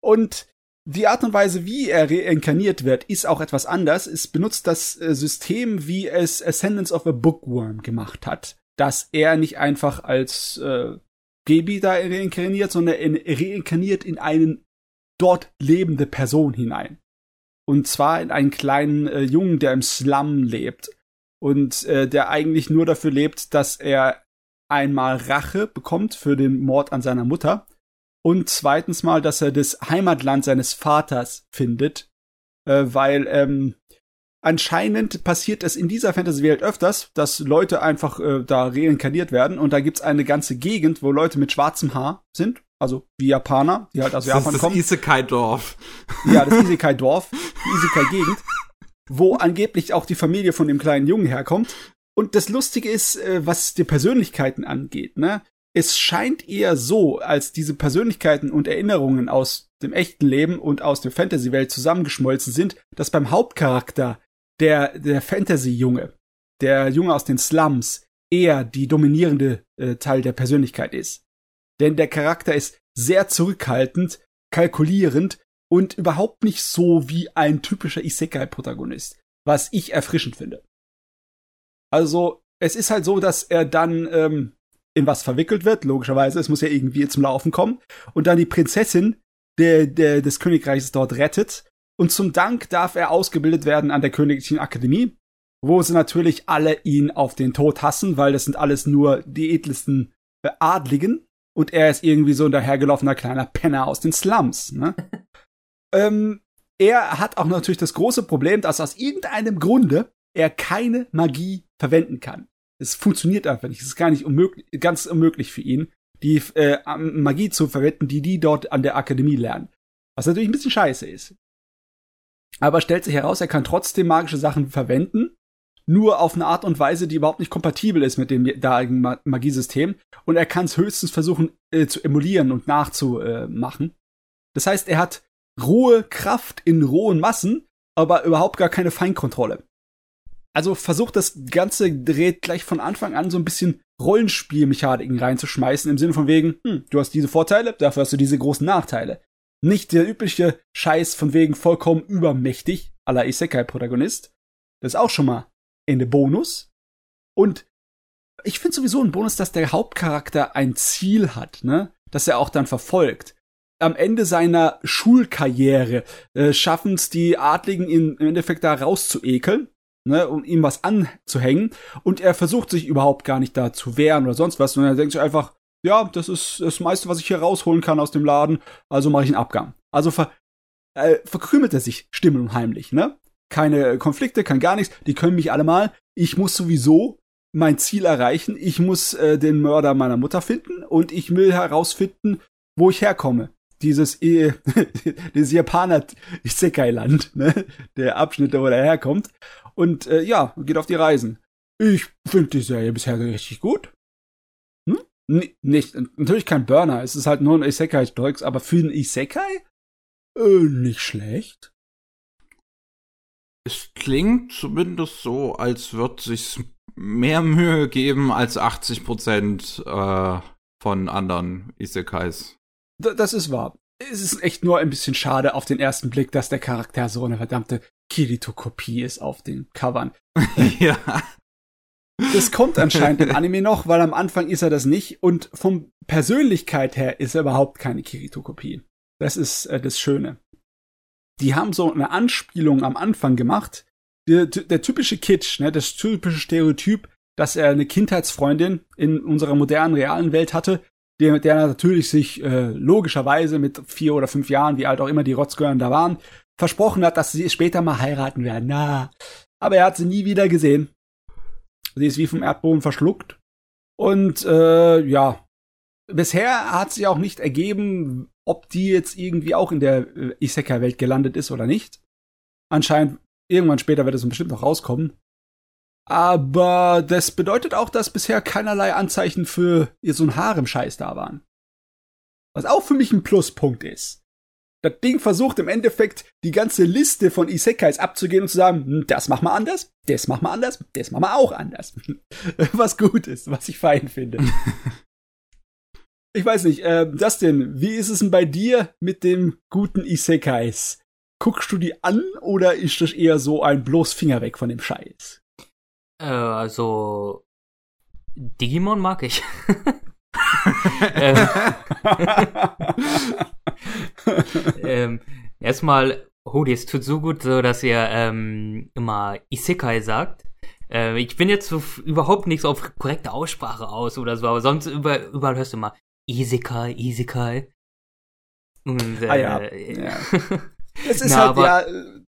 Speaker 2: Und die Art und Weise, wie er reinkarniert wird, ist auch etwas anders. Es benutzt das äh, System, wie es Ascendance of a Bookworm gemacht hat. Dass er nicht einfach als äh, Baby da reinkarniert, sondern er reinkarniert in einen dort lebende Person hinein. Und zwar in einen kleinen äh, Jungen, der im Slum lebt. Und äh, der eigentlich nur dafür lebt, dass er einmal Rache bekommt für den Mord an seiner Mutter. Und zweitens mal, dass er das Heimatland seines Vaters findet. Äh, weil ähm, anscheinend passiert es in dieser Fantasy-Welt öfters, dass Leute einfach äh, da reinkarniert werden. Und da gibt's eine ganze Gegend, wo Leute mit schwarzem Haar sind. Also wie Japaner, die halt aus
Speaker 1: Das
Speaker 2: Japan
Speaker 1: ist das
Speaker 2: kommen.
Speaker 1: Isekai-Dorf.
Speaker 2: Ja, das Isekai-Dorf, die Isekai-Gegend, wo angeblich auch die Familie von dem kleinen Jungen herkommt. Und das Lustige ist, äh, was die Persönlichkeiten angeht, ne? Es scheint eher so, als diese Persönlichkeiten und Erinnerungen aus dem echten Leben und aus der Fantasy-Welt zusammengeschmolzen sind, dass beim Hauptcharakter der, der Fantasy-Junge, der Junge aus den Slums, eher die dominierende äh, Teil der Persönlichkeit ist. Denn der Charakter ist sehr zurückhaltend, kalkulierend und überhaupt nicht so wie ein typischer Isekai-Protagonist, was ich erfrischend finde. Also, es ist halt so, dass er dann ähm, in was verwickelt wird, logischerweise, es muss ja irgendwie zum Laufen kommen, und dann die Prinzessin der, der, des Königreichs dort rettet. Und zum Dank darf er ausgebildet werden an der Königlichen Akademie, wo sie natürlich alle ihn auf den Tod hassen, weil das sind alles nur die edlesten äh, Adligen. Und er ist irgendwie so ein dahergelaufener kleiner Penner aus den Slums. Ne? ähm, er hat auch natürlich das große Problem, dass aus irgendeinem Grunde er keine Magie verwenden kann. Es funktioniert einfach nicht. Es ist gar nicht unmöglich, ganz unmöglich für ihn, die äh, Magie zu verwenden, die die dort an der Akademie lernen. Was natürlich ein bisschen scheiße ist. Aber stellt sich heraus, er kann trotzdem magische Sachen verwenden, nur auf eine Art und Weise, die überhaupt nicht kompatibel ist mit dem Ma Magiesystem. Und er kann es höchstens versuchen äh, zu emulieren und nachzumachen. Das heißt, er hat rohe Kraft in rohen Massen, aber überhaupt gar keine Feinkontrolle. Also versucht das ganze Gerät gleich von Anfang an so ein bisschen Rollenspielmechaniken reinzuschmeißen, im Sinne von wegen, hm, du hast diese Vorteile, dafür hast du diese großen Nachteile. Nicht der übliche Scheiß von wegen vollkommen übermächtig, la Isekai-Protagonist. Das ist auch schon mal eine Bonus. Und ich finde sowieso ein Bonus, dass der Hauptcharakter ein Ziel hat, ne? Das er auch dann verfolgt. Am Ende seiner Schulkarriere äh, schaffen es die Adligen ihn im Endeffekt da rauszuekeln, ne, um ihm was anzuhängen. Und er versucht sich überhaupt gar nicht da zu wehren oder sonst was, sondern er denkt sich einfach, ja, das ist das meiste, was ich hier rausholen kann aus dem Laden, also mache ich einen Abgang. Also ver äh, verkrümelt er sich stimm und heimlich, ne? Keine Konflikte, kann gar nichts, die können mich alle mal. Ich muss sowieso mein Ziel erreichen. Ich muss äh, den Mörder meiner Mutter finden und ich will herausfinden, wo ich herkomme. dieses, äh, dieses Japaner Isekai-Land, ne? Der Abschnitt, wo er herkommt. Und äh, ja, geht auf die Reisen. Ich finde die Serie bisher richtig gut. Hm? N nicht, natürlich kein Burner, es ist halt nur ein Isekai-Zeugs, aber für einen Isekai äh, nicht schlecht.
Speaker 1: Es klingt zumindest so, als wird sich mehr Mühe geben als 80 Prozent äh, von anderen Isekais.
Speaker 2: D das ist wahr. Es ist echt nur ein bisschen schade auf den ersten Blick, dass der Charakter so eine verdammte Kirito-Kopie ist auf den Covern.
Speaker 1: ja.
Speaker 2: Das kommt anscheinend im Anime noch, weil am Anfang ist er das nicht und vom Persönlichkeit her ist er überhaupt keine Kirito-Kopie. Das ist äh, das Schöne. Die haben so eine Anspielung am Anfang gemacht. Der, der typische Kitsch, ne, das typische Stereotyp, dass er eine Kindheitsfreundin in unserer modernen, realen Welt hatte, der, der natürlich sich äh, logischerweise mit vier oder fünf Jahren, wie alt auch immer die Rotzgören da waren, versprochen hat, dass sie später mal heiraten werden. Na, aber er hat sie nie wieder gesehen. Sie ist wie vom Erdboden verschluckt. Und äh, ja, bisher hat sich auch nicht ergeben, ob die jetzt irgendwie auch in der äh, Isekai-Welt gelandet ist oder nicht. Anscheinend, irgendwann später wird es bestimmt noch rauskommen. Aber das bedeutet auch, dass bisher keinerlei Anzeichen für so ein Harem-Scheiß da waren. Was auch für mich ein Pluspunkt ist. Das Ding versucht im Endeffekt die ganze Liste von Isekais abzugehen und zu sagen, hm, das mach mal anders, das mach mal anders, das mach mal auch anders. was gut ist, was ich fein finde. ich weiß nicht, äh, Dustin, wie ist es denn bei dir mit dem guten Isekais? Guckst du die an oder ist das eher so ein bloß Finger weg von dem Scheiß?
Speaker 3: Äh, also Digimon mag ich. ähm, ähm, erstmal, Hodi, es tut so gut so, dass ihr ähm, immer Isekai sagt. Äh, ich bin jetzt so überhaupt nichts auf korrekte Aussprache aus oder so, aber sonst über, überall hörst du immer Isekai, Isekai.
Speaker 2: Und, äh, ah ja. ja. Das ist Na, halt ja,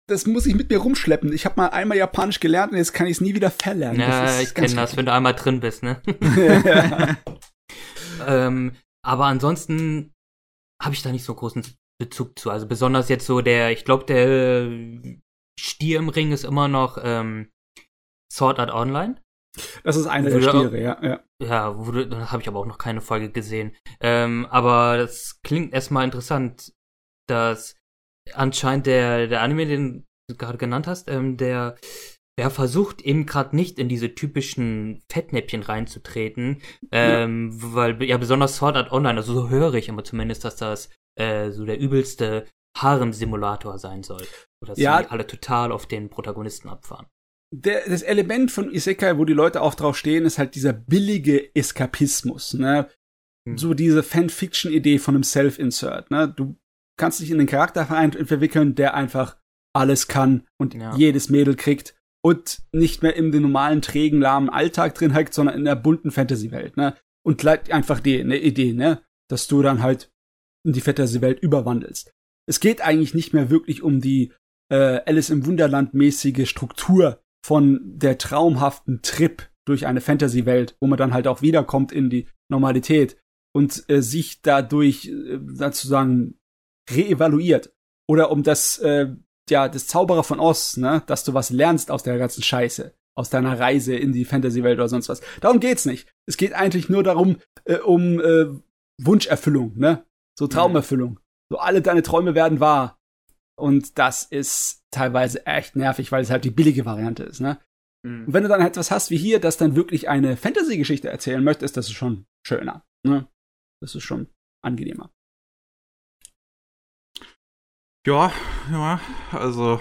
Speaker 2: das muss ich mit mir rumschleppen. Ich habe mal einmal Japanisch gelernt und jetzt kann ich es nie wieder verlernen.
Speaker 3: Ja, ich kenne das, wenn du einmal drin bist, ne? ähm, aber ansonsten habe ich da nicht so großen Bezug zu. Also besonders jetzt so der, ich glaube, der Stier im Ring ist immer noch ähm, Sword Art Online.
Speaker 2: Das ist eine der Stiere, ja. Ja,
Speaker 3: ja wurde, da habe ich aber auch noch keine Folge gesehen. Ähm, aber das klingt erstmal interessant, dass anscheinend der, der Anime, den du gerade genannt hast, ähm, der, der versucht eben gerade nicht in diese typischen Fettnäpfchen reinzutreten, ähm, ja. weil ja besonders Sword Art Online, also so höre ich immer zumindest, dass das äh, so der übelste Harem-Simulator sein soll. Dass ja. sie alle total auf den Protagonisten abfahren.
Speaker 2: Der, das Element von Isekai, wo die Leute auch drauf stehen, ist halt dieser billige Eskapismus, ne? Hm. So diese Fanfiction-Idee von einem Self-Insert, ne? Du kannst dich in den Charakter verwickeln, der einfach alles kann und ja. jedes Mädel kriegt und nicht mehr in den normalen, trägen, lahmen Alltag drin hängt, sondern in der bunten Fantasy-Welt, ne? Und gleich einfach die eine Idee, ne? Dass du dann halt in die Fantasy-Welt überwandelst. Es geht eigentlich nicht mehr wirklich um die äh, Alice im Wunderland-mäßige Struktur von der traumhaften Trip durch eine Fantasy-Welt, wo man dann halt auch wiederkommt in die Normalität und äh, sich dadurch äh, sozusagen reevaluiert. Oder um das, äh, ja, das Zauberer von Oz, ne, dass du was lernst aus der ganzen Scheiße, aus deiner Reise in die Fantasy-Welt oder sonst was. Darum geht's nicht. Es geht eigentlich nur darum, äh, um äh, Wunscherfüllung, ne? So Traumerfüllung. So alle deine Träume werden wahr. Und das ist teilweise echt nervig, weil es halt die billige Variante ist, ne? Mhm. Und wenn du dann etwas hast wie hier, das dann wirklich eine Fantasy-Geschichte erzählen möchtest, das ist schon schöner, ne? Das ist schon angenehmer.
Speaker 1: Ja, ja, also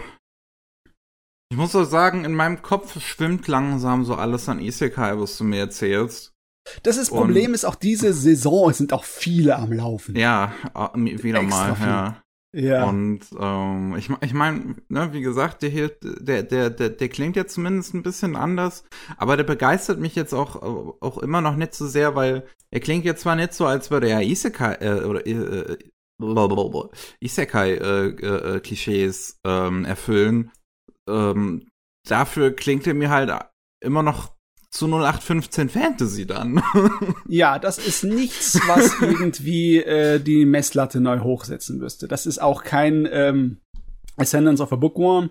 Speaker 1: ich muss auch sagen, in meinem Kopf schwimmt langsam so alles an Isekai, was du mir erzählst.
Speaker 2: Das ist Problem Und, ist auch diese Saison sind auch viele am Laufen.
Speaker 1: Ja, wieder mal, ja. Ja. Und ähm, ich, ich meine, ne, wie gesagt, der hier, der, der, der, der klingt jetzt zumindest ein bisschen anders, aber der begeistert mich jetzt auch, auch immer noch nicht so sehr, weil er klingt jetzt zwar nicht so, als würde er Isekai äh, oder äh, Isekai-Klischees äh, äh, ähm, erfüllen. Ähm, dafür klingt er mir halt immer noch zu 0815 Fantasy dann.
Speaker 2: ja, das ist nichts, was irgendwie äh, die Messlatte neu hochsetzen müsste. Das ist auch kein ähm, Ascendance of a Bookworm.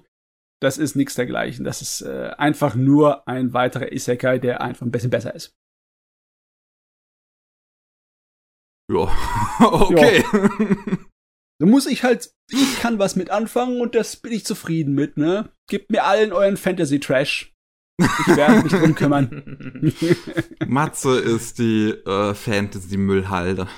Speaker 2: Das ist nichts dergleichen. Das ist äh, einfach nur ein weiterer Isekai, der einfach ein bisschen besser ist.
Speaker 1: Ja, okay. Ja.
Speaker 2: Da muss ich halt, ich kann was mit anfangen und das bin ich zufrieden mit, ne? Gebt mir allen euren Fantasy-Trash. Ich werde mich drum kümmern.
Speaker 1: Matze ist die äh, Fantasy-Müllhalde.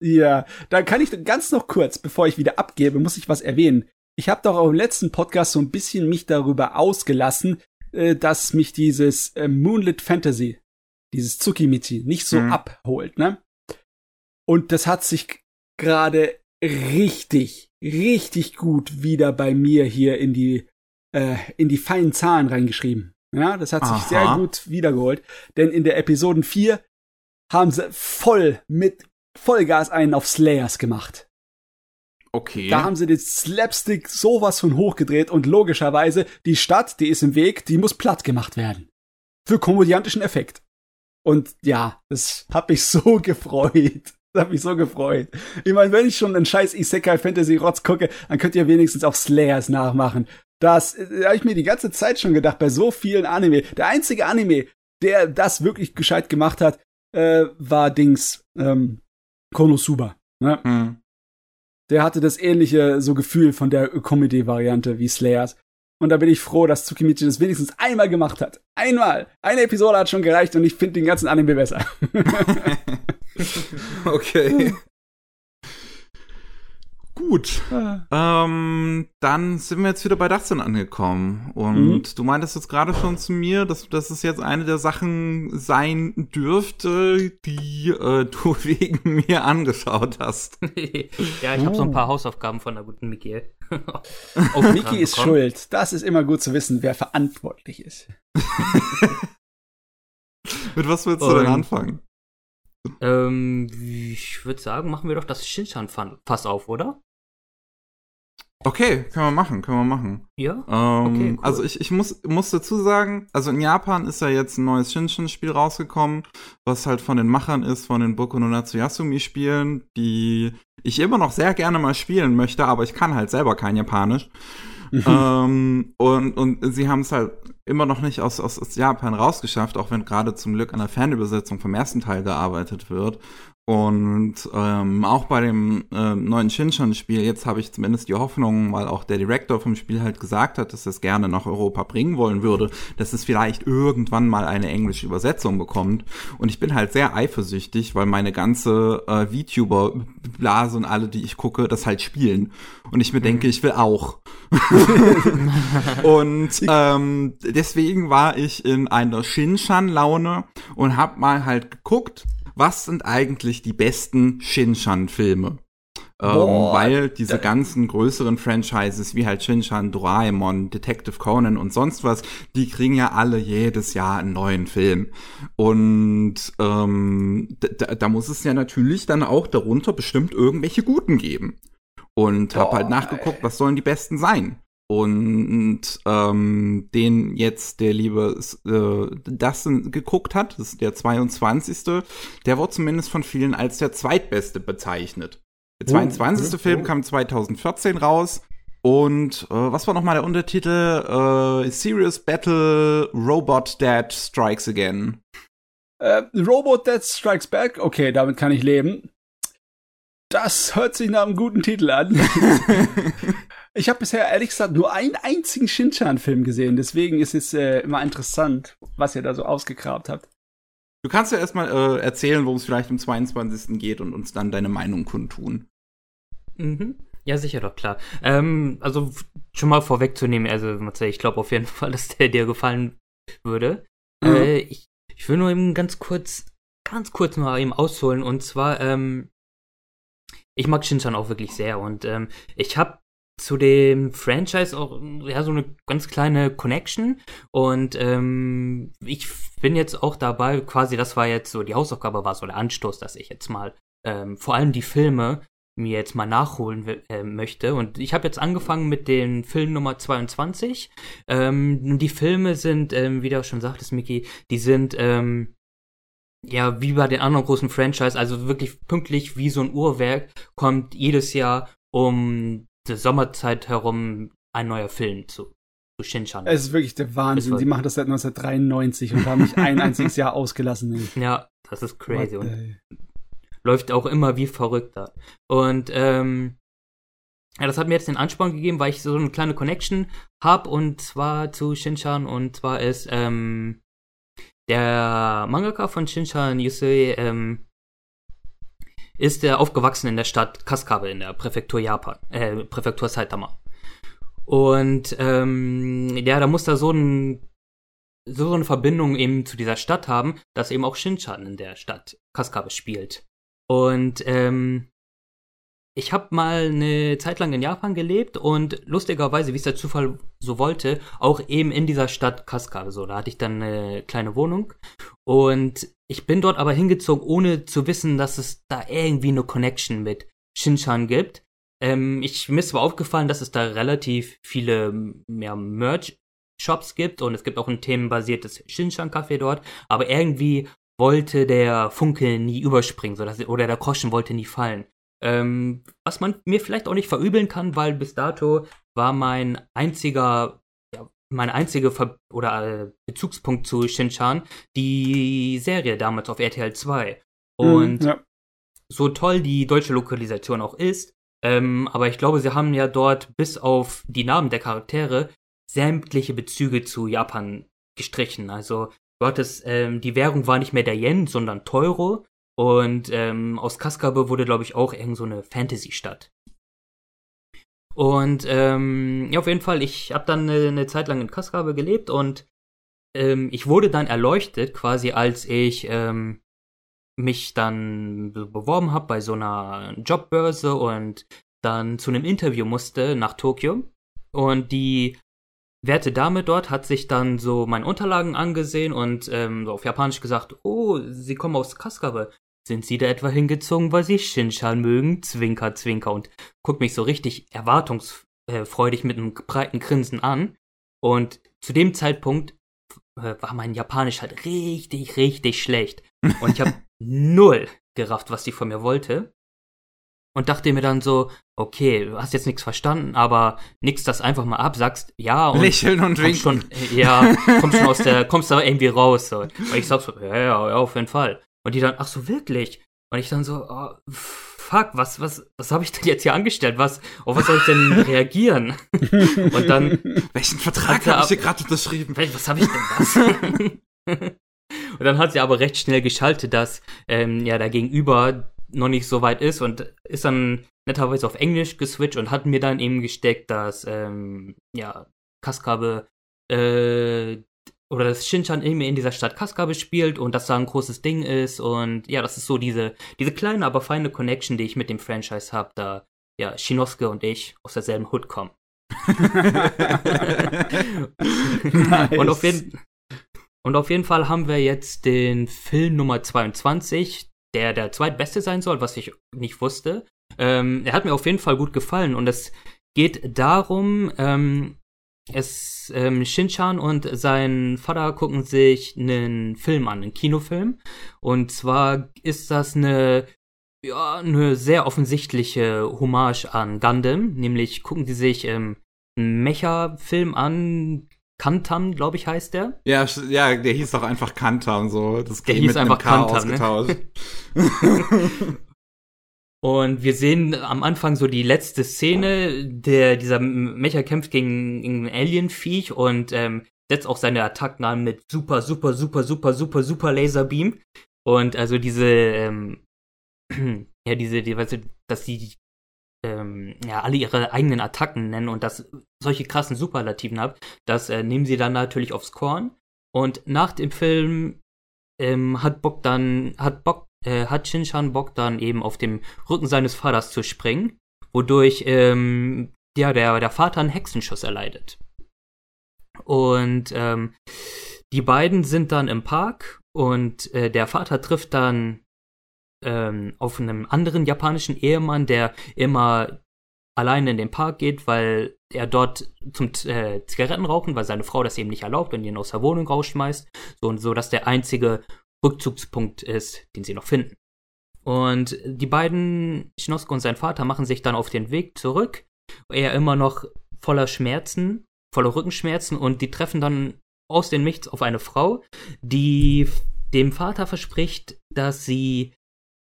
Speaker 2: Ja, da kann ich ganz noch kurz, bevor ich wieder abgebe, muss ich was erwähnen. Ich habe doch auch im letzten Podcast so ein bisschen mich darüber ausgelassen, äh, dass mich dieses äh, Moonlit Fantasy, dieses Tsukimichi, nicht so mhm. abholt, ne? Und das hat sich gerade richtig, richtig gut wieder bei mir hier in die, äh, in die feinen Zahlen reingeschrieben. Ja, das hat sich Aha. sehr gut wiedergeholt. Denn in der Episode 4 haben sie voll mit Vollgas einen auf Slayers gemacht.
Speaker 1: Okay.
Speaker 2: Da haben sie den Slapstick sowas von hochgedreht und logischerweise die Stadt, die ist im Weg, die muss platt gemacht werden. Für komödiantischen Effekt. Und ja, das hat mich so gefreut. Das hat mich so gefreut. Ich meine, wenn ich schon einen scheiß Isekai Fantasy Rotz gucke, dann könnt ihr wenigstens auch Slayers nachmachen. Das äh, habe ich mir die ganze Zeit schon gedacht, bei so vielen Anime. Der einzige Anime, der das wirklich gescheit gemacht hat, äh, war Dings ähm, Konosuba. Ne? Mhm. Der hatte das ähnliche so Gefühl von der Comedy-Variante wie Slayers. Und da bin ich froh, dass Tsukimichi das wenigstens einmal gemacht hat. Einmal. Eine Episode hat schon gereicht und ich finde den ganzen Anime besser.
Speaker 1: okay. Gut. Ah. Ähm, dann sind wir jetzt wieder bei Dustin angekommen. Und mhm. du meintest jetzt gerade schon zu mir, dass, dass es jetzt eine der Sachen sein dürfte, die äh, du wegen mir angeschaut hast.
Speaker 3: ja, ich habe so ein paar Hausaufgaben von der guten Miki.
Speaker 2: oh, Miki ist schuld. Das ist immer gut zu wissen, wer verantwortlich ist.
Speaker 1: Mit was willst du denn anfangen?
Speaker 3: Ähm, ich würde sagen, machen wir doch das Shinchan-Fass auf, oder?
Speaker 1: Okay, können wir machen, können wir machen.
Speaker 3: Ja?
Speaker 1: Ähm, okay, cool. Also ich, ich muss, muss dazu sagen, also in Japan ist ja jetzt ein neues Shinshin-Spiel rausgekommen, was halt von den Machern ist, von den Boku no Natsuyasumi-Spielen, die ich immer noch sehr gerne mal spielen möchte, aber ich kann halt selber kein Japanisch. Ähm, und, und sie haben es halt immer noch nicht aus, aus, aus Japan rausgeschafft, auch wenn gerade zum Glück an der Fernübersetzung vom ersten Teil gearbeitet wird. Und ähm, auch bei dem äh, neuen Shinchan-Spiel, jetzt habe ich zumindest die Hoffnung, weil auch der Director vom Spiel halt gesagt hat, dass es gerne nach Europa bringen wollen würde, dass es vielleicht irgendwann mal eine englische Übersetzung bekommt. Und ich bin halt sehr eifersüchtig, weil meine ganze äh, VTuber-Blase und alle, die ich gucke, das halt spielen. Und ich mir denke, mhm. ich will auch. und ähm, deswegen war ich in einer Shinchan-Laune und hab mal halt geguckt, was sind eigentlich die besten Shinchan-Filme? Ähm, weil diese ganzen größeren Franchises wie halt Shinchan, Doraemon, Detective Conan und sonst was, die kriegen ja alle jedes Jahr einen neuen Film. Und ähm, da, da muss es ja natürlich dann auch darunter bestimmt irgendwelche guten geben. Und hab halt nachgeguckt, was sollen die besten sein und ähm, den jetzt der liebe äh, Dustin geguckt hat, das ist der 22. Der wurde zumindest von vielen als der zweitbeste bezeichnet. Der 22. Oh, oh, Film kam 2014 raus. Und äh, was war nochmal der Untertitel? Äh, Serious Battle Robot Dad Strikes Again.
Speaker 2: Äh, Robot Dad Strikes Back? Okay, damit kann ich leben. Das hört sich nach einem guten Titel an. ich habe bisher ehrlich gesagt nur einen einzigen Shinchan-Film gesehen, deswegen ist es äh, immer interessant, was ihr da so ausgegrabt habt.
Speaker 1: Du kannst ja erstmal äh, erzählen, worum es vielleicht am 22. geht und uns dann deine Meinung kundtun.
Speaker 3: Mhm. Ja, sicher doch, klar. Ähm, also schon mal vorwegzunehmen, also Marcel, ich glaube auf jeden Fall, dass der dir gefallen würde. Mhm. Äh, ich, ich will nur eben ganz kurz, ganz kurz mal eben ausholen und zwar, ähm, ich mag Shinchan auch wirklich sehr und ähm, ich habe zu dem Franchise auch ja so eine ganz kleine Connection und ähm, ich bin jetzt auch dabei, quasi das war jetzt so die Hausaufgabe war so der Anstoß, dass ich jetzt mal ähm, vor allem die Filme mir jetzt mal nachholen äh, möchte. Und ich habe jetzt angefangen mit dem Film Nummer 22. Ähm, die Filme sind, ähm, wie du auch schon sagtest, Miki, die sind ähm, ja wie bei den anderen großen Franchise, also wirklich pünktlich wie so ein Uhrwerk, kommt jedes Jahr um die Sommerzeit herum ein neuer Film zu. zu Shinchan.
Speaker 2: Es ist wirklich der Wahnsinn. Sie machen das seit 1993 und haben nicht ein einziges Jahr ausgelassen.
Speaker 3: Ja, das ist crazy. What, und läuft auch immer wie verrückt da. Und ähm, ja, das hat mir jetzt den Ansporn gegeben, weil ich so eine kleine Connection habe und zwar zu Shinchan und zwar ist ähm, der Mangaka von Shinchan Yusui ähm, ist er aufgewachsen in der Stadt Kaskabe in der Präfektur Japan, äh, Präfektur Saitama. Und ähm, ja, da muss da so ein so eine Verbindung eben zu dieser Stadt haben, dass eben auch Shinchan in der Stadt Kaskabe spielt. Und ähm, ich habe mal eine Zeit lang in Japan gelebt und lustigerweise, wie es der Zufall so wollte, auch eben in dieser Stadt Kaskade. So, da hatte ich dann eine kleine Wohnung und ich bin dort aber hingezogen, ohne zu wissen, dass es da irgendwie eine Connection mit Shinchan gibt. Ähm, ich mir ist zwar aufgefallen, dass es da relativ viele ja, Merch-Shops gibt und es gibt auch ein themenbasiertes Shinchan-Café dort, aber irgendwie wollte der Funke nie überspringen, so dass, oder der Groschen wollte nie fallen. Ähm, was man mir vielleicht auch nicht verübeln kann, weil bis dato war mein einziger, ja, mein einziger Ver oder äh, Bezugspunkt zu Shinchan die Serie damals auf RTL 2. Mhm, Und ja. so toll die deutsche Lokalisation auch ist, ähm, aber ich glaube, sie haben ja dort bis auf die Namen der Charaktere sämtliche Bezüge zu Japan gestrichen. Also du hattest, ähm, die Währung war nicht mehr der Yen, sondern Teuro. Und ähm, aus Kaskabe wurde, glaube ich, auch irgend so eine Fantasy-Stadt. Und ähm, ja, auf jeden Fall, ich habe dann eine, eine, Zeit lang in Kaskabe gelebt und ähm, ich wurde dann erleuchtet, quasi als ich ähm, mich dann beworben habe bei so einer Jobbörse und dann zu einem Interview musste nach Tokio. Und die werte Dame dort hat sich dann so meine Unterlagen angesehen und ähm, auf Japanisch gesagt, oh, Sie kommen aus Kaskabe. Sind Sie da etwa hingezogen, weil Sie Shinshan mögen? Zwinker, zwinker und guckt mich so richtig erwartungsfreudig mit einem breiten Grinsen an. Und zu dem Zeitpunkt äh, war mein Japanisch halt richtig, richtig schlecht. Und ich habe null gerafft, was die von mir wollte und dachte mir dann so, okay, du hast jetzt nichts verstanden, aber nix das einfach mal absagst, ja und
Speaker 1: lächeln und winken.
Speaker 3: Schon, ja, kommst schon aus der, kommst da irgendwie raus so. Und ich sag so, ja, ja, ja, auf jeden Fall. Und die dann, ach so wirklich? Und ich dann so, oh, fuck, was, was, was habe ich denn jetzt hier angestellt? Was, auf was soll ich denn reagieren? und dann,
Speaker 1: welchen Vertrag habe ich hier gerade unterschrieben?
Speaker 3: Was habe ich denn das? und dann hat sie aber recht schnell geschaltet, dass ähm, ja da gegenüber noch nicht so weit ist und ist dann netterweise auf Englisch geswitcht und hat mir dann eben gesteckt, dass ähm, ja Kaskabe äh, oder das Shinchan eben in dieser Stadt Kaskabe spielt und dass da ein großes Ding ist und ja, das ist so diese diese kleine, aber feine Connection, die ich mit dem Franchise habe, da ja Shinosuke und ich aus derselben Hood kommen. nice. Und auf jeden und auf jeden Fall haben wir jetzt den Film Nummer 22, der der zweitbeste sein soll, was ich nicht wusste. Ähm, er hat mir auf jeden Fall gut gefallen und es geht darum, ähm, es ähm, Shinchan und sein Vater gucken sich einen Film an, einen Kinofilm. Und zwar ist das eine ja eine sehr offensichtliche Hommage an Gundam, nämlich gucken die sich ähm, einen Mecha-Film an, Kantam, glaube ich, heißt der.
Speaker 1: Ja, ja, der hieß doch einfach Kantam, so.
Speaker 3: Das der hieß einfach Kantam, ne? Und wir sehen am Anfang so die letzte Szene, der dieser Mecha kämpft gegen, gegen ein Alien-Viech und ähm, setzt auch seine Attacken an mit super, super, super, super, super, super Laserbeam. Und also diese, ähm, ja, diese, die, weißt du, dass die ähm, ja, alle ihre eigenen Attacken nennen und das solche krassen Superlativen habt, das äh, nehmen sie dann natürlich aufs Korn. Und nach dem Film ähm, hat Bock dann, hat Bock, äh, hat Shinshan Bock dann eben auf dem Rücken seines Vaters zu springen, wodurch ähm, ja, der, der Vater einen Hexenschuss erleidet. Und ähm, die beiden sind dann im Park und äh, der Vater trifft dann ähm, auf einem anderen japanischen Ehemann, der immer alleine in den Park geht, weil er dort zum äh, Zigaretten rauchen, weil seine Frau das eben nicht erlaubt und ihn aus der Wohnung rausschmeißt. So und so, dass der einzige Rückzugspunkt ist, den sie noch finden. Und die beiden, Schnosko und sein Vater, machen sich dann auf den Weg zurück. Er immer noch voller Schmerzen, voller Rückenschmerzen und die treffen dann aus dem Nichts auf eine Frau, die dem Vater verspricht, dass sie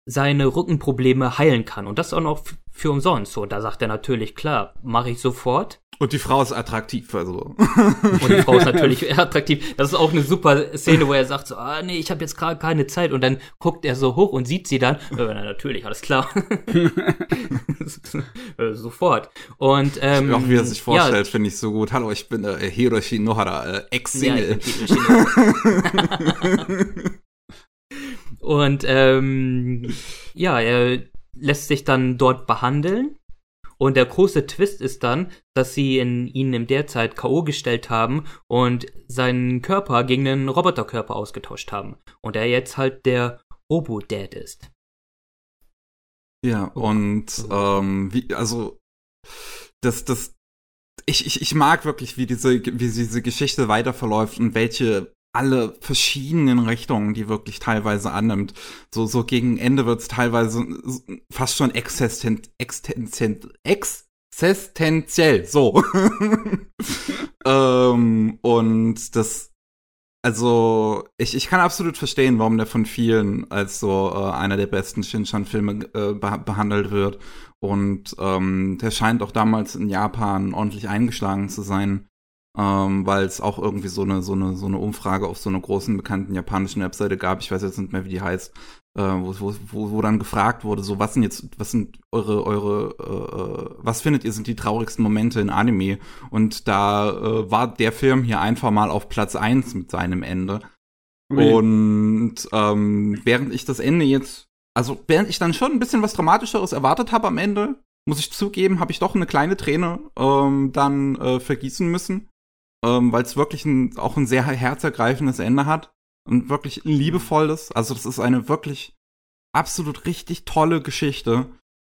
Speaker 3: seine Rückenprobleme heilen kann. Und das auch noch für umsonst. So, da sagt er natürlich, klar, mache ich sofort.
Speaker 1: Und die Frau ist attraktiv, also.
Speaker 3: Und die Frau ist natürlich attraktiv. Das ist auch eine super Szene, wo er sagt so, ah nee, ich habe jetzt gerade keine Zeit. Und dann guckt er so hoch und sieht sie dann. Ja, natürlich, alles klar. Äh, sofort. Und ähm,
Speaker 1: auch wie er sich vorstellt, ja, finde ich so gut. Hallo, ich bin äh, Hiroshi Nohara, äh, Ex-Single.
Speaker 3: Ja, und ähm, ja, er lässt sich dann dort behandeln. Und der große Twist ist dann, dass sie in, ihn in der Zeit K.O. gestellt haben und seinen Körper gegen einen Roboterkörper ausgetauscht haben. Und er jetzt halt der Robo-Dad ist.
Speaker 1: Ja, und ähm, wie, also das, das, ich, ich, ich mag wirklich, wie diese, wie diese Geschichte weiter verläuft und welche alle verschiedenen Richtungen, die wirklich teilweise annimmt. So, so gegen Ende wird's teilweise fast schon existent, existent, existenziell, so. ähm, und das, also, ich, ich kann absolut verstehen, warum der von vielen als so äh, einer der besten Shinchan-Filme äh, behandelt wird. Und ähm, der scheint auch damals in Japan ordentlich eingeschlagen zu sein ähm, weil es auch irgendwie so eine, so, eine, so eine Umfrage auf so einer großen bekannten japanischen Webseite gab, ich weiß jetzt nicht mehr, wie die heißt, äh, wo, wo, wo, dann gefragt wurde, so was sind jetzt, was sind eure, eure, äh, was findet ihr sind die traurigsten Momente in Anime? Und da äh, war der Film hier einfach mal auf Platz eins mit seinem Ende. Okay. Und ähm, während ich das Ende jetzt, also während ich dann schon ein bisschen was Dramatischeres erwartet habe am Ende, muss ich zugeben, habe ich doch eine kleine Träne ähm, dann äh, vergießen müssen ähm, weil es wirklich ein, auch ein sehr herzergreifendes Ende hat und wirklich ein liebevolles. Also das ist eine wirklich absolut richtig tolle Geschichte.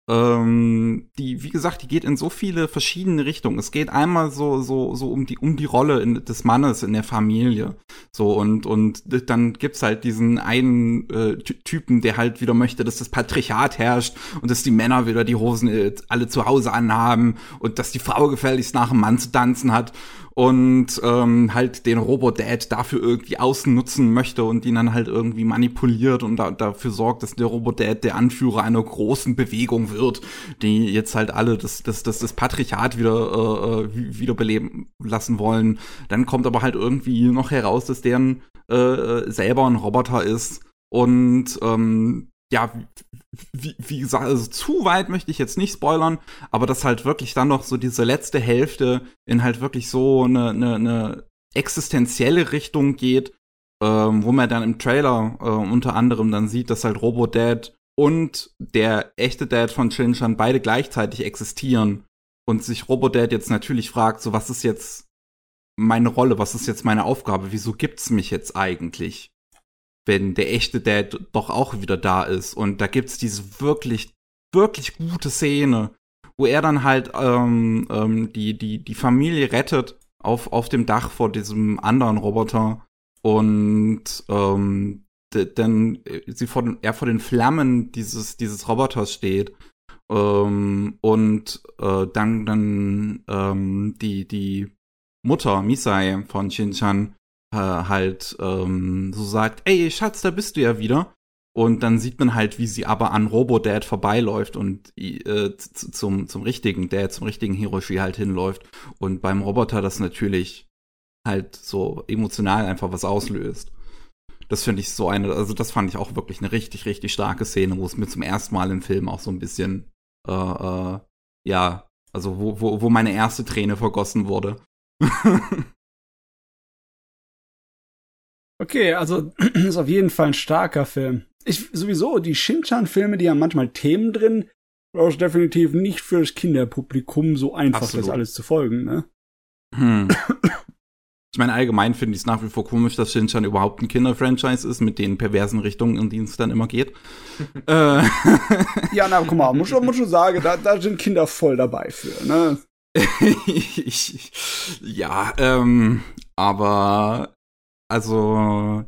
Speaker 1: Ähm, die, wie gesagt, die geht in so viele verschiedene Richtungen. Es geht einmal so, so, so um die, um die Rolle in, des Mannes in der Familie. So, und, und dann gibt's halt diesen einen äh, Typen, der halt wieder möchte, dass das Patriarchat herrscht und dass die Männer wieder die Hosen äh, alle zu Hause anhaben und dass die Frau gefälligst nach dem Mann zu tanzen hat und ähm, halt den Robodad dafür irgendwie ausnutzen möchte und ihn dann halt irgendwie manipuliert und da, dafür sorgt, dass der Robodad der Anführer einer großen Bewegung wird, die jetzt halt alle das, das, das, das Patriarchat wieder, äh, wieder beleben lassen wollen. Dann kommt aber halt irgendwie noch heraus, dass deren äh, selber ein Roboter ist und ähm, ja, wie, wie gesagt, also zu weit möchte ich jetzt nicht spoilern, aber dass halt wirklich dann noch so diese letzte Hälfte in halt wirklich so eine, eine, eine existenzielle Richtung geht, ähm, wo man dann im Trailer äh, unter anderem dann sieht, dass halt Robo-Dad und der echte Dad von Shinchan beide gleichzeitig existieren und sich Robo-Dad jetzt natürlich fragt, so was ist jetzt meine Rolle, was ist jetzt meine Aufgabe, wieso gibt's mich jetzt eigentlich? Wenn der echte Dad doch auch wieder da ist. Und da gibt's diese wirklich, wirklich gute Szene, wo er dann halt ähm, ähm, die, die, die Familie rettet auf, auf dem Dach vor diesem anderen Roboter und ähm, dann äh, sie vor den, er vor den Flammen dieses, dieses Roboters steht. Ähm, und äh, dann, dann ähm, die, die Mutter Misai von Shinchan äh, halt ähm, so sagt, ey Schatz, da bist du ja wieder. Und dann sieht man halt, wie sie aber an Robo-Dad vorbeiläuft und äh, zum, zum richtigen Dad, zum richtigen Hiroshi halt hinläuft. Und beim Roboter das natürlich halt so emotional einfach was auslöst. Das finde ich so eine, also das fand ich auch wirklich eine richtig, richtig starke Szene, wo es mir zum ersten Mal im Film auch so ein bisschen, äh, äh, ja, also wo, wo, wo meine erste Träne vergossen wurde.
Speaker 2: Okay, also ist auf jeden Fall ein starker Film. Ich sowieso, die Shinchan-Filme, die haben manchmal Themen drin, ist definitiv nicht für das Kinderpublikum so einfach, Absolut. das alles zu folgen, ne?
Speaker 1: Hm. Ich meine, allgemein finde ich es nach wie vor komisch, dass Shinchan überhaupt ein Kinderfranchise ist, mit den perversen Richtungen, in denen es dann immer geht.
Speaker 2: äh. Ja, na, guck mal, muss muss schon sagen, da, da sind Kinder voll dabei für, ne?
Speaker 1: ich, ja, ähm, aber also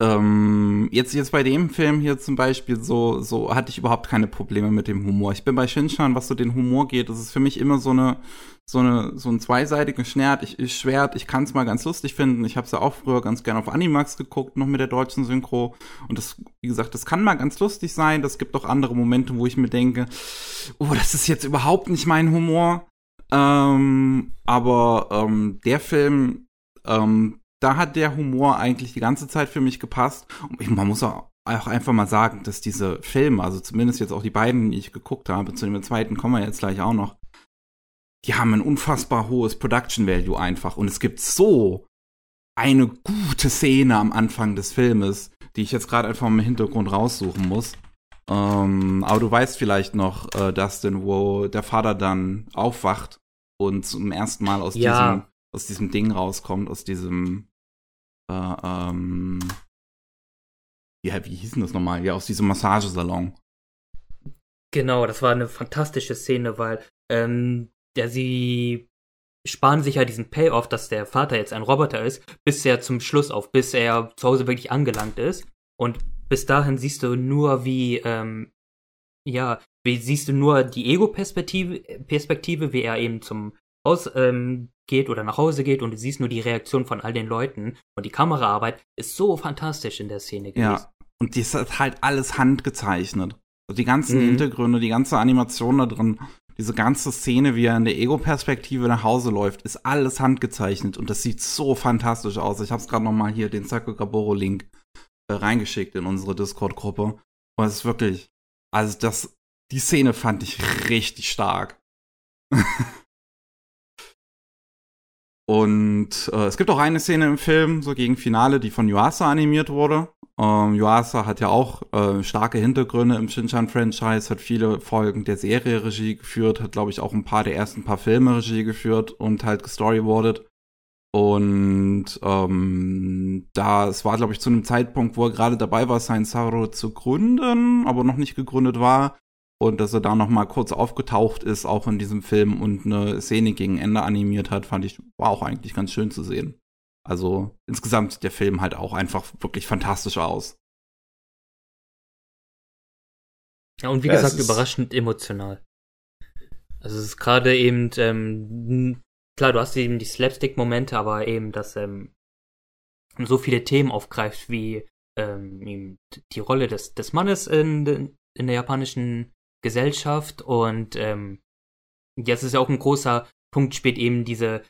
Speaker 1: ähm, jetzt, jetzt bei dem Film hier zum Beispiel, so, so hatte ich überhaupt keine Probleme mit dem Humor. Ich bin bei Shinchan, was so den Humor geht, das ist für mich immer so eine, so eine, so ein zweiseitiges Schwert. Ich, ich Schwert, ich kann es mal ganz lustig finden. Ich habe es ja auch früher ganz gerne auf Animax geguckt, noch mit der deutschen Synchro. Und das, wie gesagt, das kann mal ganz lustig sein. Das gibt auch andere Momente, wo ich mir denke, oh, das ist jetzt überhaupt nicht mein Humor. Ähm, aber ähm, der Film, ähm, da hat der Humor eigentlich die ganze Zeit für mich gepasst. Und ich, man muss auch, auch einfach mal sagen, dass diese Filme, also zumindest jetzt auch die beiden, die ich geguckt habe, zu dem zweiten kommen wir jetzt gleich auch noch, die haben ein unfassbar hohes Production Value einfach. Und es gibt so eine gute Szene am Anfang des Filmes, die ich jetzt gerade einfach im Hintergrund raussuchen muss. Ähm, aber du weißt vielleicht noch, äh, Dustin, wo der Vater dann aufwacht und zum ersten Mal aus ja. diesem aus diesem Ding rauskommt, aus diesem äh, ähm, ja, wie hieß denn das nochmal? Ja, aus diesem Massagesalon.
Speaker 3: Genau, das war eine fantastische Szene, weil ähm, der sie sparen sich ja diesen Payoff, dass der Vater jetzt ein Roboter ist, bis er zum Schluss auf, bis er zu Hause wirklich angelangt ist. Und bis dahin siehst du nur, wie, ähm, ja, wie siehst du nur die Ego-Perspektive, Perspektive, wie er eben zum Haus ähm, geht oder nach Hause geht und du siehst nur die Reaktion von all den Leuten und die Kameraarbeit ist so fantastisch in der Szene
Speaker 1: gewesen. Ja, und die ist halt alles handgezeichnet. Also die ganzen mhm. Hintergründe, die ganze Animation da drin, diese ganze Szene, wie er in der Ego-Perspektive nach Hause läuft, ist alles handgezeichnet und das sieht so fantastisch aus. Ich habe es gerade noch mal hier den Sako Gaboro-Link äh, reingeschickt in unsere Discord-Gruppe. Und es ist wirklich, also das, die Szene fand ich richtig stark. Und äh, es gibt auch eine Szene im Film, so gegen Finale, die von Yuasa animiert wurde. Ähm, Yuasa hat ja auch äh, starke Hintergründe im Shinchan-Franchise, hat viele Folgen der Serie Regie geführt, hat, glaube ich, auch ein paar der ersten paar Filme Regie geführt und halt gestoryboardet. Und ähm, da, es war, glaube ich, zu einem Zeitpunkt, wo er gerade dabei war, sein Saro zu gründen, aber noch nicht gegründet war, und dass er da noch mal kurz aufgetaucht ist, auch in diesem Film und eine Szene gegen Ende animiert hat, fand ich, war auch eigentlich ganz schön zu sehen. Also insgesamt sieht der Film halt auch einfach wirklich fantastisch aus.
Speaker 3: Ja, und wie ja, gesagt, überraschend emotional. Also es ist gerade eben, ähm, klar, du hast eben die Slapstick-Momente, aber eben, dass ähm, so viele Themen aufgreift, wie ähm, die Rolle des, des Mannes in, in der japanischen Gesellschaft und ähm, jetzt ist ja auch ein großer Punkt spät eben diese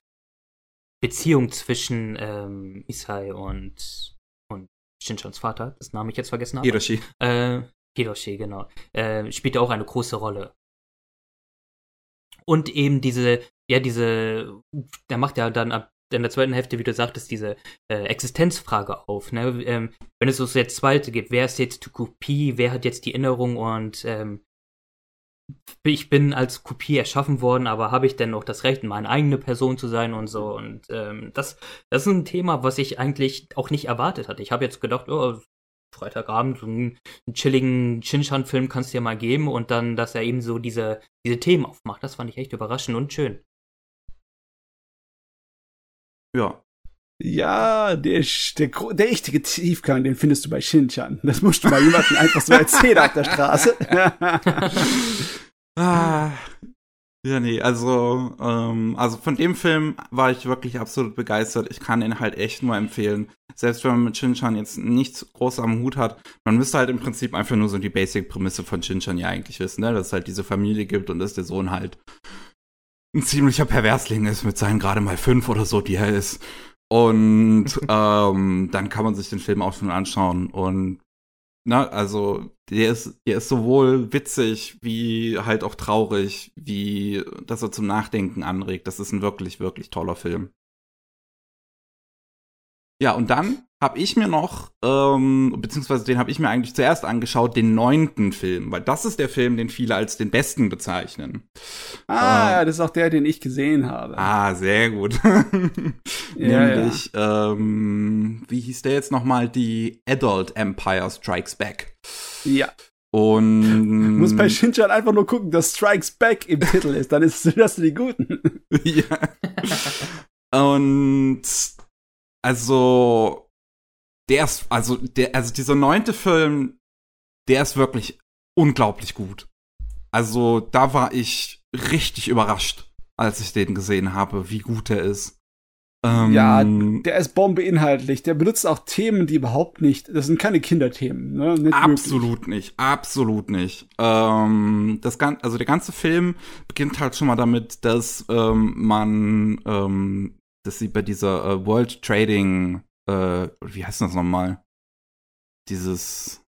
Speaker 3: Beziehung zwischen ähm, Isai und und Shinchans Vater, das Name ich jetzt vergessen habe.
Speaker 1: Hiroshi.
Speaker 3: Äh, Hiroshi, genau. Äh, spielt auch eine große Rolle. Und eben diese, ja, diese, der macht ja dann ab in der zweiten Hälfte, wie du sagtest, diese äh, Existenzfrage auf. Ne? Ähm, wenn es so jetzt zweite geht, wer ist jetzt Kopie, wer hat jetzt die Erinnerung und ähm, ich bin als Kopie erschaffen worden, aber habe ich denn noch das Recht, meine eigene Person zu sein und so? Und ähm, das, das ist ein Thema, was ich eigentlich auch nicht erwartet hatte. Ich habe jetzt gedacht, oh, Freitagabend, einen, einen chilligen Shinshan-Film kannst du dir mal geben und dann, dass er eben so diese, diese Themen aufmacht. Das fand ich echt überraschend und schön.
Speaker 1: Ja.
Speaker 2: Ja, der, der, der echte Tiefgang, den findest du bei Shinchan. Das musst du mal jemandem einfach so erzählen auf der Straße.
Speaker 1: ah, ja, nee, also, ähm, also von dem Film war ich wirklich absolut begeistert. Ich kann ihn halt echt nur empfehlen. Selbst wenn man mit Shinchan jetzt nichts groß am Hut hat, man müsste halt im Prinzip einfach nur so die Basic-Prämisse von Shinchan ja eigentlich wissen, ne? Dass es halt diese Familie gibt und dass der Sohn halt ein ziemlicher Perversling ist mit seinen gerade mal fünf oder so, die er ist. Und ähm, dann kann man sich den Film auch schon anschauen. Und na, also der ist, der ist sowohl witzig wie halt auch traurig, wie dass er zum Nachdenken anregt. Das ist ein wirklich, wirklich toller Film. Ja, und dann habe ich mir noch, ähm, beziehungsweise den habe ich mir eigentlich zuerst angeschaut, den neunten Film, weil das ist der Film, den viele als den besten bezeichnen.
Speaker 2: Ah, ähm, das ist auch der, den ich gesehen habe.
Speaker 1: Ah, sehr gut.
Speaker 2: ja,
Speaker 1: Nämlich, ja. Ähm, wie hieß der jetzt nochmal? Die Adult Empire Strikes Back.
Speaker 2: Ja.
Speaker 1: Und
Speaker 2: muss bei Shinchan einfach nur gucken, dass Strikes Back im Titel ist, dann ist das die Guten.
Speaker 1: ja. Und also der ist, also, der, also dieser neunte Film, der ist wirklich unglaublich gut. Also, da war ich richtig überrascht, als ich den gesehen habe, wie gut er ist.
Speaker 2: Ähm, ja, der ist bombeinhaltlich. Der benutzt auch Themen, die überhaupt nicht, das sind keine Kinderthemen, ne?
Speaker 1: Nicht absolut wirklich. nicht, absolut nicht. Ähm, das gan also der ganze Film beginnt halt schon mal damit, dass ähm, man, ähm, dass sie bei dieser äh, World Trading äh, wie heißt das nochmal? Dieses,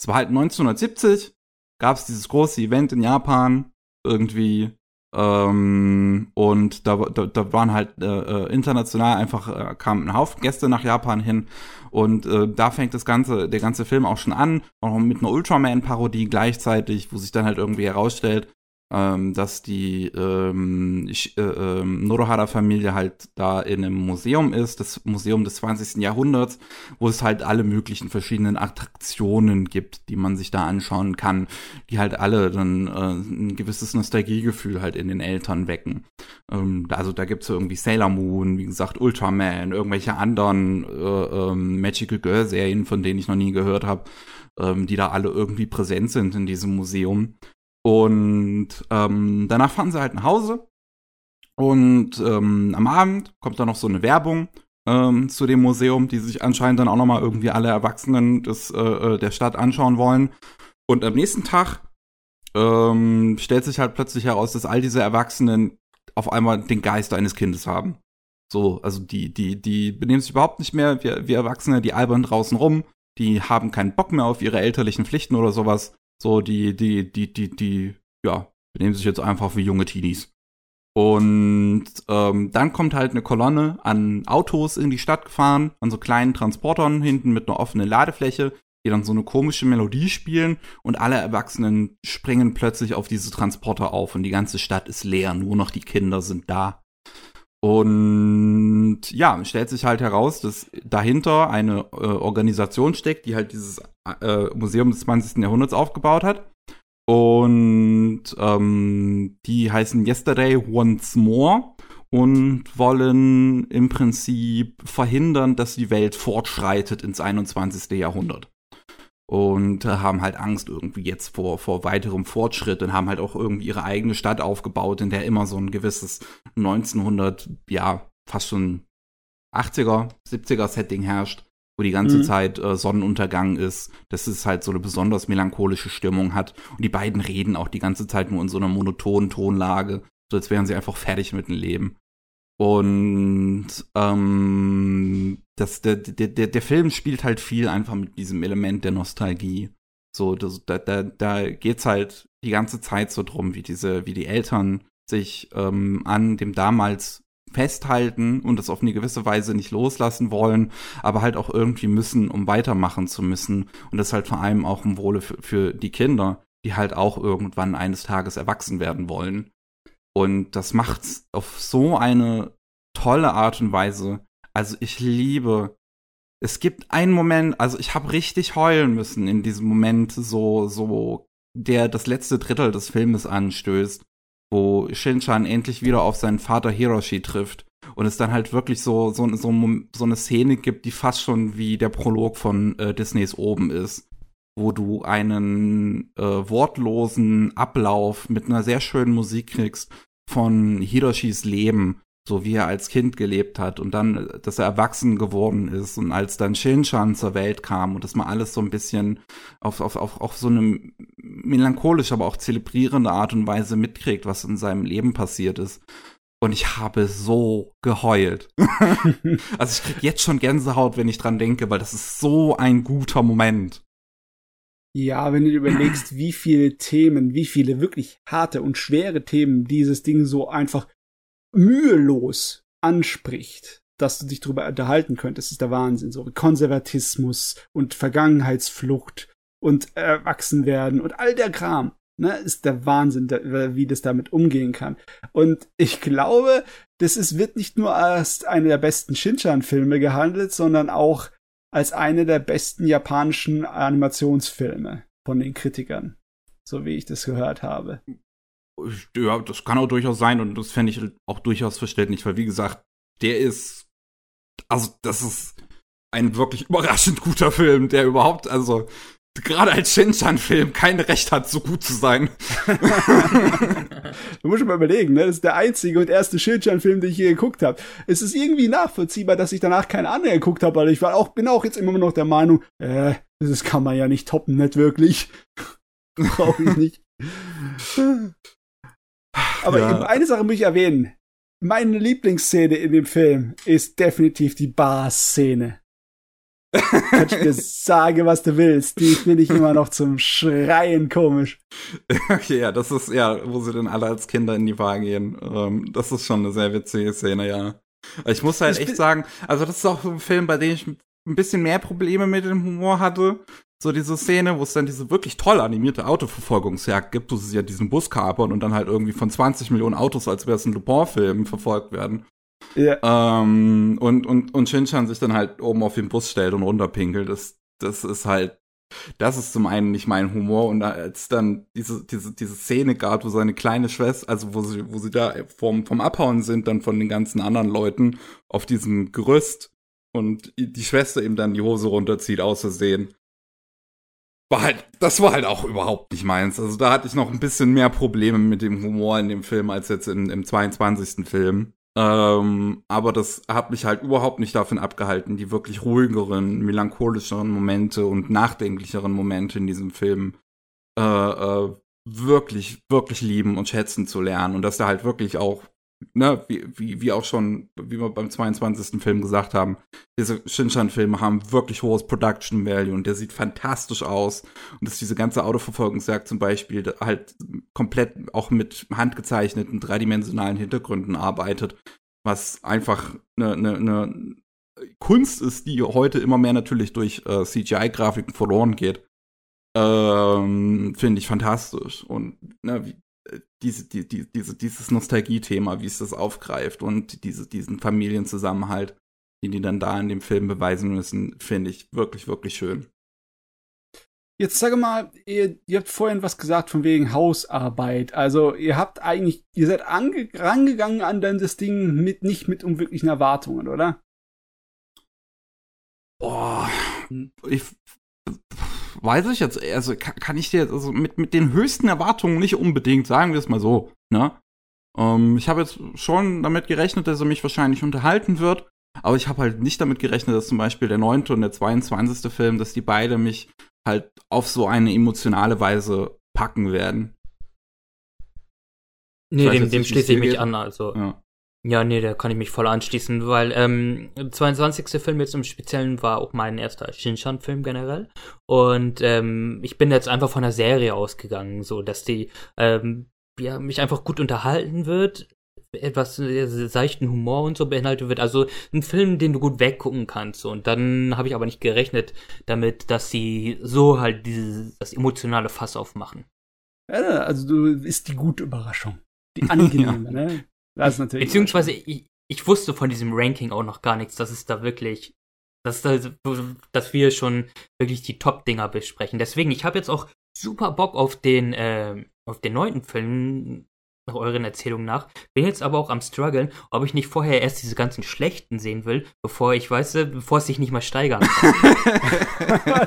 Speaker 1: es war halt 1970, gab es dieses große Event in Japan, irgendwie, ähm, und da, da, da waren halt äh, äh, international einfach äh, kamen ein Haufen Gäste nach Japan hin und äh, da fängt das ganze der ganze Film auch schon an, auch mit einer Ultraman Parodie gleichzeitig, wo sich dann halt irgendwie herausstellt, ähm, dass die ähm, äh, äh, Norohara-Familie halt da in einem Museum ist, das Museum des 20. Jahrhunderts, wo es halt alle möglichen verschiedenen Attraktionen gibt, die man sich da anschauen kann, die halt alle dann äh, ein gewisses Nostalgiegefühl halt in den Eltern wecken. Ähm, also da gibt's irgendwie Sailor Moon, wie gesagt, Ultraman, irgendwelche anderen äh, ähm, Magical Girl-Serien, von denen ich noch nie gehört habe, ähm, die da alle irgendwie präsent sind in diesem Museum. Und ähm, danach fahren sie halt nach Hause. Und ähm, am Abend kommt dann noch so eine Werbung ähm, zu dem Museum, die sich anscheinend dann auch nochmal irgendwie alle Erwachsenen des, äh, äh, der Stadt anschauen wollen. Und am nächsten Tag ähm, stellt sich halt plötzlich heraus, dass all diese Erwachsenen auf einmal den Geist eines Kindes haben. So, also die, die, die benehmen sich überhaupt nicht mehr wie, wie Erwachsene, die albern draußen rum, die haben keinen Bock mehr auf ihre elterlichen Pflichten oder sowas. So, die, die, die, die, die, ja, benehmen sich jetzt einfach wie junge Teenies. Und ähm, dann kommt halt eine Kolonne an Autos in die Stadt gefahren, an so kleinen Transportern hinten mit einer offenen Ladefläche, die dann so eine komische Melodie spielen und alle Erwachsenen springen plötzlich auf diese Transporter auf und die ganze Stadt ist leer, nur noch die Kinder sind da. Und ja, stellt sich halt heraus, dass dahinter eine äh, Organisation steckt, die halt dieses äh, Museum des 20. Jahrhunderts aufgebaut hat. Und ähm, die heißen Yesterday Once More und wollen im Prinzip verhindern, dass die Welt fortschreitet ins 21. Jahrhundert und äh, haben halt Angst irgendwie jetzt vor, vor weiterem Fortschritt und haben halt auch irgendwie ihre eigene Stadt aufgebaut, in der immer so ein gewisses 1900, ja, fast schon 80er, 70er Setting herrscht, wo die ganze mhm. Zeit äh, Sonnenuntergang ist, dass es halt so eine besonders melancholische Stimmung hat und die beiden reden auch die ganze Zeit nur in so einer monotonen Tonlage, so als wären sie einfach fertig mit dem Leben. Und ähm, das, der, der, der Film spielt halt viel einfach mit diesem Element der Nostalgie. So, das, da, da, da geht's halt die ganze Zeit so drum, wie diese, wie die Eltern sich ähm, an dem damals festhalten und das auf eine gewisse Weise nicht loslassen wollen, aber halt auch irgendwie müssen, um weitermachen zu müssen. Und das halt vor allem auch im Wohle für, für die Kinder, die halt auch irgendwann eines Tages erwachsen werden wollen. Und das macht's auf so eine tolle Art und Weise. Also ich liebe. Es gibt einen Moment, also ich habe richtig heulen müssen in diesem Moment, so so der das letzte Drittel des Filmes anstößt, wo Shinchan endlich wieder auf seinen Vater Hiroshi trifft und es dann halt wirklich so so, so, so eine Szene gibt, die fast schon wie der Prolog von äh, Disneys oben ist wo du einen äh, wortlosen Ablauf mit einer sehr schönen Musik kriegst von Hiroshis Leben, so wie er als Kind gelebt hat und dann, dass er erwachsen geworden ist und als dann Shinchan zur Welt kam und dass man alles so ein bisschen auf, auf, auf, auf so eine melancholische, aber auch zelebrierende Art und Weise mitkriegt, was in seinem Leben passiert ist. Und ich habe so geheult. also ich krieg jetzt schon Gänsehaut, wenn ich dran denke, weil das ist so ein guter Moment.
Speaker 2: Ja, wenn du dir überlegst, wie viele Themen, wie viele wirklich harte und schwere Themen dieses Ding so einfach mühelos anspricht. dass du dich darüber unterhalten könntest, ist der Wahnsinn. So Konservatismus und Vergangenheitsflucht und Erwachsenwerden und all der Kram. Ne, ist der Wahnsinn, wie das damit umgehen kann. Und ich glaube, das ist, wird nicht nur als eine der besten Shinchan-Filme gehandelt, sondern auch als eine der besten japanischen Animationsfilme von den Kritikern. So wie ich das gehört habe.
Speaker 1: Ja, das kann auch durchaus sein und das fände ich auch durchaus verständlich, weil wie gesagt, der ist, also das ist ein wirklich überraschend guter Film, der überhaupt, also gerade als Shinchan-Film kein Recht hat, so gut zu sein.
Speaker 2: du musst mal überlegen, ne? Das ist der einzige und erste Shinchan-Film, den ich je geguckt habe. Es ist irgendwie nachvollziehbar, dass ich danach keine andere geguckt habe, weil ich war auch, bin auch jetzt immer noch der Meinung, äh, das kann man ja nicht toppen, nicht wirklich. Brauche ich nicht. Aber ja. eine Sache muss ich erwähnen. Meine Lieblingsszene in dem Film ist definitiv die Bar-Szene. Kannst du dir sagen, was du willst. Die finde ich immer noch zum Schreien komisch.
Speaker 1: Okay, ja, das ist, ja, wo sie dann alle als Kinder in die Bar gehen. Ähm, das ist schon eine sehr witzige Szene, ja. Ich muss halt ich echt sagen, also das ist auch so ein Film, bei dem ich ein bisschen mehr Probleme mit dem Humor hatte. So diese Szene, wo es dann diese wirklich toll animierte Autoverfolgungsjagd gibt, wo sie ja diesen Bus kapern und dann halt irgendwie von 20 Millionen Autos, als wäre es ein Lupin-Film, verfolgt werden. Ja. Ähm, und, und, und Shinchan sich dann halt oben auf den Bus stellt und runterpinkelt. Das, das ist halt, das ist zum einen nicht mein Humor. Und als dann diese, diese, diese Szene gab, wo seine kleine Schwester, also wo sie, wo sie da vom, vom Abhauen sind, dann von den ganzen anderen Leuten auf diesem Gerüst und die Schwester ihm dann die Hose runterzieht, aus. War halt, das war halt auch überhaupt nicht meins. Also da hatte ich noch ein bisschen mehr Probleme mit dem Humor in dem Film als jetzt in, im 22. Film. Ähm, aber das hat mich halt überhaupt nicht davon abgehalten, die wirklich ruhigeren, melancholischeren Momente und nachdenklicheren Momente in diesem Film äh, äh, wirklich, wirklich lieben und schätzen zu lernen. Und dass er halt wirklich auch ne, wie, wie, wie auch schon, wie wir beim 22. Film gesagt haben, diese Shinchan-Filme haben wirklich hohes Production Value und der sieht fantastisch aus. Und dass diese ganze Autoverfolgungsjagd zum Beispiel halt komplett auch mit handgezeichneten, dreidimensionalen Hintergründen arbeitet, was einfach eine, eine, eine Kunst ist, die heute immer mehr natürlich durch äh, CGI-Grafiken verloren geht. Ähm, Finde ich fantastisch. Und ne, wie, diese, die, die, diese, dieses Nostalgie-Thema, wie es das aufgreift und diese, diesen Familienzusammenhalt, den die dann da in dem Film beweisen müssen, finde ich wirklich, wirklich schön.
Speaker 2: Jetzt sage mal, ihr, ihr habt vorhin was gesagt von wegen Hausarbeit. Also ihr habt eigentlich, ihr seid ange rangegangen an dann das Ding mit nicht mit unwirklichen Erwartungen, oder?
Speaker 1: Boah, ich weiß ich jetzt, also kann, ich dir also mit, mit den höchsten Erwartungen nicht unbedingt, sagen wir es mal so, ne? Ähm, ich habe jetzt schon damit gerechnet, dass er mich wahrscheinlich unterhalten wird, aber ich habe halt nicht damit gerechnet, dass zum Beispiel der neunte und der 22. Film, dass die beide mich halt auf so eine emotionale Weise packen werden.
Speaker 3: Nee, dem, dem schließe ich mich an, also. Ja. Ja, nee, da kann ich mich voll anschließen, weil ähm, 22. Film jetzt im Speziellen war auch mein erster Shinshan-Film generell. Und ähm, ich bin jetzt einfach von der Serie ausgegangen, so dass die ähm, ja, mich einfach gut unterhalten wird, etwas äh, seichten Humor und so beinhaltet wird. Also ein Film, den du gut weggucken kannst. Und dann habe ich aber nicht gerechnet damit, dass sie so halt dieses das emotionale Fass aufmachen.
Speaker 2: Ja, also du ist die gute Überraschung. Die angenehme, ja. ne?
Speaker 3: Das ist natürlich. Beziehungsweise ich, ich wusste von diesem Ranking auch noch gar nichts, dass es da wirklich, dass, dass wir schon wirklich die Top-Dinger besprechen. Deswegen, ich habe jetzt auch super Bock auf den, äh, auf den neunten Film, nach euren Erzählungen nach. Bin jetzt aber auch am struggeln, ob ich nicht vorher erst diese ganzen schlechten sehen will, bevor ich weiß, bevor es sich nicht mal steigern kann.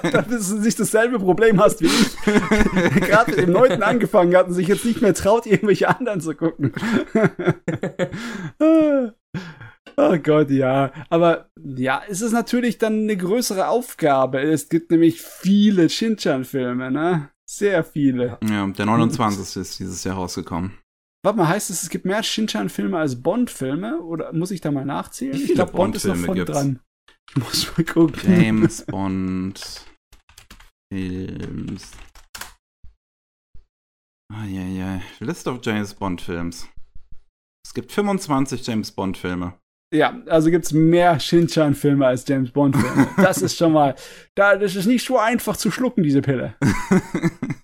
Speaker 2: Dass du nicht dasselbe Problem hast wie ich. Gerade mit dem neunten angefangen hat und sich jetzt nicht mehr traut, irgendwelche anderen zu gucken. Oh Gott, ja. Aber ja, es ist natürlich dann eine größere Aufgabe. Es gibt nämlich viele Shinchan-Filme, ne? Sehr viele.
Speaker 1: Ja, der 29. ist dieses Jahr rausgekommen.
Speaker 2: Warte mal, heißt es, es gibt mehr Shinchan-Filme als Bond-Filme? Oder muss ich da mal nachzählen? Ich glaube, Bond ist noch von gibt's? dran. Ich muss mal gucken.
Speaker 1: James Bond Films. Ah, ja, ja. List of James Bond Films. Es gibt 25 James Bond Filme.
Speaker 2: Ja, also gibt's mehr Shin-Chan-Filme als James Bond-Filme. Das ist schon mal, da, das ist nicht so einfach zu schlucken, diese Pille.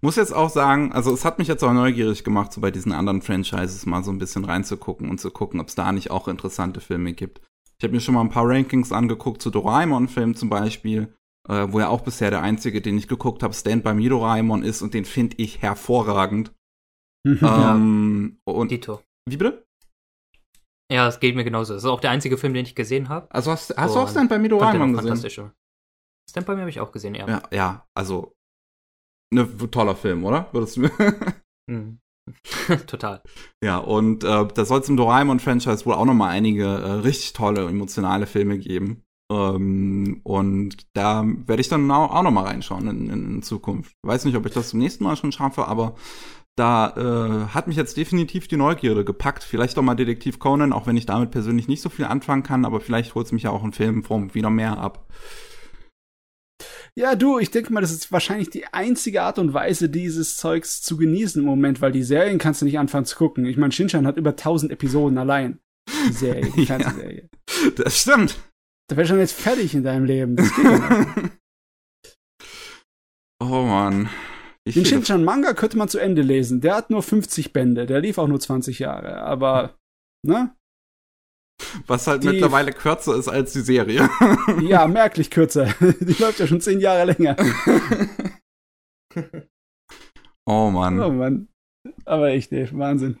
Speaker 1: Muss jetzt auch sagen, also es hat mich jetzt auch neugierig gemacht, so bei diesen anderen Franchises mal so ein bisschen reinzugucken und zu gucken, ob es da nicht auch interessante Filme gibt. Ich habe mir schon mal ein paar Rankings angeguckt zu Doraemon-Filmen zum Beispiel, äh, wo ja auch bisher der einzige, den ich geguckt habe, Stand by Me Doraemon ist und den finde ich hervorragend. ähm, und
Speaker 3: Dito.
Speaker 1: Wie bitte?
Speaker 3: Ja, es geht mir genauso. Das ist auch der einzige Film, den ich gesehen habe.
Speaker 1: Also hast, hast du auch Stand by Me Doraemon gesehen?
Speaker 3: Fantastisch. Stand by Me habe ich auch gesehen, ja.
Speaker 1: Ja, ja also ne toller Film, oder? Würdest du
Speaker 3: mhm. Total.
Speaker 1: Ja, und äh, da soll es im Doraemon-Franchise wohl auch noch mal einige äh, richtig tolle, emotionale Filme geben. Ähm, und da werde ich dann auch, auch noch mal reinschauen in, in, in, Zukunft. Weiß nicht, ob ich das zum nächsten Mal schon schaffe, aber da äh, hat mich jetzt definitiv die Neugierde gepackt. Vielleicht auch mal Detektiv Conan, auch wenn ich damit persönlich nicht so viel anfangen kann, aber vielleicht holt es mich ja auch in Filmform wieder mehr ab.
Speaker 2: Ja, du, ich denke mal, das ist wahrscheinlich die einzige Art und Weise, dieses Zeugs zu genießen im Moment, weil die Serien kannst du nicht anfangen zu gucken. Ich meine, Shinchan hat über 1000 Episoden allein. Die Serie, die Fernsehserie.
Speaker 1: ja, das stimmt.
Speaker 2: Da wärst du schon jetzt fertig in deinem Leben. Das geht ja
Speaker 1: Oh Mann.
Speaker 2: Ich Den Shinchan Manga könnte man zu Ende lesen. Der hat nur 50 Bände. Der lief auch nur 20 Jahre. Aber, ne?
Speaker 1: Was halt die, mittlerweile kürzer ist als die Serie.
Speaker 2: Ja, merklich kürzer. Die läuft ja schon zehn Jahre länger.
Speaker 1: Oh Mann.
Speaker 2: Oh Mann. Aber echt, ey, Wahnsinn.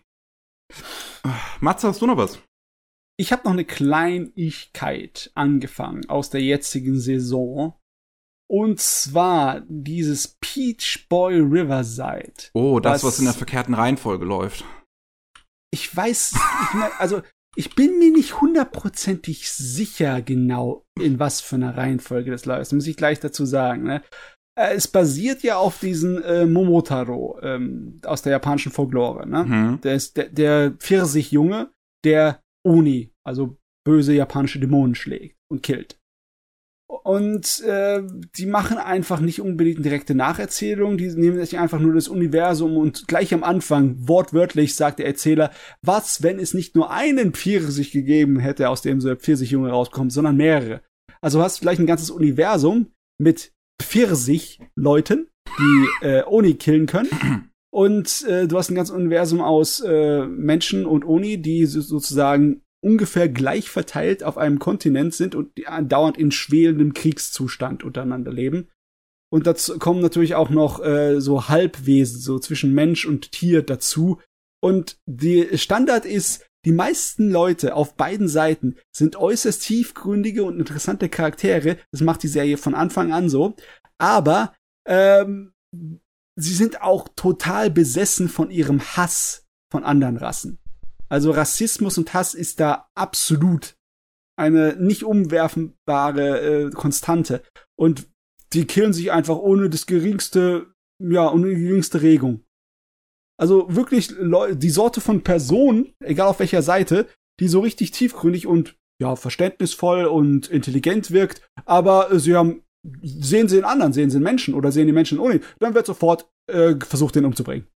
Speaker 1: Matze, hast du noch was?
Speaker 2: Ich habe noch eine Kleinigkeit angefangen aus der jetzigen Saison. Und zwar dieses Peach Boy Riverside.
Speaker 1: Oh, das, was, was in der verkehrten Reihenfolge läuft.
Speaker 2: Ich weiß, ich mein, also ich bin mir nicht hundertprozentig sicher genau, in was für einer Reihenfolge das läuft. Das muss ich gleich dazu sagen. Ne? Äh, es basiert ja auf diesen äh, Momotaro ähm, aus der japanischen Folklore. Ne? Mhm. Der ist der, der Pfirsich-Junge, der Oni, also böse japanische Dämonen schlägt und killt. Und äh, die machen einfach nicht unbedingt direkte Nacherzählung, die nehmen sich einfach nur das Universum und gleich am Anfang, wortwörtlich, sagt der Erzähler, was, wenn es nicht nur einen Pfirsich gegeben hätte, aus dem so der Pfirsichjunge rauskommt, sondern mehrere. Also hast du vielleicht ein ganzes Universum mit Pfirsich-Leuten, die äh, Oni killen können. Und äh, du hast ein ganzes Universum aus äh, Menschen und Oni, die sozusagen ungefähr gleich verteilt auf einem Kontinent sind und dauernd in schwelendem Kriegszustand untereinander leben. Und dazu kommen natürlich auch noch äh, so Halbwesen, so zwischen Mensch und Tier dazu. Und die Standard ist, die meisten Leute auf beiden Seiten sind äußerst tiefgründige und interessante Charaktere. Das macht die Serie von Anfang an so. Aber ähm, sie sind auch total besessen von ihrem Hass von anderen Rassen. Also Rassismus und Hass ist da absolut eine nicht umwerfenbare äh, Konstante. Und die killen sich einfach ohne das geringste, ja, ohne die geringste Regung. Also wirklich die Sorte von Person, egal auf welcher Seite, die so richtig tiefgründig und ja, verständnisvoll und intelligent wirkt, aber sie haben, sehen sie den anderen, sehen sie den Menschen oder sehen die Menschen ohne, dann wird sofort äh, versucht, den umzubringen.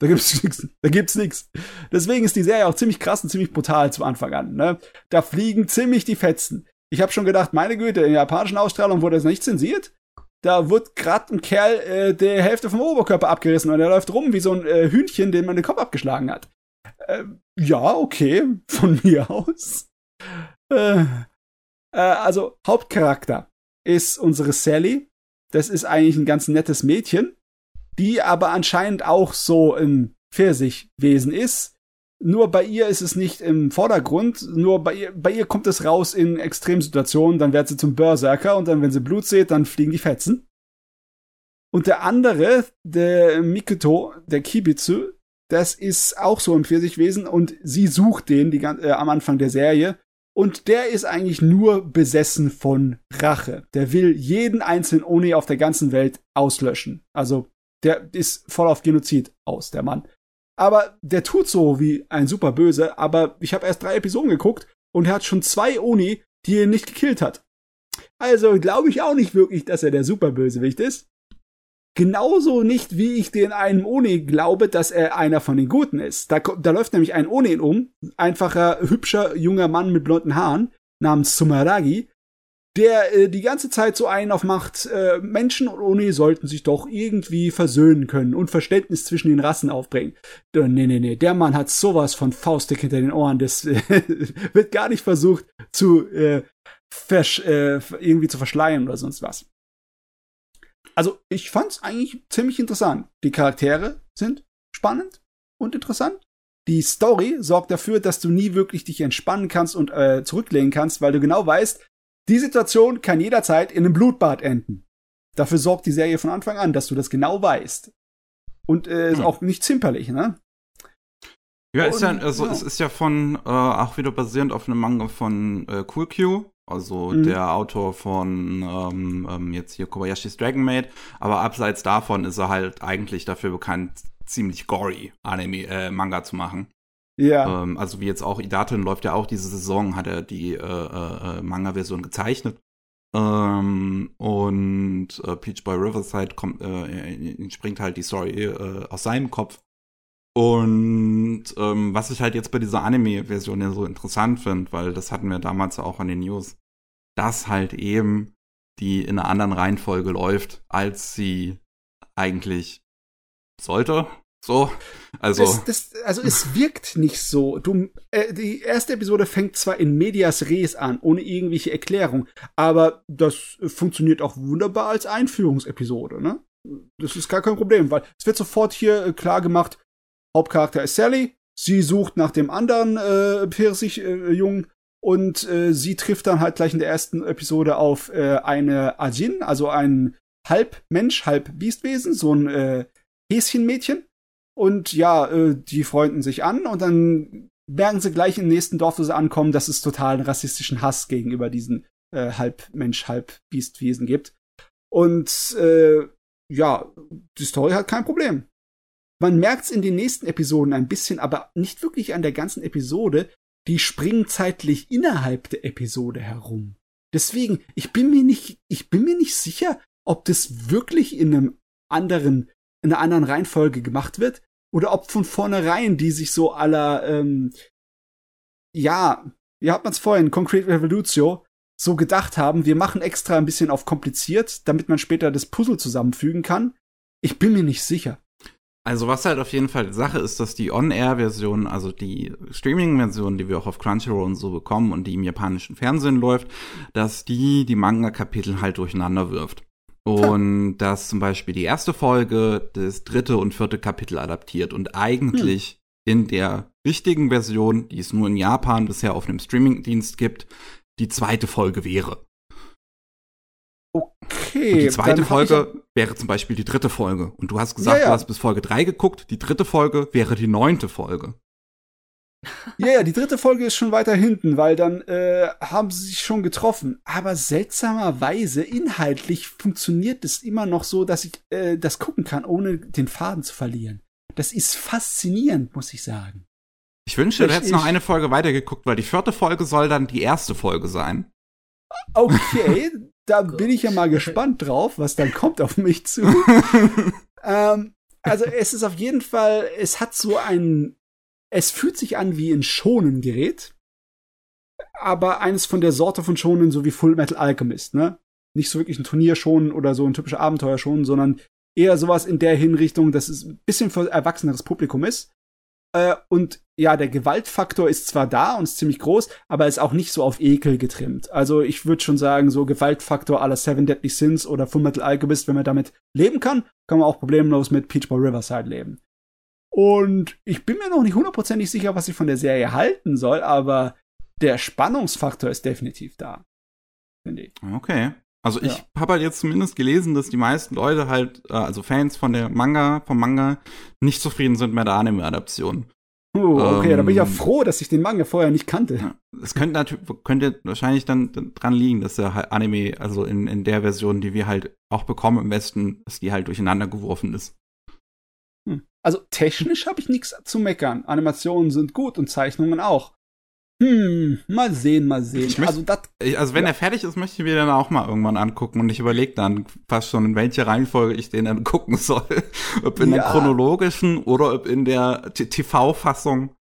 Speaker 2: Da gibt's nichts. Da gibt's nichts. Deswegen ist die Serie auch ziemlich krass und ziemlich brutal zu Anfang an. Ne? Da fliegen ziemlich die Fetzen. Ich habe schon gedacht, meine Güte, in der japanischen Ausstrahlung wurde das nicht zensiert. Da wird grad ein Kerl äh, der Hälfte vom Oberkörper abgerissen und er läuft rum wie so ein äh, Hühnchen, dem man den Kopf abgeschlagen hat. Äh, ja, okay, von mir aus. Äh, äh, also Hauptcharakter ist unsere Sally. Das ist eigentlich ein ganz nettes Mädchen die aber anscheinend auch so ein Pfirsichwesen ist. Nur bei ihr ist es nicht im Vordergrund, nur bei ihr, bei ihr kommt es raus in Extremsituationen, dann wird sie zum Berserker und dann, wenn sie Blut sieht, dann fliegen die Fetzen. Und der andere, der Mikoto, der Kibitsu, das ist auch so ein Pfirsichwesen und sie sucht den die, äh, am Anfang der Serie. Und der ist eigentlich nur besessen von Rache. Der will jeden einzelnen Oni auf der ganzen Welt auslöschen. Also der ist voll auf Genozid aus, der Mann. Aber der tut so wie ein super Böse, aber ich habe erst drei Episoden geguckt und er hat schon zwei Oni, die er nicht gekillt hat. Also glaube ich auch nicht wirklich, dass er der Superbösewicht ist. Genauso nicht, wie ich den einen Oni glaube, dass er einer von den Guten ist. Da, da läuft nämlich ein Oni um, einfacher, hübscher, junger Mann mit blonden Haaren, namens Sumeragi, der äh, die ganze Zeit so einen aufmacht, äh, Menschen und Oni sollten sich doch irgendwie versöhnen können und Verständnis zwischen den Rassen aufbringen. Äh, nee, nee, nee, der Mann hat sowas von Faustdick hinter den Ohren, das äh, wird gar nicht versucht zu äh, versch äh, irgendwie zu verschleiern oder sonst was. Also, ich fand's eigentlich ziemlich interessant. Die Charaktere sind spannend und interessant. Die Story sorgt dafür, dass du nie wirklich dich entspannen kannst und äh, zurücklehnen kannst, weil du genau weißt, die Situation kann jederzeit in einem Blutbad enden. Dafür sorgt die Serie von Anfang an, dass du das genau weißt. Und äh, ist hm. auch nicht zimperlich, ne?
Speaker 1: Ja, ist ja, also ja. es ist ja von, äh, auch wieder basierend auf einem Manga von äh, Cool Q, also mhm. der Autor von ähm, ähm, jetzt hier Kobayashi's Dragon Maid. Aber abseits davon ist er halt eigentlich dafür bekannt, ziemlich gory Anime, äh, Manga zu machen. Ja. Ähm, also wie jetzt auch Idaten läuft ja auch diese Saison, hat er die äh, äh, äh, Manga-Version gezeichnet. Ähm, und äh, Peach Boy Riverside kommt, äh, springt halt die Story äh, aus seinem Kopf. Und ähm, was ich halt jetzt bei dieser Anime-Version ja so interessant finde, weil das hatten wir damals auch an den News, dass halt eben die in einer anderen Reihenfolge läuft, als sie eigentlich sollte. So, also.
Speaker 2: Das, das, also es wirkt nicht so. Du, äh, die erste Episode fängt zwar in Medias Res an, ohne irgendwelche Erklärung, aber das funktioniert auch wunderbar als Einführungsepisode, ne? Das ist gar kein Problem, weil es wird sofort hier äh, klar gemacht, Hauptcharakter ist Sally, sie sucht nach dem anderen äh, Pfirsich-Jungen äh, und äh, sie trifft dann halt gleich in der ersten Episode auf äh, eine Ajin, also ein halb Mensch, halb Biestwesen, so ein äh, Häschenmädchen und ja, äh, die freunden sich an und dann merken sie gleich im nächsten Dorf, wo sie ankommen, dass es totalen rassistischen Hass gegenüber diesen äh, halb Mensch, halb Biestwesen gibt. Und äh, ja, die Story hat kein Problem. Man merkt's in den nächsten Episoden ein bisschen, aber nicht wirklich an der ganzen Episode. Die springen zeitlich innerhalb der Episode herum. Deswegen, ich bin mir nicht, ich bin mir nicht sicher, ob das wirklich in einem anderen, in einer anderen Reihenfolge gemacht wird oder ob von vornherein die sich so aller, ähm, ja, wie hat man es vorhin, Concrete Revolutio, so gedacht haben, wir machen extra ein bisschen auf kompliziert, damit man später das Puzzle zusammenfügen kann. Ich bin mir nicht sicher.
Speaker 1: Also was halt auf jeden Fall die Sache ist, dass die On-Air-Version, also die Streaming-Version, die wir auch auf Crunchyroll und so bekommen und die im japanischen Fernsehen läuft, dass die die Manga-Kapitel halt durcheinander wirft. Und dass zum Beispiel die erste Folge das dritte und vierte Kapitel adaptiert und eigentlich hm. in der richtigen Version, die es nur in Japan bisher auf einem Streamingdienst gibt, die zweite Folge wäre.
Speaker 2: Okay.
Speaker 1: Und die zweite Folge wäre zum Beispiel die dritte Folge. Und du hast gesagt, ja, ja. du hast bis Folge drei geguckt. Die dritte Folge wäre die neunte Folge.
Speaker 2: Ja, ja, die dritte Folge ist schon weiter hinten, weil dann äh, haben sie sich schon getroffen. Aber seltsamerweise, inhaltlich funktioniert es immer noch so, dass ich äh, das gucken kann, ohne den Faden zu verlieren. Das ist faszinierend, muss ich sagen.
Speaker 1: Ich wünschte, du hättest noch eine Folge weitergeguckt, weil die vierte Folge soll dann die erste Folge sein.
Speaker 2: Okay, da bin ich ja mal gespannt drauf, was dann kommt auf mich zu. ähm, also es ist auf jeden Fall, es hat so einen es fühlt sich an wie ein Schonen-Gerät, aber eines von der Sorte von Schonen, so wie Full Metal Alchemist, ne? Nicht so wirklich ein Turnierschonen oder so ein typischer Abenteuerschonen, sondern eher sowas in der Hinrichtung, dass es ein bisschen für erwachseneres Publikum ist. Äh, und ja, der Gewaltfaktor ist zwar da und ist ziemlich groß, aber ist auch nicht so auf Ekel getrimmt. Also ich würde schon sagen, so Gewaltfaktor aller Seven Deadly Sins oder Full Metal Alchemist, wenn man damit leben kann, kann man auch problemlos mit Peach Boy Riverside leben. Und ich bin mir noch nicht hundertprozentig sicher, was ich von der Serie halten soll, aber der Spannungsfaktor ist definitiv da.
Speaker 1: Finde ich. Okay. Also ich ja. habe halt jetzt zumindest gelesen, dass die meisten Leute halt, äh, also Fans von der Manga, vom Manga, nicht zufrieden sind mit der Anime-Adaption.
Speaker 2: Oh, okay, ähm, da bin ich ja ähm, froh, dass ich den Manga vorher nicht kannte.
Speaker 1: Es könnte natürlich, könnte wahrscheinlich dann dran liegen, dass der Anime, also in, in der Version, die wir halt auch bekommen im Westen, dass die halt durcheinander geworfen ist.
Speaker 2: Also technisch habe ich nichts zu meckern. Animationen sind gut und Zeichnungen auch. Hm, mal sehen, mal sehen.
Speaker 1: Ich möcht-
Speaker 2: also
Speaker 1: Ich, also wenn
Speaker 2: Ja.
Speaker 1: er fertig ist, möchte ich mir dann auch mal irgendwann angucken und ich überlege dann fast schon, in welche Reihenfolge ich den dann gucken soll. ob in der
Speaker 2: Ja.
Speaker 1: chronologischen oder ob in der TV-Fassung.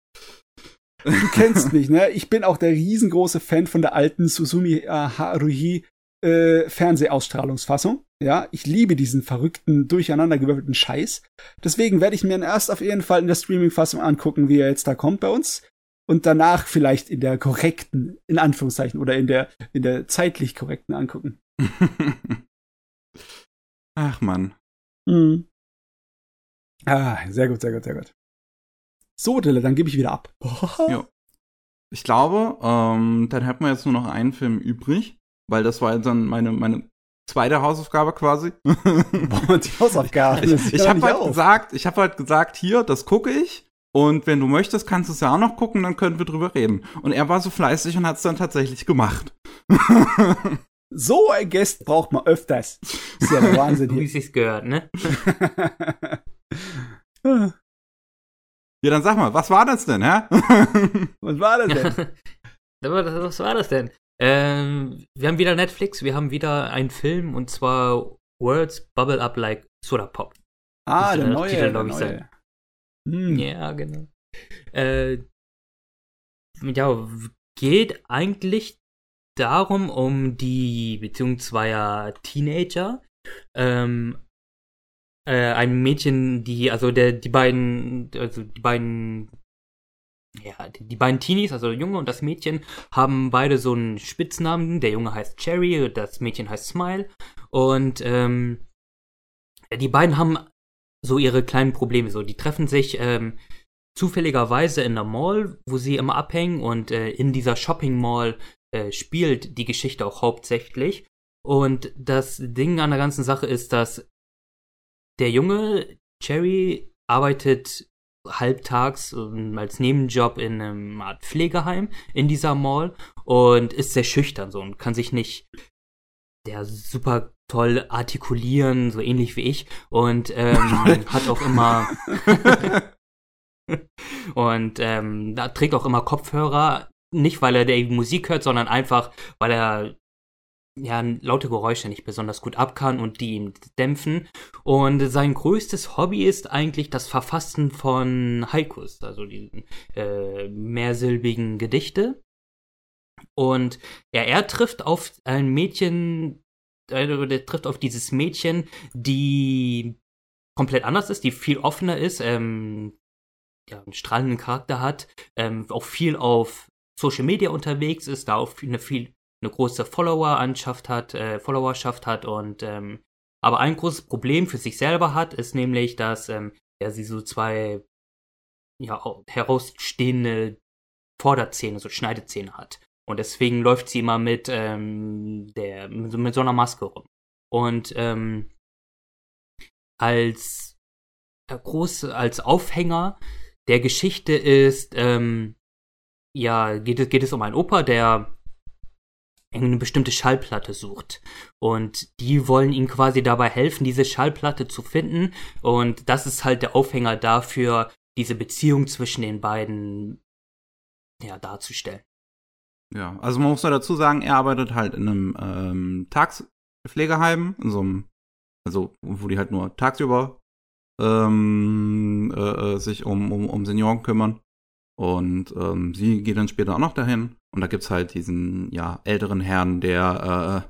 Speaker 2: Du kennst mich, ne? Ich bin auch der riesengroße Fan von der alten Suzumi äh, Haruhi äh, Fernsehausstrahlungsfassung. Ja, ich liebe diesen verrückten, durcheinandergewürfelten Scheiß. Deswegen werde ich mir ihn erst auf jeden Fall in der Streaming-Fassung angucken, wie er jetzt da kommt bei uns. Und danach vielleicht in der korrekten, in Anführungszeichen, oder in der, in der zeitlich korrekten angucken.
Speaker 1: Ach man.
Speaker 2: Mhm. Ah, sehr gut, sehr gut, sehr gut. So, Dille, dann gebe ich wieder ab.
Speaker 1: Ja. Ich glaube, ähm, dann hat man jetzt nur noch einen Film übrig, weil das war jetzt dann meine, meine zweite Hausaufgabe quasi.
Speaker 2: Boah, die Hausaufgaben. das
Speaker 1: ich ich habe halt
Speaker 2: auf.
Speaker 1: gesagt, ich habe halt gesagt, hier, das gucke ich. Und wenn du möchtest, kannst du es ja auch noch gucken, dann können wir drüber reden. Und er war so fleißig und hat es dann tatsächlich gemacht.
Speaker 2: So ein Guest braucht man öfters. Ist ja Wahnsinn
Speaker 3: Wie
Speaker 2: hier.
Speaker 3: es sich gehört, ne?
Speaker 1: Ja, dann sag mal, was war das denn, hä?
Speaker 2: Was war das denn?
Speaker 3: Was war das denn? Ähm, wir haben wieder Netflix, wir haben wieder einen Film und zwar Words Bubble Up Like Soda Pop.
Speaker 2: Ah, der
Speaker 3: der
Speaker 2: neue.
Speaker 3: Titel,
Speaker 2: Der
Speaker 3: ich,
Speaker 2: neue.
Speaker 3: sein.
Speaker 2: Hm.
Speaker 3: Ja, genau. Äh, ja, geht eigentlich darum, um die Beziehung zweier Teenager. Ähm, äh, ein Mädchen, die, also der, die beiden, also die beiden, ja, die, beiden Teenies, also der Junge und das Mädchen, haben beide so einen Spitznamen. Der Junge heißt Cherry, das Mädchen heißt Smile. Und ähm, die beiden haben so ihre kleinen Probleme. So, die treffen sich ähm, zufälligerweise in der Mall, wo sie immer abhängen und äh, in dieser Shopping Mall äh, spielt die Geschichte auch hauptsächlich. Und das Ding an der ganzen Sache ist, dass der Junge Cherry arbeitet halbtags ähm, als Nebenjob in einem Art Pflegeheim in dieser Mall und ist sehr schüchtern so und kann sich nicht der super toll artikulieren, so ähnlich wie ich und ähm, hat auch immer und ähm, da trägt auch immer Kopfhörer, nicht weil er die Musik hört, sondern einfach, weil er ja laute Geräusche nicht besonders gut ab kann und die ihm dämpfen. Und sein größtes Hobby ist eigentlich das Verfassen von Haikus, also die äh, mehrsilbigen Gedichte. Und ja, er trifft auf ein Mädchen, äh, der trifft auf dieses Mädchen, die komplett anders ist, die viel offener ist, ähm, ja, einen strahlenden Charakter hat, ähm, auch viel auf Social Media unterwegs ist, da auch eine viel eine große Follower-Anschaft hat, äh, Followerschaft hat und ähm, aber ein großes Problem für sich selber hat, ist nämlich, dass ähm, ja, sie so zwei ja, au- herausstehende Vorderzähne, so Schneidezähne hat. Und deswegen läuft sie immer mit, ähm, der, mit so einer Maske rum. Und ähm, als äh, groß, als Aufhänger der Geschichte ist, ähm, ja, geht es, geht es um einen Opa, der eine bestimmte Schallplatte sucht. Und die wollen ihm quasi dabei helfen, diese Schallplatte zu finden. Und das ist halt der Aufhänger dafür, diese Beziehung zwischen den beiden ja, darzustellen.
Speaker 1: Ja, also man muss ja dazu sagen, er arbeitet halt in einem ähm, Tagspflegeheim, in so einem, also wo die halt nur tagsüber ähm, äh, äh, sich um, um, um Senioren kümmern. Und ähm, sie geht dann später auch noch dahin. Und da gibt's halt diesen, ja, älteren Herrn, der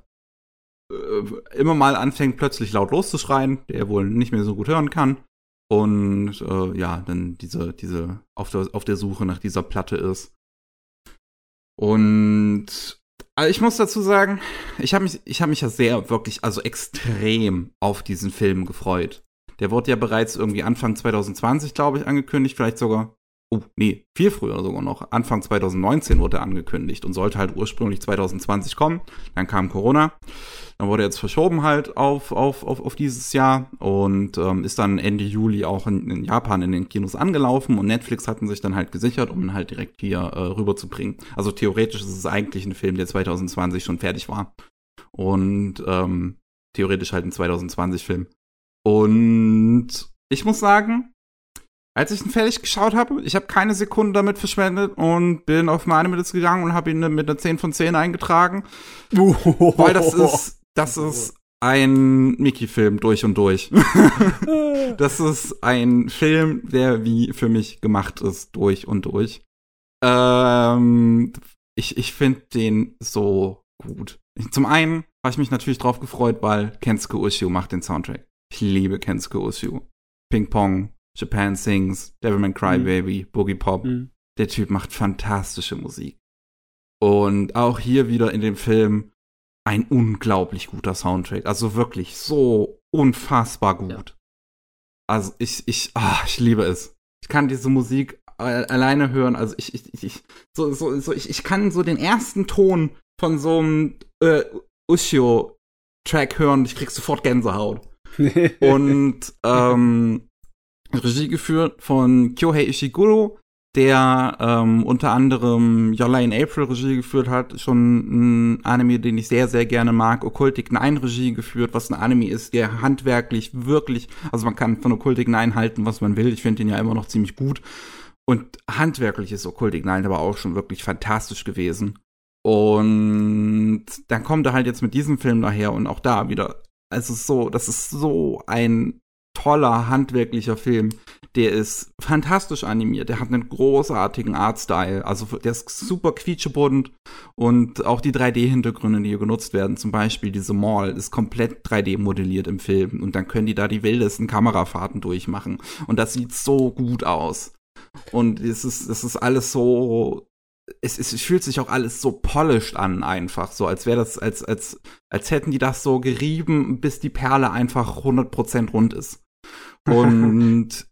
Speaker 1: äh, äh, immer mal anfängt, plötzlich laut loszuschreien, der wohl nicht mehr so gut hören kann. Und äh, ja, dann diese, diese auf der, auf der Suche nach dieser Platte ist. Und also ich muss dazu sagen, ich habe mich, ich habe mich ja sehr wirklich, also extrem auf diesen Film gefreut. Der wurde ja bereits irgendwie Anfang 2020, glaube ich, angekündigt, vielleicht sogar, oh, nee, viel früher sogar noch. Anfang 2019 wurde er angekündigt und sollte halt ursprünglich 2020 kommen. Dann kam Corona. Dann wurde er jetzt verschoben halt auf, auf, auf, auf dieses Jahr und ähm, ist dann Ende Juli auch in, in Japan in den Kinos angelaufen und Netflix hatten sich dann halt gesichert, um ihn halt direkt hier äh, rüberzubringen. Also theoretisch ist es eigentlich ein Film, der 2020 schon fertig war. Und ähm, theoretisch halt ein 2020-Film. Und ich muss sagen, als ich ihn fertig geschaut habe, ich habe keine Sekunde damit verschwendet und bin auf meine Minutes gegangen und habe ihn mit einer 10 von 10 eingetragen. Weil das ist, das ist ein Mickey-Film durch und durch. das ist ein Film, der wie für mich gemacht ist, durch und durch. Ähm, ich ich finde den so gut. Zum einen habe ich mich natürlich drauf gefreut, weil Kensuke Ushio macht den Soundtrack. Ich liebe Kensuke Ushio. Ping Pong, Japan Sings, Devilman Crybaby, mhm. Boogie Pop. Mhm. Der Typ macht fantastische Musik. Und auch hier wieder in dem Film ein unglaublich guter Soundtrack. Also wirklich so unfassbar gut. Ja. Also ich, ich, ah, ich liebe es. Ich kann diese Musik alleine hören. Also ich, ich, ich, so, so, so, ich, ich kann so den ersten Ton von so einem äh, Ushio-Track hören und ich krieg sofort Gänsehaut. und ähm, Regie geführt von Kyohei Ishiguro, der ähm, unter anderem Yola in April Regie geführt hat, schon ein Anime, den ich sehr, sehr gerne mag, Occultic 9 Regie geführt, was ein Anime ist, der handwerklich wirklich, also man kann von Occultic 9 halten, was man will, ich finde ihn ja immer noch ziemlich gut. Und handwerklich ist Occultic 9 aber auch schon wirklich fantastisch gewesen. Und dann kommt er halt jetzt mit diesem Film daher und auch da wieder, also so, das ist so ein toller, handwerklicher Film. Der ist fantastisch animiert. Der hat einen großartigen Artstyle. Also der ist super quietschebunt und auch die 3D-Hintergründe, die hier genutzt werden, zum Beispiel diese Mall, ist komplett 3D modelliert im Film. Und dann können die da die wildesten Kamerafahrten durchmachen. Und das sieht so gut aus. Und es ist, es ist alles so es, es fühlt sich auch alles so polished an, einfach so, als wäre das, als, als, als hätten die das so gerieben, bis die Perle einfach 100% rund ist. Und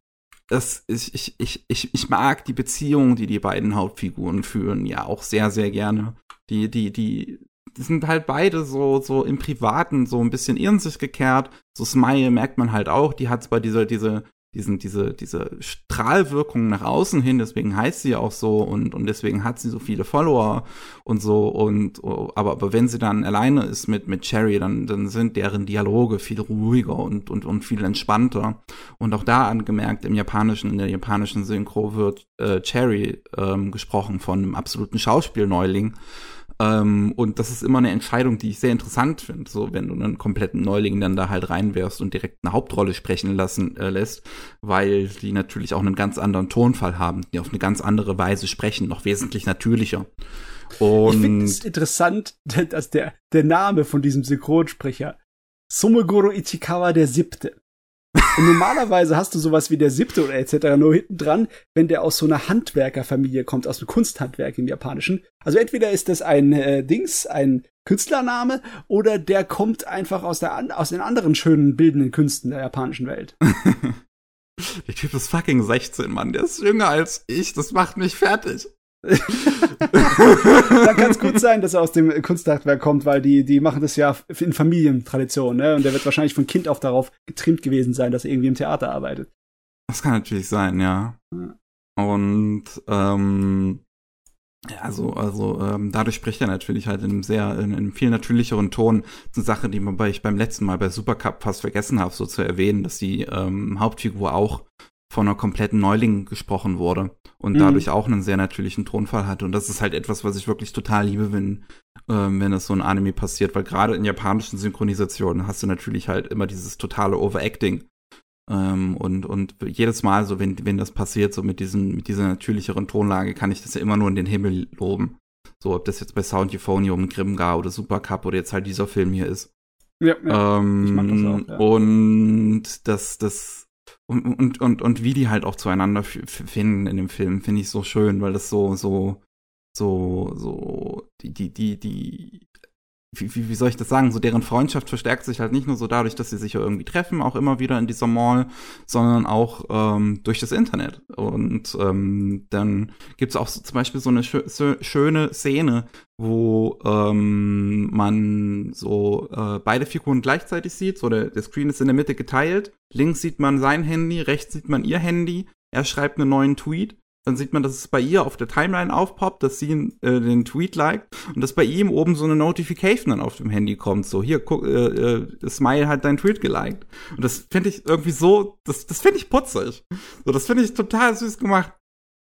Speaker 1: das ist, ich, ich, ich, ich mag die Beziehung, die die beiden Hauptfiguren führen, ja auch sehr, sehr gerne. Die, die, die, die sind halt beide so, so im Privaten so ein bisschen in sich gekehrt. So Smile merkt man halt auch, die hat zwar diese, diese diesen, diese, diese Strahlwirkung nach außen hin, deswegen heißt sie auch so und, und deswegen hat sie so viele Follower und so und, aber, aber wenn sie dann alleine ist mit, mit Cherry, dann, dann sind deren Dialoge viel ruhiger und, und, und viel entspannter. Und auch da angemerkt, im japanischen, in der japanischen Synchro wird äh, Cherry ähm, gesprochen von einem absoluten Schauspielneuling. Ähm, und das ist immer eine Entscheidung, die ich sehr interessant finde, so wenn du einen kompletten Neuling dann da halt reinwirfst und direkt eine Hauptrolle sprechen lassen äh, lässt, weil die natürlich auch einen ganz anderen Tonfall haben, die auf eine ganz andere Weise sprechen, noch wesentlich natürlicher.
Speaker 2: Und ich finde es interessant, dass der, der Name von diesem Synchronsprecher Sumegoro Ichikawa der Siebte. Und normalerweise hast du sowas wie der siebte oder etc. nur hinten dran, wenn der aus so einer Handwerkerfamilie kommt, aus dem Kunsthandwerk im Japanischen. Also entweder ist das ein äh, Dings, ein Künstlername, oder der kommt einfach aus, der, aus den anderen schönen bildenden Künsten der japanischen Welt.
Speaker 1: der Typ ist fucking 16, Mann. Der ist jünger als ich. Das macht mich fertig.
Speaker 2: Da kann es gut sein, dass er aus dem Kunsthandwerk kommt, weil die, die machen das ja in Familientradition, ne? Und der wird wahrscheinlich von Kind auf darauf getrimmt gewesen sein, dass er irgendwie im Theater arbeitet.
Speaker 1: Das kann natürlich sein, ja. Und ähm, ja, also, also ähm, dadurch spricht er natürlich halt in einem sehr, in einem viel natürlicheren Ton. Das ist eine Sache, die man bei, ich beim letzten Mal bei Supercup fast vergessen habe, so zu erwähnen, dass die ähm, Hauptfigur auch von einer kompletten Neuling gesprochen wurde und mhm. dadurch auch einen sehr natürlichen Tonfall hatte. Und das ist halt etwas, was ich wirklich total liebe, wenn, ähm, wenn es so ein Anime passiert, weil gerade in japanischen Synchronisationen hast du natürlich halt immer dieses totale Overacting. Ähm, und, und jedes Mal, so wenn, wenn das passiert, so mit, diesem, mit dieser natürlicheren Tonlage, kann ich das ja immer nur in den Himmel loben. So, ob das jetzt bei Sound Euphonium, Grimgar oder Supercup oder jetzt halt dieser Film hier ist. Ja, ja. Ähm, ich mag das auch, ja. Und das, das, und, und, und, und wie die halt auch zueinander finden in dem Film, finde ich so schön, weil das so, so, so, so, die, die, die, die, wie, wie, wie soll ich das sagen, so deren Freundschaft verstärkt sich halt nicht nur so dadurch, dass sie sich ja irgendwie treffen, auch immer wieder in dieser Mall, sondern auch ähm, durch das Internet. Und ähm, dann gibt es auch so, zum Beispiel so eine schö schöne Szene, wo ähm, man so äh, beide Figuren gleichzeitig sieht. So der, der Screen ist in der Mitte geteilt. Links sieht man sein Handy, rechts sieht man ihr Handy. Er schreibt einen neuen Tweet dann sieht man, dass es bei ihr auf der Timeline aufpoppt, dass sie äh, den Tweet liked und dass bei ihm oben so eine Notification dann auf dem Handy kommt. So, hier, guck, äh, äh, Smile hat deinen Tweet geliked. Und das finde ich irgendwie so, das, das finde ich putzig. So, das finde ich total süß gemacht.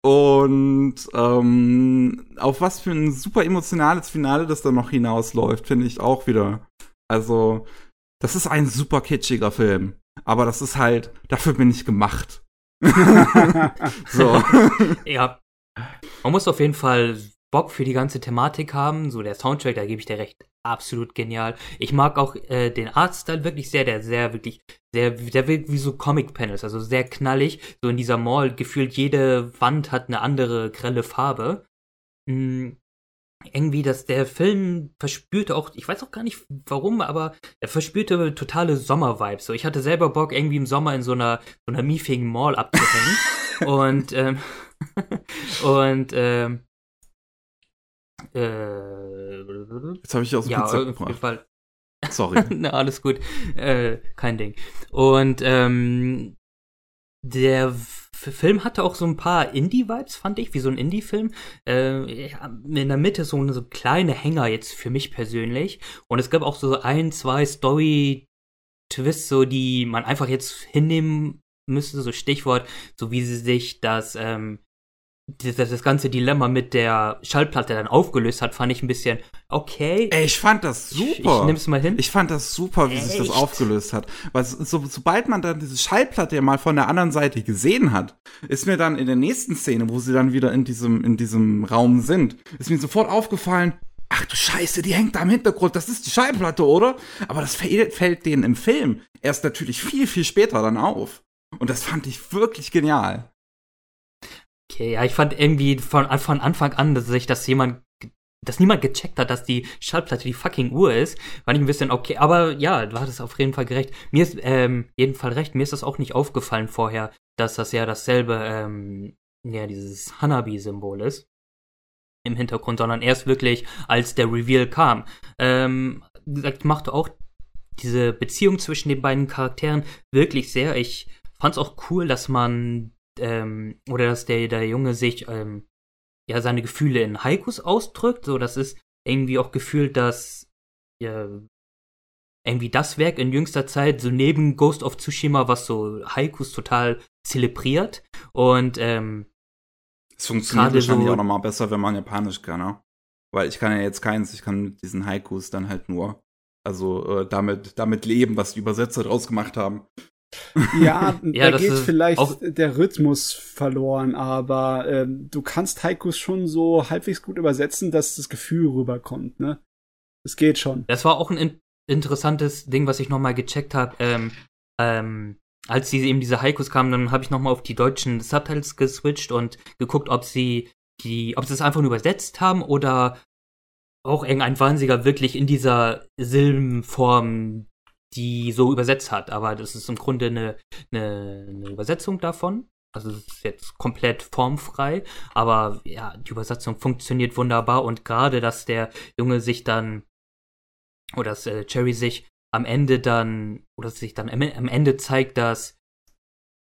Speaker 1: Und ähm, auf was für ein super emotionales Finale das dann noch hinausläuft, finde ich auch wieder. Also, das ist ein super kitschiger Film. Aber das ist halt, dafür bin ich gemacht.
Speaker 3: so. ja. Man muss auf jeden Fall Bock für die ganze Thematik haben. So der Soundtrack, da gebe ich dir recht, absolut genial. Ich mag auch äh, den Artstyle wirklich sehr, der sehr wirklich, sehr, der wirkt wie so Comic-Panels, also sehr knallig. So in dieser Mall gefühlt jede Wand hat eine andere grelle Farbe. Mhm irgendwie, dass der Film verspürte auch, ich weiß auch gar nicht warum, aber er verspürte totale Sommervibes. So, ich hatte selber Bock, irgendwie im Sommer in so einer, so einer miefigen Mall abzuhängen. und, ähm, und, ähm,
Speaker 1: äh, Jetzt habe ich aus dem
Speaker 3: ja,
Speaker 1: Konzept
Speaker 3: auf jeden Fall.
Speaker 1: Sorry.
Speaker 3: Na, alles gut. Äh, kein Ding. Und ähm, der Film hatte auch so ein paar Indie-Vibes, fand ich, wie so ein Indie-Film. Äh, in der Mitte so, so kleine Hänger jetzt für mich persönlich. Und es gab auch so ein, zwei Story-Twists, so die man einfach jetzt hinnehmen müsste, so Stichwort, so wie sie sich das ähm, das, das ganze Dilemma mit der Schallplatte dann aufgelöst hat, fand ich ein bisschen okay.
Speaker 1: Ey, ich fand das super. Ich,
Speaker 3: ich nimm's mal hin.
Speaker 1: Ich fand das super, wie Echt? sich das aufgelöst hat. Weil so, sobald man dann diese Schallplatte ja mal von der anderen Seite gesehen hat, ist mir dann in der nächsten Szene, wo sie dann wieder in diesem, in diesem Raum sind, ist mir sofort aufgefallen, ach du Scheiße, die hängt da im Hintergrund, das ist die Schallplatte, oder? Aber das fällt, fällt denen im Film erst natürlich viel, viel später dann auf. Und das fand ich wirklich genial.
Speaker 3: Okay, ja, ich fand irgendwie von, von Anfang an, dass sich das jemand, dass niemand gecheckt hat, dass die Schallplatte die fucking Uhr ist, fand ich ein bisschen okay. Aber ja, du hattest auf jeden Fall gerecht. Mir ist ähm, jeden Fall recht. Mir ist das auch nicht aufgefallen vorher, dass das ja dasselbe, ähm, ja, dieses Hanabi-Symbol ist im Hintergrund, sondern erst wirklich, als der Reveal kam. Ähm, gesagt, machte auch diese Beziehung zwischen den beiden Charakteren wirklich sehr. Ich fand's auch cool, dass man ähm, oder dass der, der Junge sich ähm, ja seine Gefühle in Haikus ausdrückt. So, das ist irgendwie auch gefühlt, dass ja, irgendwie das Werk in jüngster Zeit so neben Ghost of Tsushima, was so Haikus total zelebriert. Und ähm,
Speaker 1: es funktioniert wahrscheinlich so, auch nochmal besser, wenn man Japanisch kann, ne? Weil ich kann ja jetzt keins, ich kann mit diesen Haikus dann halt nur, also äh, damit, damit leben, was die Übersetzer draus gemacht haben.
Speaker 2: Ja, ja da geht vielleicht der Rhythmus verloren, aber ähm, du kannst Haikus schon so halbwegs gut übersetzen, dass das Gefühl rüberkommt, ne? Es geht schon.
Speaker 3: Das war auch ein in interessantes Ding, was ich nochmal gecheckt habe. Ähm, ähm, als sie eben diese Haikus kamen, dann habe ich nochmal auf die deutschen Subtitles geswitcht und geguckt, ob sie die, ob sie es einfach nur übersetzt haben oder auch irgendein Wahnsinniger wirklich in dieser Silbenform die so übersetzt hat. Aber das ist im Grunde eine, eine, eine Übersetzung davon. Also es ist jetzt komplett formfrei, aber ja, die Übersetzung funktioniert wunderbar und gerade, dass der Junge sich dann oder dass äh, Cherry sich am Ende dann oder sich dann am, am Ende zeigt, dass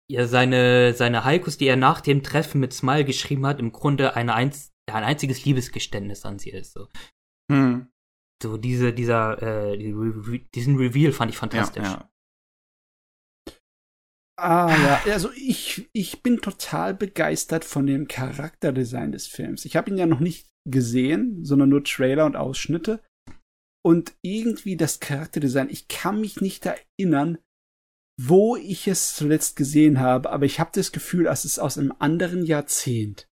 Speaker 3: ja seine seine Haikus, die er nach dem Treffen mit Smile geschrieben hat, im Grunde eine einz ein einziges Liebesgeständnis an sie ist. So. Hm. So diese, dieser, äh, diesen Reveal fand ich fantastisch. Ja, ja.
Speaker 2: Ah ja, also ich, ich bin total begeistert von dem Charakterdesign des Films. Ich habe ihn ja noch nicht gesehen, sondern nur Trailer und Ausschnitte. Und irgendwie das Charakterdesign, ich kann mich nicht erinnern, wo ich es zuletzt gesehen habe, aber ich habe das Gefühl, es ist aus einem anderen Jahrzehnt.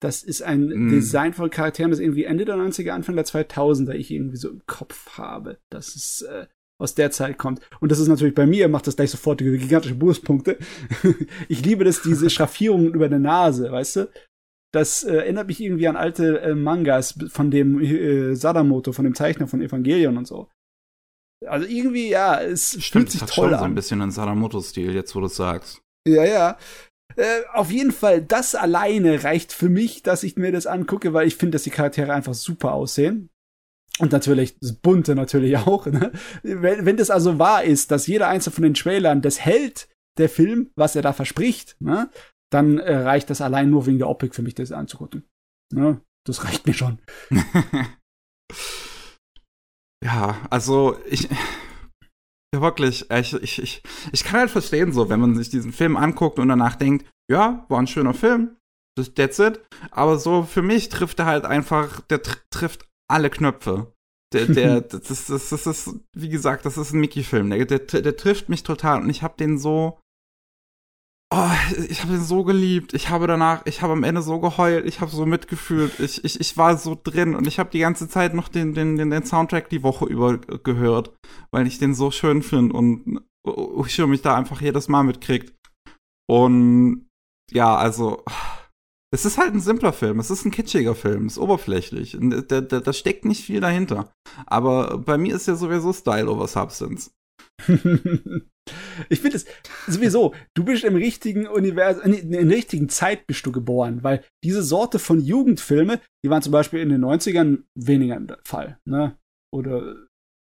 Speaker 2: Das ist ein mm. Design von Charakteren, das irgendwie Ende der 90er, Anfang der 2000er ich irgendwie so im Kopf habe. dass es äh, aus der Zeit kommt. Und das ist natürlich bei mir, macht das gleich sofort gigantische Bonuspunkte. ich liebe das, diese Schraffierungen über der Nase, weißt du? Das äh, erinnert mich irgendwie an alte äh, Mangas von dem äh, Sadamoto, von dem Zeichner von Evangelion und so. Also irgendwie, ja, es Stimmt, fühlt sich toll an. so
Speaker 1: ein bisschen an Sadamoto-Stil, jetzt wo du sagst.
Speaker 2: Ja, ja. Äh, auf jeden Fall, das alleine reicht für mich, dass ich mir das angucke, weil ich finde, dass die Charaktere einfach super aussehen. Und natürlich das Bunte natürlich auch. Ne? Wenn, wenn das also wahr ist, dass jeder einzelne von den Trailern das hält, der Film, was er da verspricht, ne? dann äh, reicht das allein nur wegen der Optik für mich, das anzugucken. Ne? Das reicht mir schon.
Speaker 1: ja, also ich. Ja, wirklich. Ich, ich, ich, ich kann halt verstehen, so, wenn man sich diesen Film anguckt und danach denkt, ja, war ein schöner Film, das, that's it. Aber so für mich trifft er halt einfach, der tr trifft alle Knöpfe. Der, der, das, das, das ist, wie gesagt, das ist ein Mickey-Film. Der, der, der trifft mich total und ich habe den so, Oh, ich habe ihn so geliebt. Ich habe danach, ich habe am Ende so geheult, ich habe so mitgefühlt. Ich, ich, ich war so drin und ich habe die ganze Zeit noch den, den, den, den Soundtrack die Woche über gehört, weil ich den so schön finde und ich mich da einfach jedes Mal mitkriegt. Und ja, also, es ist halt ein simpler Film, es ist ein kitschiger Film, es ist oberflächlich. Da, da, da steckt nicht viel dahinter. Aber bei mir ist ja sowieso Style over Substance.
Speaker 2: ich finde es sowieso, du bist im richtigen Universum, in der richtigen Zeit bist du geboren, weil diese Sorte von Jugendfilme, die waren zum Beispiel in den 90ern weniger der Fall, ne? Oder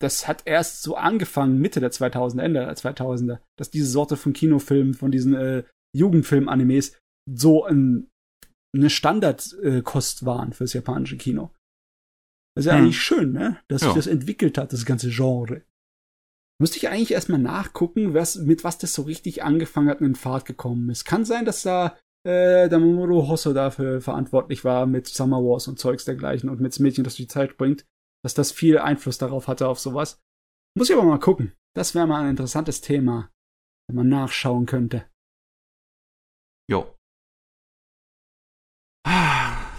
Speaker 2: das hat erst so angefangen, Mitte der 2000er, Ende der 2000er, dass diese Sorte von Kinofilmen, von diesen äh, Jugendfilm-Animes so ein, eine Standardkost äh, waren fürs japanische Kino. Das ist ja hm. eigentlich schön, ne? Dass ja. sich das entwickelt hat, das ganze Genre. Müsste ich eigentlich erstmal nachgucken, was, mit was das so richtig angefangen hat und in Fahrt gekommen ist. Kann sein, dass da äh, der Mamoru Hosso dafür verantwortlich war mit Summer Wars und Zeugs dergleichen und mit das Mädchen, das die Zeit bringt, dass das viel Einfluss darauf hatte, auf sowas. Muss ich aber mal gucken. Das wäre mal ein interessantes Thema, wenn man nachschauen könnte.
Speaker 1: Jo.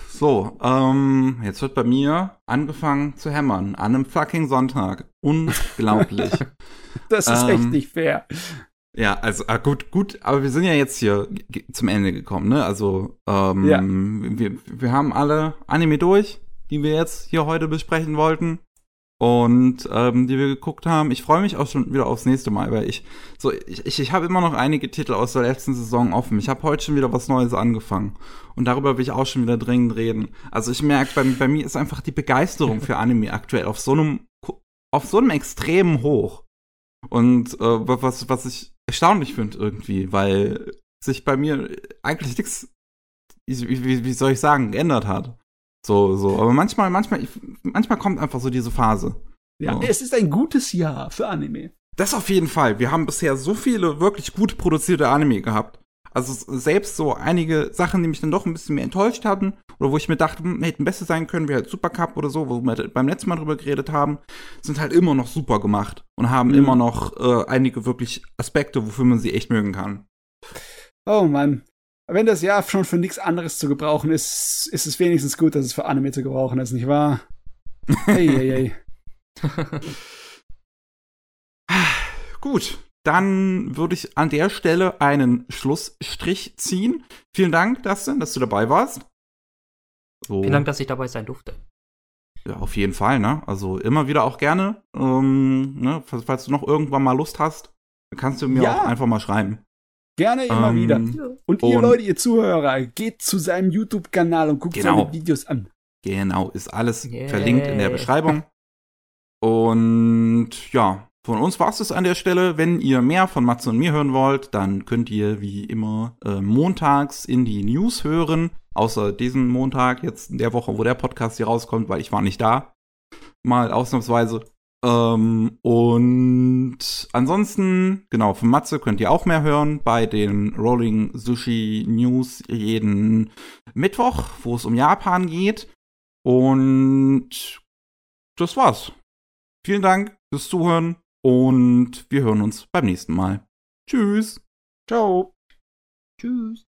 Speaker 1: So, ähm, jetzt wird bei mir angefangen zu hämmern. An einem fucking Sonntag. Unglaublich.
Speaker 2: das ist ähm, echt nicht fair.
Speaker 1: Ja, also ah, gut, gut, aber wir sind ja jetzt hier zum Ende gekommen, ne? Also, ähm, ja. wir, wir haben alle Anime durch, die wir jetzt hier heute besprechen wollten und ähm, die wir geguckt haben. Ich freue mich auch schon wieder aufs nächste Mal, weil ich so ich, ich, ich habe immer noch einige Titel aus der letzten Saison offen. Ich habe heute schon wieder was Neues angefangen und darüber will ich auch schon wieder dringend reden. Also ich merke, bei, bei mir ist einfach die Begeisterung für Anime aktuell auf so einem auf so einem extremen Hoch und äh, was was ich erstaunlich finde irgendwie, weil sich bei mir eigentlich nichts wie, wie soll ich sagen geändert hat. So, so. Aber manchmal, manchmal, manchmal kommt einfach so diese Phase.
Speaker 2: Ja, so. es ist ein gutes Jahr für Anime.
Speaker 1: Das auf jeden Fall. Wir haben bisher so viele wirklich gut produzierte Anime gehabt. Also selbst so einige Sachen, die mich dann doch ein bisschen mehr enttäuscht hatten, oder wo ich mir dachte, hm, hätten besser sein können, wie halt Supercup oder so, wo wir beim letzten Mal drüber geredet haben, sind halt immer noch super gemacht und haben mhm. immer noch äh, einige wirklich Aspekte, wofür man sie echt mögen kann.
Speaker 2: Oh Mann, wenn das Jahr schon für nichts anderes zu gebrauchen ist, ist es wenigstens gut, dass es für Anime zu gebrauchen ist, nicht wahr? Hey, hey, hey.
Speaker 1: gut, dann würde ich an der Stelle einen Schlussstrich ziehen. Vielen Dank, Dustin, dass du dabei warst.
Speaker 3: So. Vielen Dank, dass ich dabei sein durfte.
Speaker 1: Ja, auf jeden Fall, ne? Also immer wieder auch gerne. Ähm, ne? Falls du noch irgendwann mal Lust hast, kannst du mir ja. auch einfach mal schreiben.
Speaker 2: Gerne immer ähm, wieder. Und ihr und Leute, ihr Zuhörer, geht zu seinem YouTube-Kanal und guckt genau. seine Videos an.
Speaker 1: Genau, ist alles yeah. verlinkt in der Beschreibung. Und ja, von uns war es das an der Stelle. Wenn ihr mehr von Matze und mir hören wollt, dann könnt ihr wie immer äh, montags in die News hören. Außer diesen Montag, jetzt in der Woche, wo der Podcast hier rauskommt, weil ich war nicht da. Mal ausnahmsweise. Ähm, und ansonsten, genau, von Matze könnt ihr auch mehr hören bei den Rolling Sushi News jeden Mittwoch, wo es um Japan geht. Und das war's. Vielen Dank fürs Zuhören und wir hören uns beim nächsten Mal. Tschüss.
Speaker 2: Ciao.
Speaker 3: Tschüss.